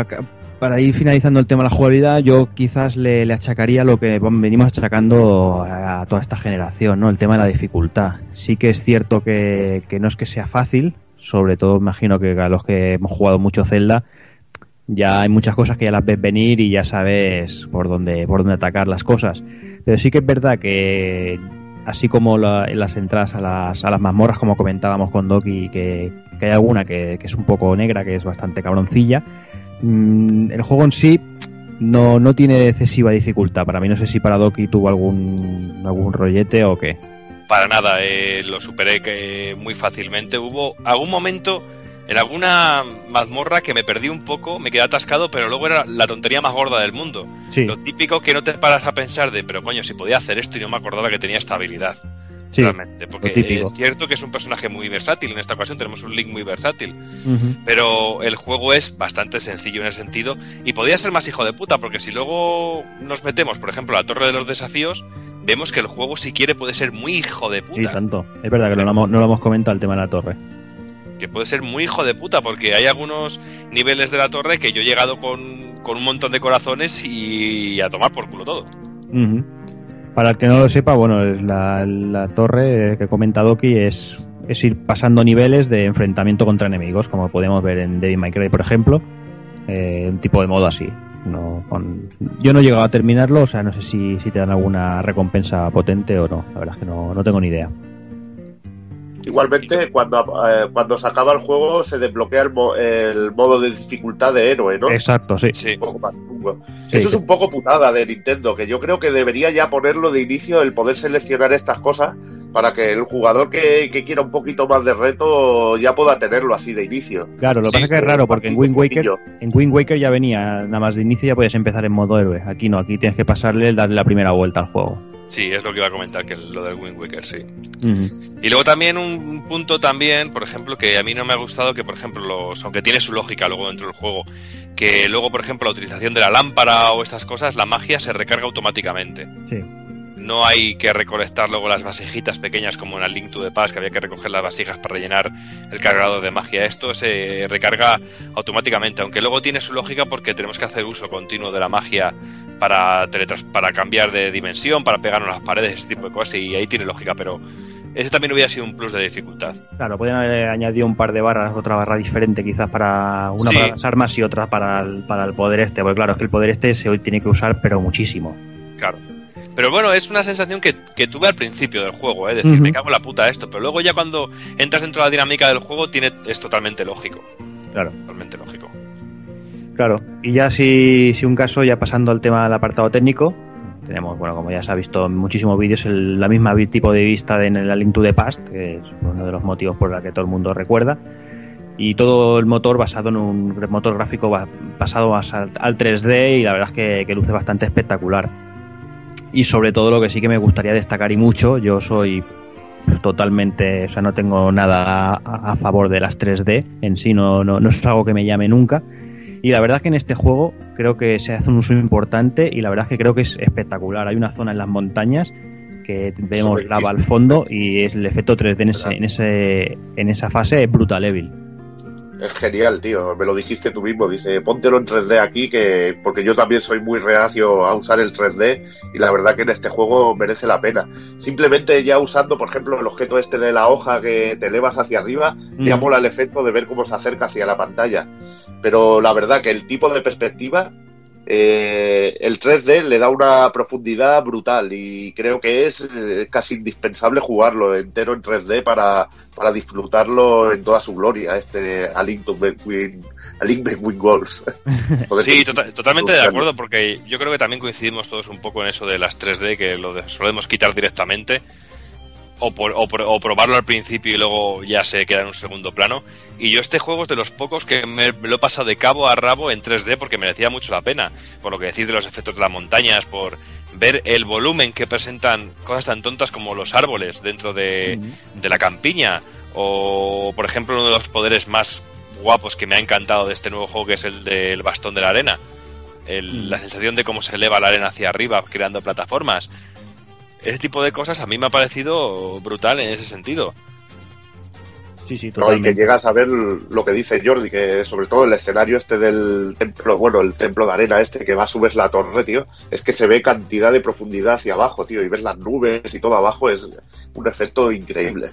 para ir finalizando el tema de la jugabilidad, yo quizás le, le achacaría lo que venimos achacando a toda esta generación, ¿no? El tema de la dificultad. Sí que es cierto que, que no es que sea fácil, sobre todo imagino que a los que hemos jugado mucho Zelda, ya hay muchas cosas que ya las ves venir y ya sabes por dónde, por dónde atacar las cosas. Pero sí que es verdad que, así como las entradas a las, a las mazmorras, como comentábamos con Doki, que, que hay alguna que, que es un poco negra, que es bastante cabroncilla, mm, el juego en sí no, no tiene excesiva dificultad. Para mí no sé si para Doki tuvo algún, algún rollete o qué. Para nada, eh, lo superé que muy fácilmente. Hubo algún momento en alguna mazmorra que me perdí un poco, me quedé atascado, pero luego era la tontería más gorda del mundo. Sí, Lo típico que no te paras a pensar de, pero coño, si podía hacer esto y no me acordaba que tenía esta habilidad. sí. realmente, porque es cierto que es un personaje muy versátil. En esta ocasión tenemos un Link muy versátil. Pero el juego es bastante sencillo en ese sentido y podría ser más hijo de puta, porque si luego nos metemos, por ejemplo, a la Torre de los Desafíos, vemos que el juego, si quiere, puede ser muy hijo de puta. tanto. Es verdad que no lo, hemos, no lo hemos comentado el tema de la torre. Que puede ser muy hijo de puta, porque hay algunos niveles de la torre que yo he llegado con, con un montón de corazones y a tomar por culo todo. Para el que no lo sepa, bueno, la, torre que comenta Doki es, es ir pasando niveles de enfrentamiento contra enemigos, como podemos ver en Devil May Cry, por ejemplo. Eh, un tipo de modo así. No, Yo no he llegado a terminarlo, o sea, no sé si, si te dan alguna recompensa potente o no. La verdad es que no, no tengo ni idea. Igualmente, cuando, eh, cuando se acaba el juego, se desbloquea el, mo- el modo de dificultad de héroe, ¿no? Exacto, sí. Sí. Un poco más chungo. Sí, Eso es un poco putada de Nintendo, que yo creo que debería ya ponerlo de inicio el poder seleccionar estas cosas para que el jugador que, que quiera un poquito más de reto ya pueda tenerlo así de inicio. Claro, lo que Sí, pasa es que es raro, porque en Wind Waker, en Wind Waker ya venía, nada más de inicio ya puedes empezar en modo héroe. Aquí no, aquí tienes que pasarle, darle la primera vuelta al juego. Sí, es lo que iba a comentar, que lo del Wind Waker, sí. Y luego también un punto también, por ejemplo, que a mí no me ha gustado, que por ejemplo, los, aunque tiene su lógica luego dentro del juego, que luego, por ejemplo, la utilización de la lámpara o estas cosas, la magia se recarga automáticamente. Sí. No hay que recolectar luego las vasijitas pequeñas como en el Link to the Past, que había que recoger las vasijas para rellenar el cargador de magia. Esto se recarga automáticamente, aunque luego tiene su lógica porque tenemos que hacer uso continuo de la magia para, teletras- para cambiar de dimensión, para pegarnos a las paredes, ese tipo de cosas, y ahí tiene lógica, pero ese también hubiera sido un plus de dificultad. Claro, pueden haber añadido un par de barras, otra barra diferente quizás para una Sí. para las armas y otra para el, para el poder este, porque claro, es que el poder este se hoy tiene que usar pero muchísimo. Claro. Pero bueno, es una sensación que, que tuve al principio del juego, ¿eh? decir, me cago en la puta esto, pero luego ya cuando entras dentro de la dinámica del juego tiene, es totalmente lógico. Claro. Totalmente lógico. Claro, y ya si, si un caso, ya pasando al tema del apartado técnico, tenemos, bueno, como ya se ha visto en muchísimos vídeos, el- la misma tipo de vista de en el Link to the Past, que es uno de los motivos por el que todo el mundo recuerda. Y todo el motor basado en un motor gráfico ba- basado más al, al 3D y la verdad es que, que luce bastante espectacular. Y sobre todo lo que sí que me gustaría destacar y mucho, yo soy totalmente, o sea, no tengo nada a, a favor de las 3D en sí, no, no, no es algo que me llame nunca. Y la verdad es que en este juego creo que se hace un uso importante y la verdad es que creo que es espectacular. Hay una zona en las montañas que vemos lava al fondo y es el efecto 3D en, ese, en, ese, en esa fase es brutal evil. Es genial, tío. Me lo dijiste tú mismo. Dice, póntelo en 3D aquí, que porque yo también soy muy reacio a usar el 3D y la verdad que en este juego merece la pena. Simplemente ya usando, por ejemplo, el objeto este de la hoja que te elevas hacia arriba, ya Mm. mola el efecto de ver cómo se acerca hacia la pantalla. Pero la verdad que el tipo de perspectiva, eh, el 3D le da una profundidad brutal y creo que es eh, casi indispensable jugarlo entero en 3D para, para disfrutarlo en toda su gloria, este A Link to Between, A Link Between Worlds. Joder, Sí, tota- totalmente de acuerdo, porque yo creo que también coincidimos todos un poco en eso de las 3D, que lo solemos quitar directamente, o, por- o por- o probarlo al principio y luego ya se queda en un segundo plano. Y yo este juego es de los pocos que me, me lo he pasado de cabo a rabo en 3D porque merecía mucho la pena, por lo que decís de los efectos de las montañas, por ver el volumen que presentan cosas tan tontas como los árboles dentro de, de la campiña, o por ejemplo uno de los poderes más guapos que me ha encantado de este nuevo juego, que es el del bastón de la arena. El-. La sensación de cómo se eleva la arena hacia arriba, creando plataformas. Ese tipo de cosas a mí me ha parecido brutal en ese sentido. Sí, sí, No, y que llegas a ver lo que dice Jordi, que sobre todo el escenario este del templo, bueno, el templo de arena este que va a subir la torre, tío, es que se ve cantidad de profundidad hacia abajo, tío, y ves las nubes y todo abajo es un efecto increíble.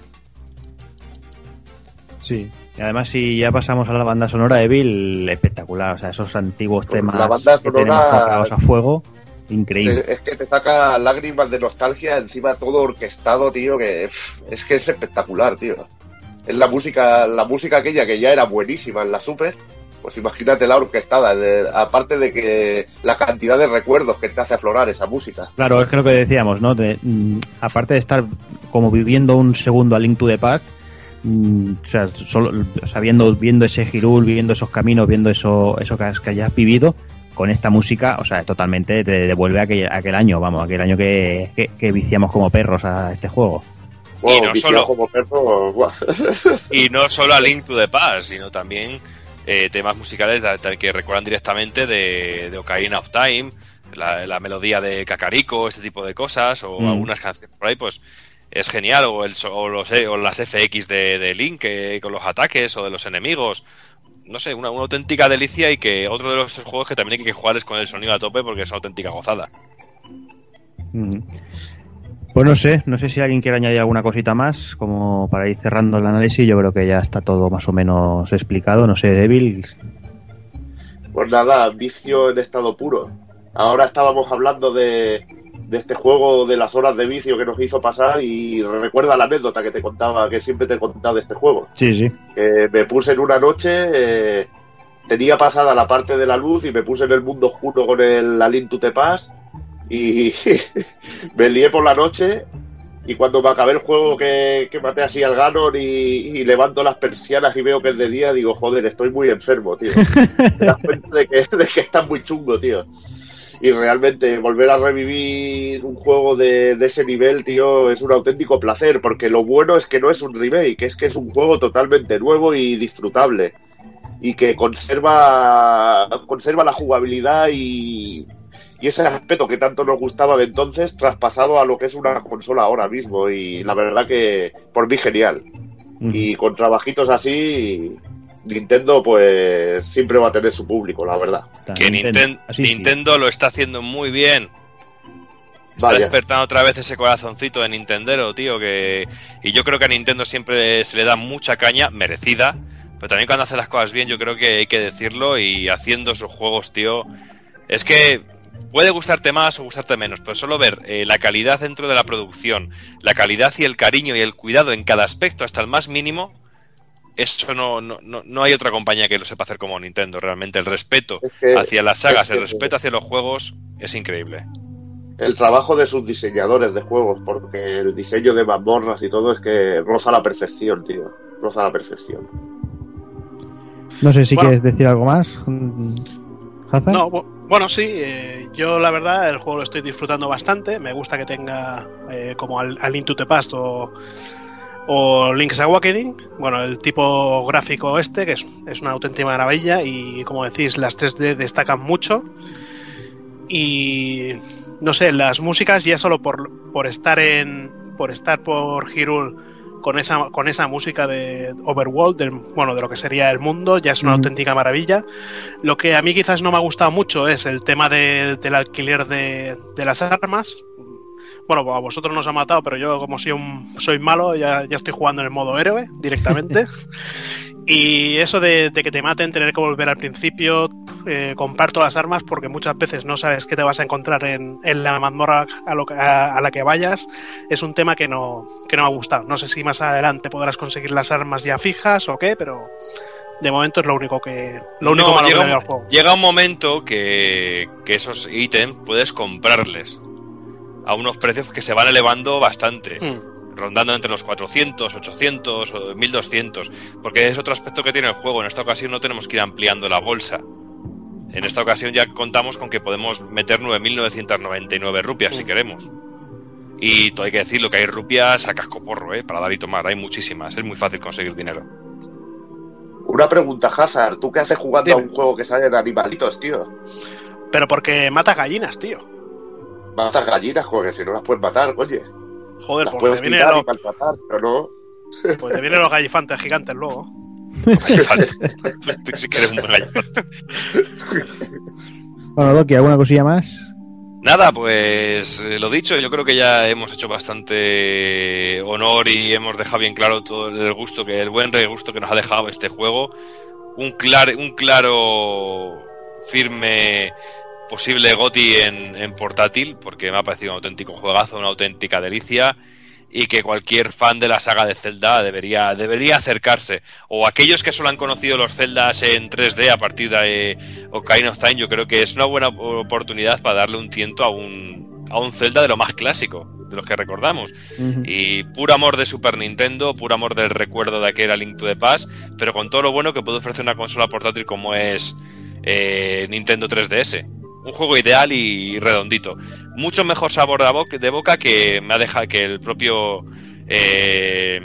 Sí. Y además, si ya pasamos a la banda sonora Evil, espectacular. O sea, esos antiguos Pues temas la banda que sonora- tenemos comprados a fuego, increíble. Es, es que te saca lágrimas de nostalgia, encima todo orquestado, tío, que es que es espectacular, tío. Es la música, la música aquella que ya era buenísima en la Super, pues imagínate la orquestada, de- aparte de que la cantidad de recuerdos que te hace aflorar esa música. Claro, es que lo que decíamos, ¿no? De, mm, aparte de estar como viviendo un segundo a Link to the Past, mm, o sea, solo, o sea, viendo, viendo ese Hirul, viendo esos caminos, viendo eso, eso que, has, que hayas vivido, con esta música, o sea, totalmente te devuelve a aquel, a aquel año, vamos, aquel año que, que, que viciamos como perros a este juego. Bueno, no solo- como perro, buah. Y no solo a Link to the Past, sino también eh, temas musicales de- de- que recuerdan directamente de, de Ocarina of Time, la, la melodía de Kakariko, este tipo de cosas, o Mm. algunas canciones por ahí, pues es genial, o, el, so- o los, eh, o las FX de, de Link eh, con los ataques o de los enemigos. No sé, una, una auténtica delicia y que otro de los juegos que también hay que jugar es con el sonido a tope porque es una auténtica gozada. Mm. Pues no sé, no sé si alguien quiere añadir alguna cosita más, como para ir cerrando el análisis, yo creo que ya está todo más o menos explicado, no sé, Devil, Pues nada, vicio en estado puro. Ahora estábamos hablando de, de este juego de las horas de vicio que nos hizo pasar y recuerda la anécdota que te contaba, que siempre te he contado de este juego. sí, sí. que me puse en una noche, eh, tenía pasada la parte de la luz y me puse en el mundo oscuro con el the Past y me lié por la noche y cuando me acabé el juego que, que maté así al Ganon y, y levanto las persianas y veo que es de día, digo, joder, estoy muy enfermo, tío. Te das cuenta de que, de que está muy chungo, tío. Y realmente volver a revivir un juego de, de ese nivel, tío, es un auténtico placer, porque lo bueno es que no es un remake, es que es un juego totalmente nuevo y disfrutable. Y que conserva, conserva la jugabilidad y, y ese aspecto que tanto nos gustaba de entonces, traspasado a lo que es una consola ahora mismo. Y la verdad que por mí genial. Mm. Y con trabajitos así, Nintendo pues siempre va a tener su público, la verdad. Que Así sí. Nintendo lo está haciendo muy bien. Está Vaya. despertando otra vez ese corazoncito de Nintendero, tío, que... Y yo creo que a Nintendo siempre se le da mucha caña, merecida, pero también cuando hace las cosas bien yo creo que hay que decirlo y haciendo sus juegos, tío... Es que puede gustarte más o gustarte menos, pero solo ver eh, la calidad dentro de la producción, la calidad y el cariño y el cuidado en cada aspecto, hasta el más mínimo, eso no, no, no, no hay otra compañía que lo sepa hacer como Nintendo. Realmente el respeto Es que- hacia las sagas, es el respeto hacia los juegos es increíble. el trabajo de sus diseñadores de juegos, porque el diseño de mazmorras y todo es que roza la perfección, tío. Roza la perfección. No sé si Bueno. quieres decir algo más, Hazard. No, bu- bueno, sí, eh, yo la verdad el juego lo estoy disfrutando bastante. Me gusta que tenga eh, como al, al Link to the Past o, o Link's Awakening. Bueno, el tipo gráfico este, que es, es una auténtica maravilla y como decís, las 3D destacan mucho. Y no sé, las músicas ya solo por, por estar en por estar por Hyrule con esa con esa música de Overworld, del, bueno, de lo que sería el mundo, ya es una auténtica maravilla. Lo que a mí quizás no me ha gustado mucho es el tema de- del alquiler de, de las armas. Bueno, a vosotros nos ha matado, pero yo como soy un soy malo, ya, ya estoy jugando en el modo héroe directamente. y eso de, de que te maten, tener que volver al principio, eh, comprar todas las armas, porque muchas veces no sabes qué te vas a encontrar en, en la mazmorra a, lo que- a- a la que vayas, es un tema que no, que no me ha gustado. No sé si más adelante podrás conseguir las armas ya fijas o qué, pero de momento es lo único que lo único No, malo que llega, un, juego. llega un momento que, que esos ítems puedes comprarles a unos precios que se van elevando bastante. Hmm. rondando entre los 400, 800 o 1200, porque es otro aspecto que tiene el juego. En esta ocasión no tenemos que ir ampliando la bolsa. En esta ocasión ya contamos con que podemos meter 9.999 rupias si queremos. Y todo hay que decirlo que hay rupias a casco porro, ¿eh? para dar y tomar. Hay muchísimas. Es muy fácil conseguir dinero. Una pregunta, Hazard. ¿Tú qué haces jugando a un juego que salen animalitos, tío? Pero porque mata gallinas, tío. Matas gallinas, joder, si no las puedes matar, oye. Joder, Las pues puedes te vienen tirar y los, maltratar, pero no. pues te vienen los gallifantes gigantes luego. Tú sí que eres un gallifante. Bueno, Doki, ¿alguna cosilla más? Nada, pues eh, lo dicho, yo creo que ya hemos hecho bastante honor y hemos dejado bien claro todo el gusto que el buen gusto que nos ha dejado este juego. Un claro, un claro firme posible Goti en, en portátil, porque me ha parecido un auténtico juegazo, una auténtica delicia y que cualquier fan de la saga de Zelda debería, debería acercarse. O aquellos que solo han conocido los Zeldas en 3D a partir de Ocarina of Time, yo creo que es una buena oportunidad para darle un tiento a un, a un Zelda de lo más clásico, de los que recordamos. Y puro amor de Super Nintendo, puro amor del recuerdo de aquel A Link to the Past, pero con todo lo bueno que puede ofrecer una consola portátil como es eh, Nintendo 3DS. Un juego ideal y redondito. Mucho mejor sabor de boca, que me ha dejado que el propio eh,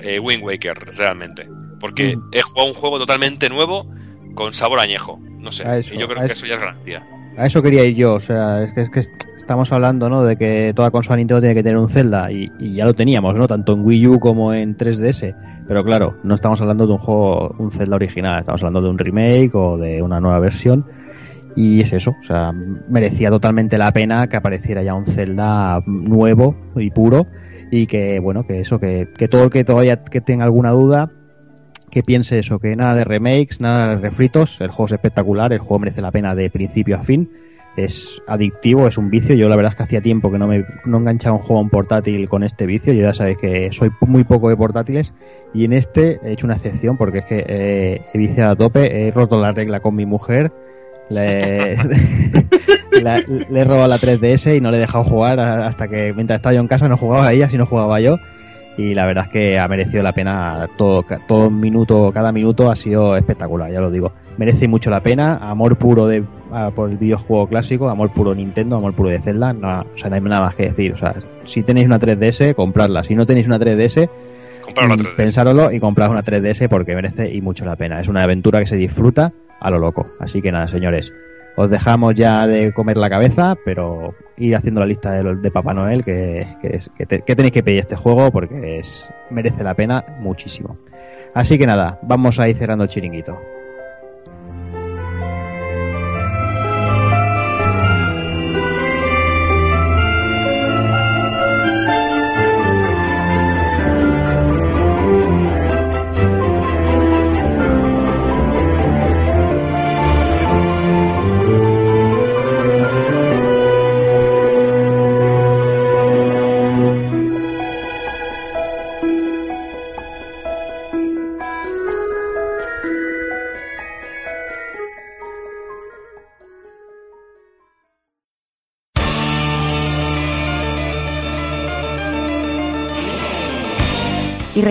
eh, Wind Waker, realmente. Porque Mm. he jugado un juego totalmente nuevo con sabor añejo. No sé, eso, y yo creo que eso. eso ya es garantía. A eso quería ir yo, o sea, es que, es que estamos hablando, ¿no? De que toda consola Nintendo tiene que tener un Zelda y, y ya lo teníamos, ¿no? Tanto en Wii U como en 3DS. Pero claro, no estamos hablando de un juego, un Zelda original, estamos hablando de un remake o de una nueva versión. Y es eso, o sea, merecía totalmente la pena que apareciera ya un Zelda nuevo y puro y que, bueno, que eso, que, que todo el que todavía que tenga alguna duda, que piense eso, que nada de remakes, nada de refritos, el juego es espectacular, el juego merece la pena de principio a fin, es adictivo, es un vicio, yo la verdad es que hacía tiempo que no me no enganchaba un juego en portátil con este vicio, yo ya sabéis que soy muy poco de portátiles y en este he hecho una excepción porque es que eh, he viciado a tope, he roto la regla con mi mujer, le, la- le he robado la 3DS y no le he dejado jugar hasta que mientras estaba yo en casa no jugaba ella, sino jugaba yo y la verdad es que ha merecido la pena todo, todo minuto, cada minuto ha sido espectacular, ya lo digo. Merece mucho la pena, amor puro de, a- por el videojuego clásico, amor puro Nintendo, amor puro de Zelda, no, o sea, no hay nada más que decir. O sea, si tenéis una 3DS, compradla. Si no tenéis una 3DS, Comprar la mm, 3DS. pensároslo y comprad una 3DS porque merece y mucho la pena. Es una aventura que se disfruta a lo loco. Así que nada, señores, os dejamos ya de comer la cabeza, pero ir haciendo la lista de, de Papá Noel que, que, que que tenéis que pedir este juego porque es merece la pena muchísimo. Así que nada, vamos a ir cerrando el chiringuito.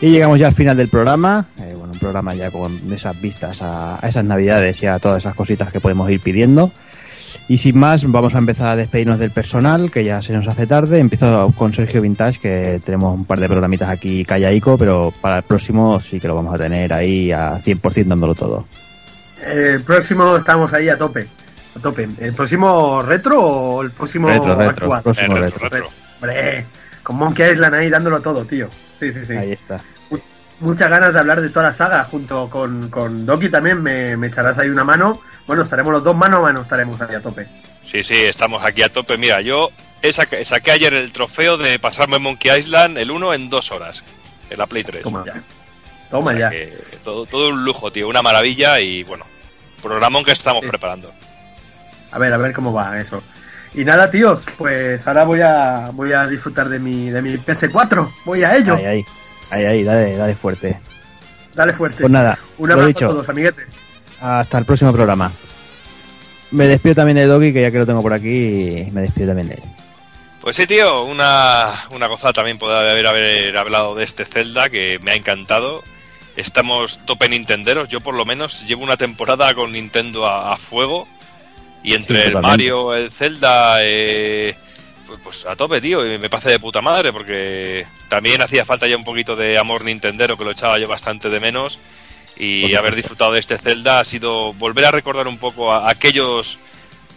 Y llegamos ya al final del programa. Eh, bueno, un programa ya con esas vistas a, a esas navidades y a todas esas cositas que podemos ir pidiendo. Y sin más, vamos a empezar a despedirnos del personal, que ya se nos hace tarde. Empiezo con Sergio Vintage, que tenemos un par de programitas aquí callaico, pero para el próximo sí que lo vamos a tener ahí a 100% dándolo todo. El próximo estamos ahí a tope. A tope. ¿El próximo retro o el próximo Retro, retro, actual? próximo Eh, retro. retro, retro. Hombre, con Monkey Island ahí dándolo todo, tío. Sí, sí, sí. Ahí está. Muchas ganas de hablar de toda la saga. Junto con, con Doki también me, me echarás ahí una mano. Bueno, estaremos los dos mano a mano, estaremos ahí a tope. Sí, sí, estamos aquí a tope. Mira, yo saca- saqué ayer el trofeo de pasarme Monkey Island el 1 en dos horas, en la Play 3. Toma ya. Toma O sea ya. que todo, todo un lujo, tío, una maravilla y bueno, programón que estamos preparando. A ver, a ver cómo va eso. Y nada, tíos, pues ahora voy a voy a disfrutar de mi, de mi PS4. Voy a ello. Ahí, ahí. Ahí, ahí, dale, dale fuerte. Dale fuerte. Pues nada, Un lo abrazo dicho. a todos, amiguetes. Hasta el próximo programa. Me despido también de Doggy, que ya que lo tengo por aquí, me despido también de él. Pues sí, tío, una, una gozada también poder haber, haber hablado de este Zelda que me ha encantado. Estamos tope Nintenderos, yo por lo menos llevo una temporada con Nintendo a, a fuego. Y entre Sí, el. Mario, el Zelda, eh, pues, pues a tope, tío, y me parece de puta madre porque también hacía falta ya un poquito de amor Nintendero que lo echaba yo bastante de menos. Y haber disfrutado de este Zelda ha sido volver a recordar un poco a aquellos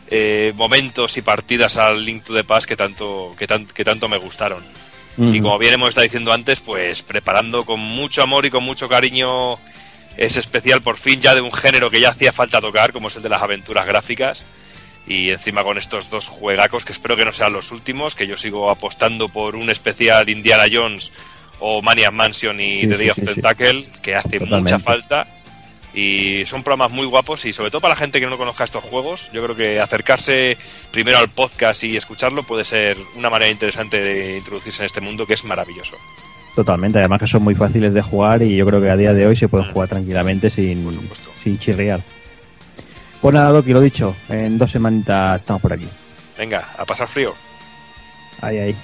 eh, momentos y partidas al Link to the Past que tanto, que, tan- que tanto me gustaron. Y como bien hemos estado diciendo antes, pues preparando con mucho amor y con mucho cariño ese especial por fin ya de un género que ya hacía falta tocar, como es el de las aventuras gráficas. Y encima con estos dos juegacos que espero que no sean los últimos, que yo sigo apostando por un especial Indiana Jones o Maniac Mansion y Sí, The sí, Day of sí. Tentacle, que hace Totalmente. mucha falta. Y son programas muy guapos y sobre todo para la gente que no conozca estos juegos, yo creo que acercarse primero al podcast y escucharlo puede ser una manera interesante de introducirse en este mundo que es maravilloso. Totalmente, además que son muy fáciles de jugar y yo creo que a día de hoy se pueden jugar tranquilamente sin, sin chirriar. Pues nada, Doki, lo dicho, en dos semanitas estamos por aquí. Venga, a pasar frío. Ahí, ahí.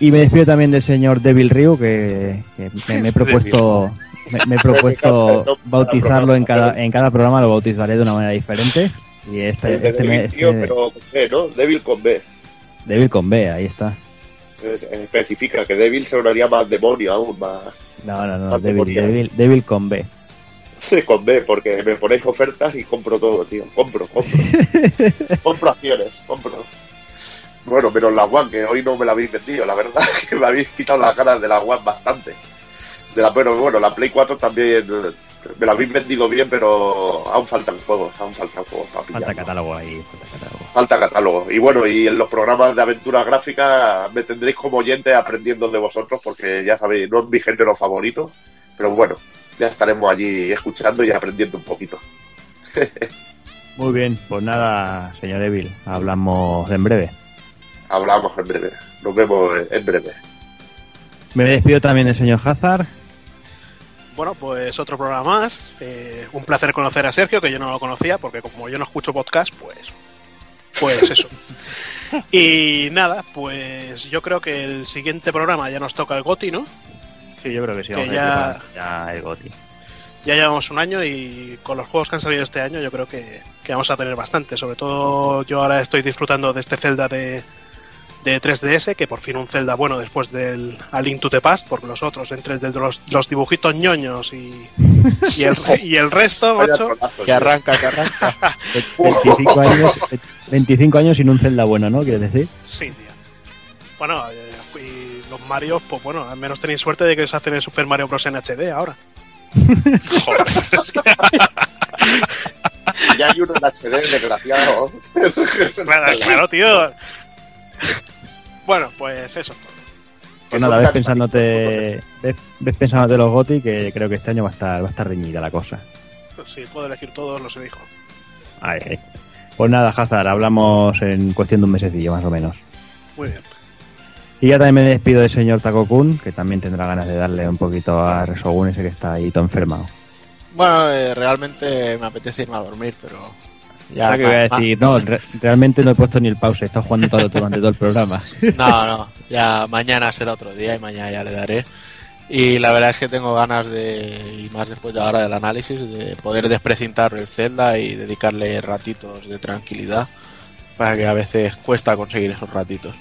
Y me despido también del señor Devil Ryu, que, que me, me he propuesto, me, me he propuesto bautizarlo en cada, en cada programa, lo bautizaré de una manera diferente. Y este, este, tío, este- pero con B, ¿no? Devil con B. Devil con B, ahí está. Es- especifica que Devil sonaría más demonio aún, más No, no, no, Devil. Devil, Devil con B. con B, porque me ponéis ofertas y compro todo, tío. Compro, compro. compro acciones, compro. Bueno, menos la One, que hoy no me la habéis vendido, la verdad, que me habéis quitado las ganas de la One bastante. De la, pero bueno, la Play 4 también eh, me la habéis vendido bien, pero aún faltan juegos, aún faltan juegos para Falta catálogo ahí, falta catálogo. Falta catálogo. Y bueno, y en los programas de aventuras gráficas me tendréis como oyente aprendiendo de vosotros, porque ya sabéis, no es mi género favorito, pero bueno, ya estaremos allí escuchando y aprendiendo un poquito. Muy bien, pues nada, señor Devil, hablamos en breve. Hablamos en breve. Nos vemos en breve. Me despido también del señor Hazard. Bueno, pues otro programa más. Eh, un placer conocer a Sergio, que yo no lo conocía, porque como yo no escucho podcast, pues. Pues eso. Y nada, pues yo creo que el siguiente programa ya nos toca el GOTI, ¿no? Sí, yo creo que sí. Que ya- ya el Goti. Ya llevamos un año y con los juegos que han salido este año yo creo que, que vamos a tener bastante. Sobre todo yo ahora estoy disfrutando de este Zelda de, de 3DS, que por fin un Zelda bueno después del A Link to the Past, porque los otros, entre el de los, los dibujitos ñoños y, y, el, y el resto, macho, Que arranca, que arranca. 25 años, 25 años sin un Zelda bueno, ¿no? ¿Quieres decir? sí, tío. Bueno, eh, y los Marios, pues bueno, al menos tenéis suerte de que se hacen el Super Mario Bros. en HD ahora. Joder. Ya hay uno en HD, desgraciado. Claro, claro, tío. Bueno, pues eso es todo. Pues nada, ves pensándote, ves, ves pensándote los Goti que creo que este año va a estar, va a estar reñida la cosa. Si puedo elegir todos, los elijo. Ay, ay. Pues nada, Hazard, hablamos en cuestión de un mesecillo más o menos. Muy bien. Y ya también me despido del señor Taco Kun, que también tendrá ganas de darle un poquito a Resogun ese que está ahí todo enfermado. Bueno, eh, realmente me apetece irme a dormir, pero. Ya que voy a decir, no, re- realmente no he puesto ni el pause, he estado jugando todo durante todo el programa. No, no, ya mañana será otro día y mañana ya le daré. Y la verdad es que tengo ganas de, y más después de ahora del análisis, de poder desprecintar el Zelda y dedicarle ratitos de tranquilidad, para que a veces cuesta conseguir esos ratitos.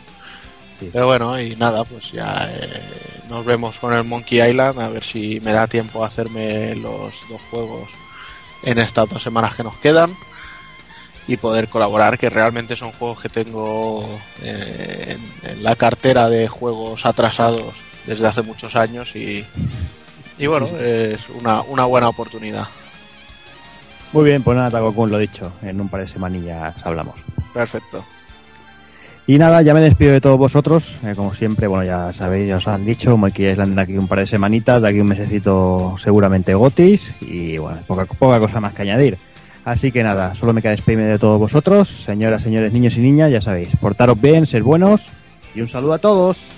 Sí. Pero bueno, y nada, pues ya eh, nos vemos con el Monkey Island, a ver si me da tiempo a hacerme los dos juegos en estas dos semanas que nos quedan y poder colaborar, que realmente son juegos que tengo eh, en, en la cartera de juegos atrasados desde hace muchos años y, y bueno, es una, una buena oportunidad. Muy bien, pues nada, Taco lo dicho, en un par de semanillas hablamos. Perfecto. Y nada, ya me despido de todos vosotros. eh, como siempre, bueno, ya sabéis, ya os han dicho, Monkey Island de aquí un par de semanitas, de aquí un mesecito seguramente Gotis y bueno, poca, poca cosa más que añadir. Así que nada, solo me queda despedirme de todos vosotros, señoras, señores, niños y niñas, ya sabéis, portaros bien, ser buenos y un saludo a todos.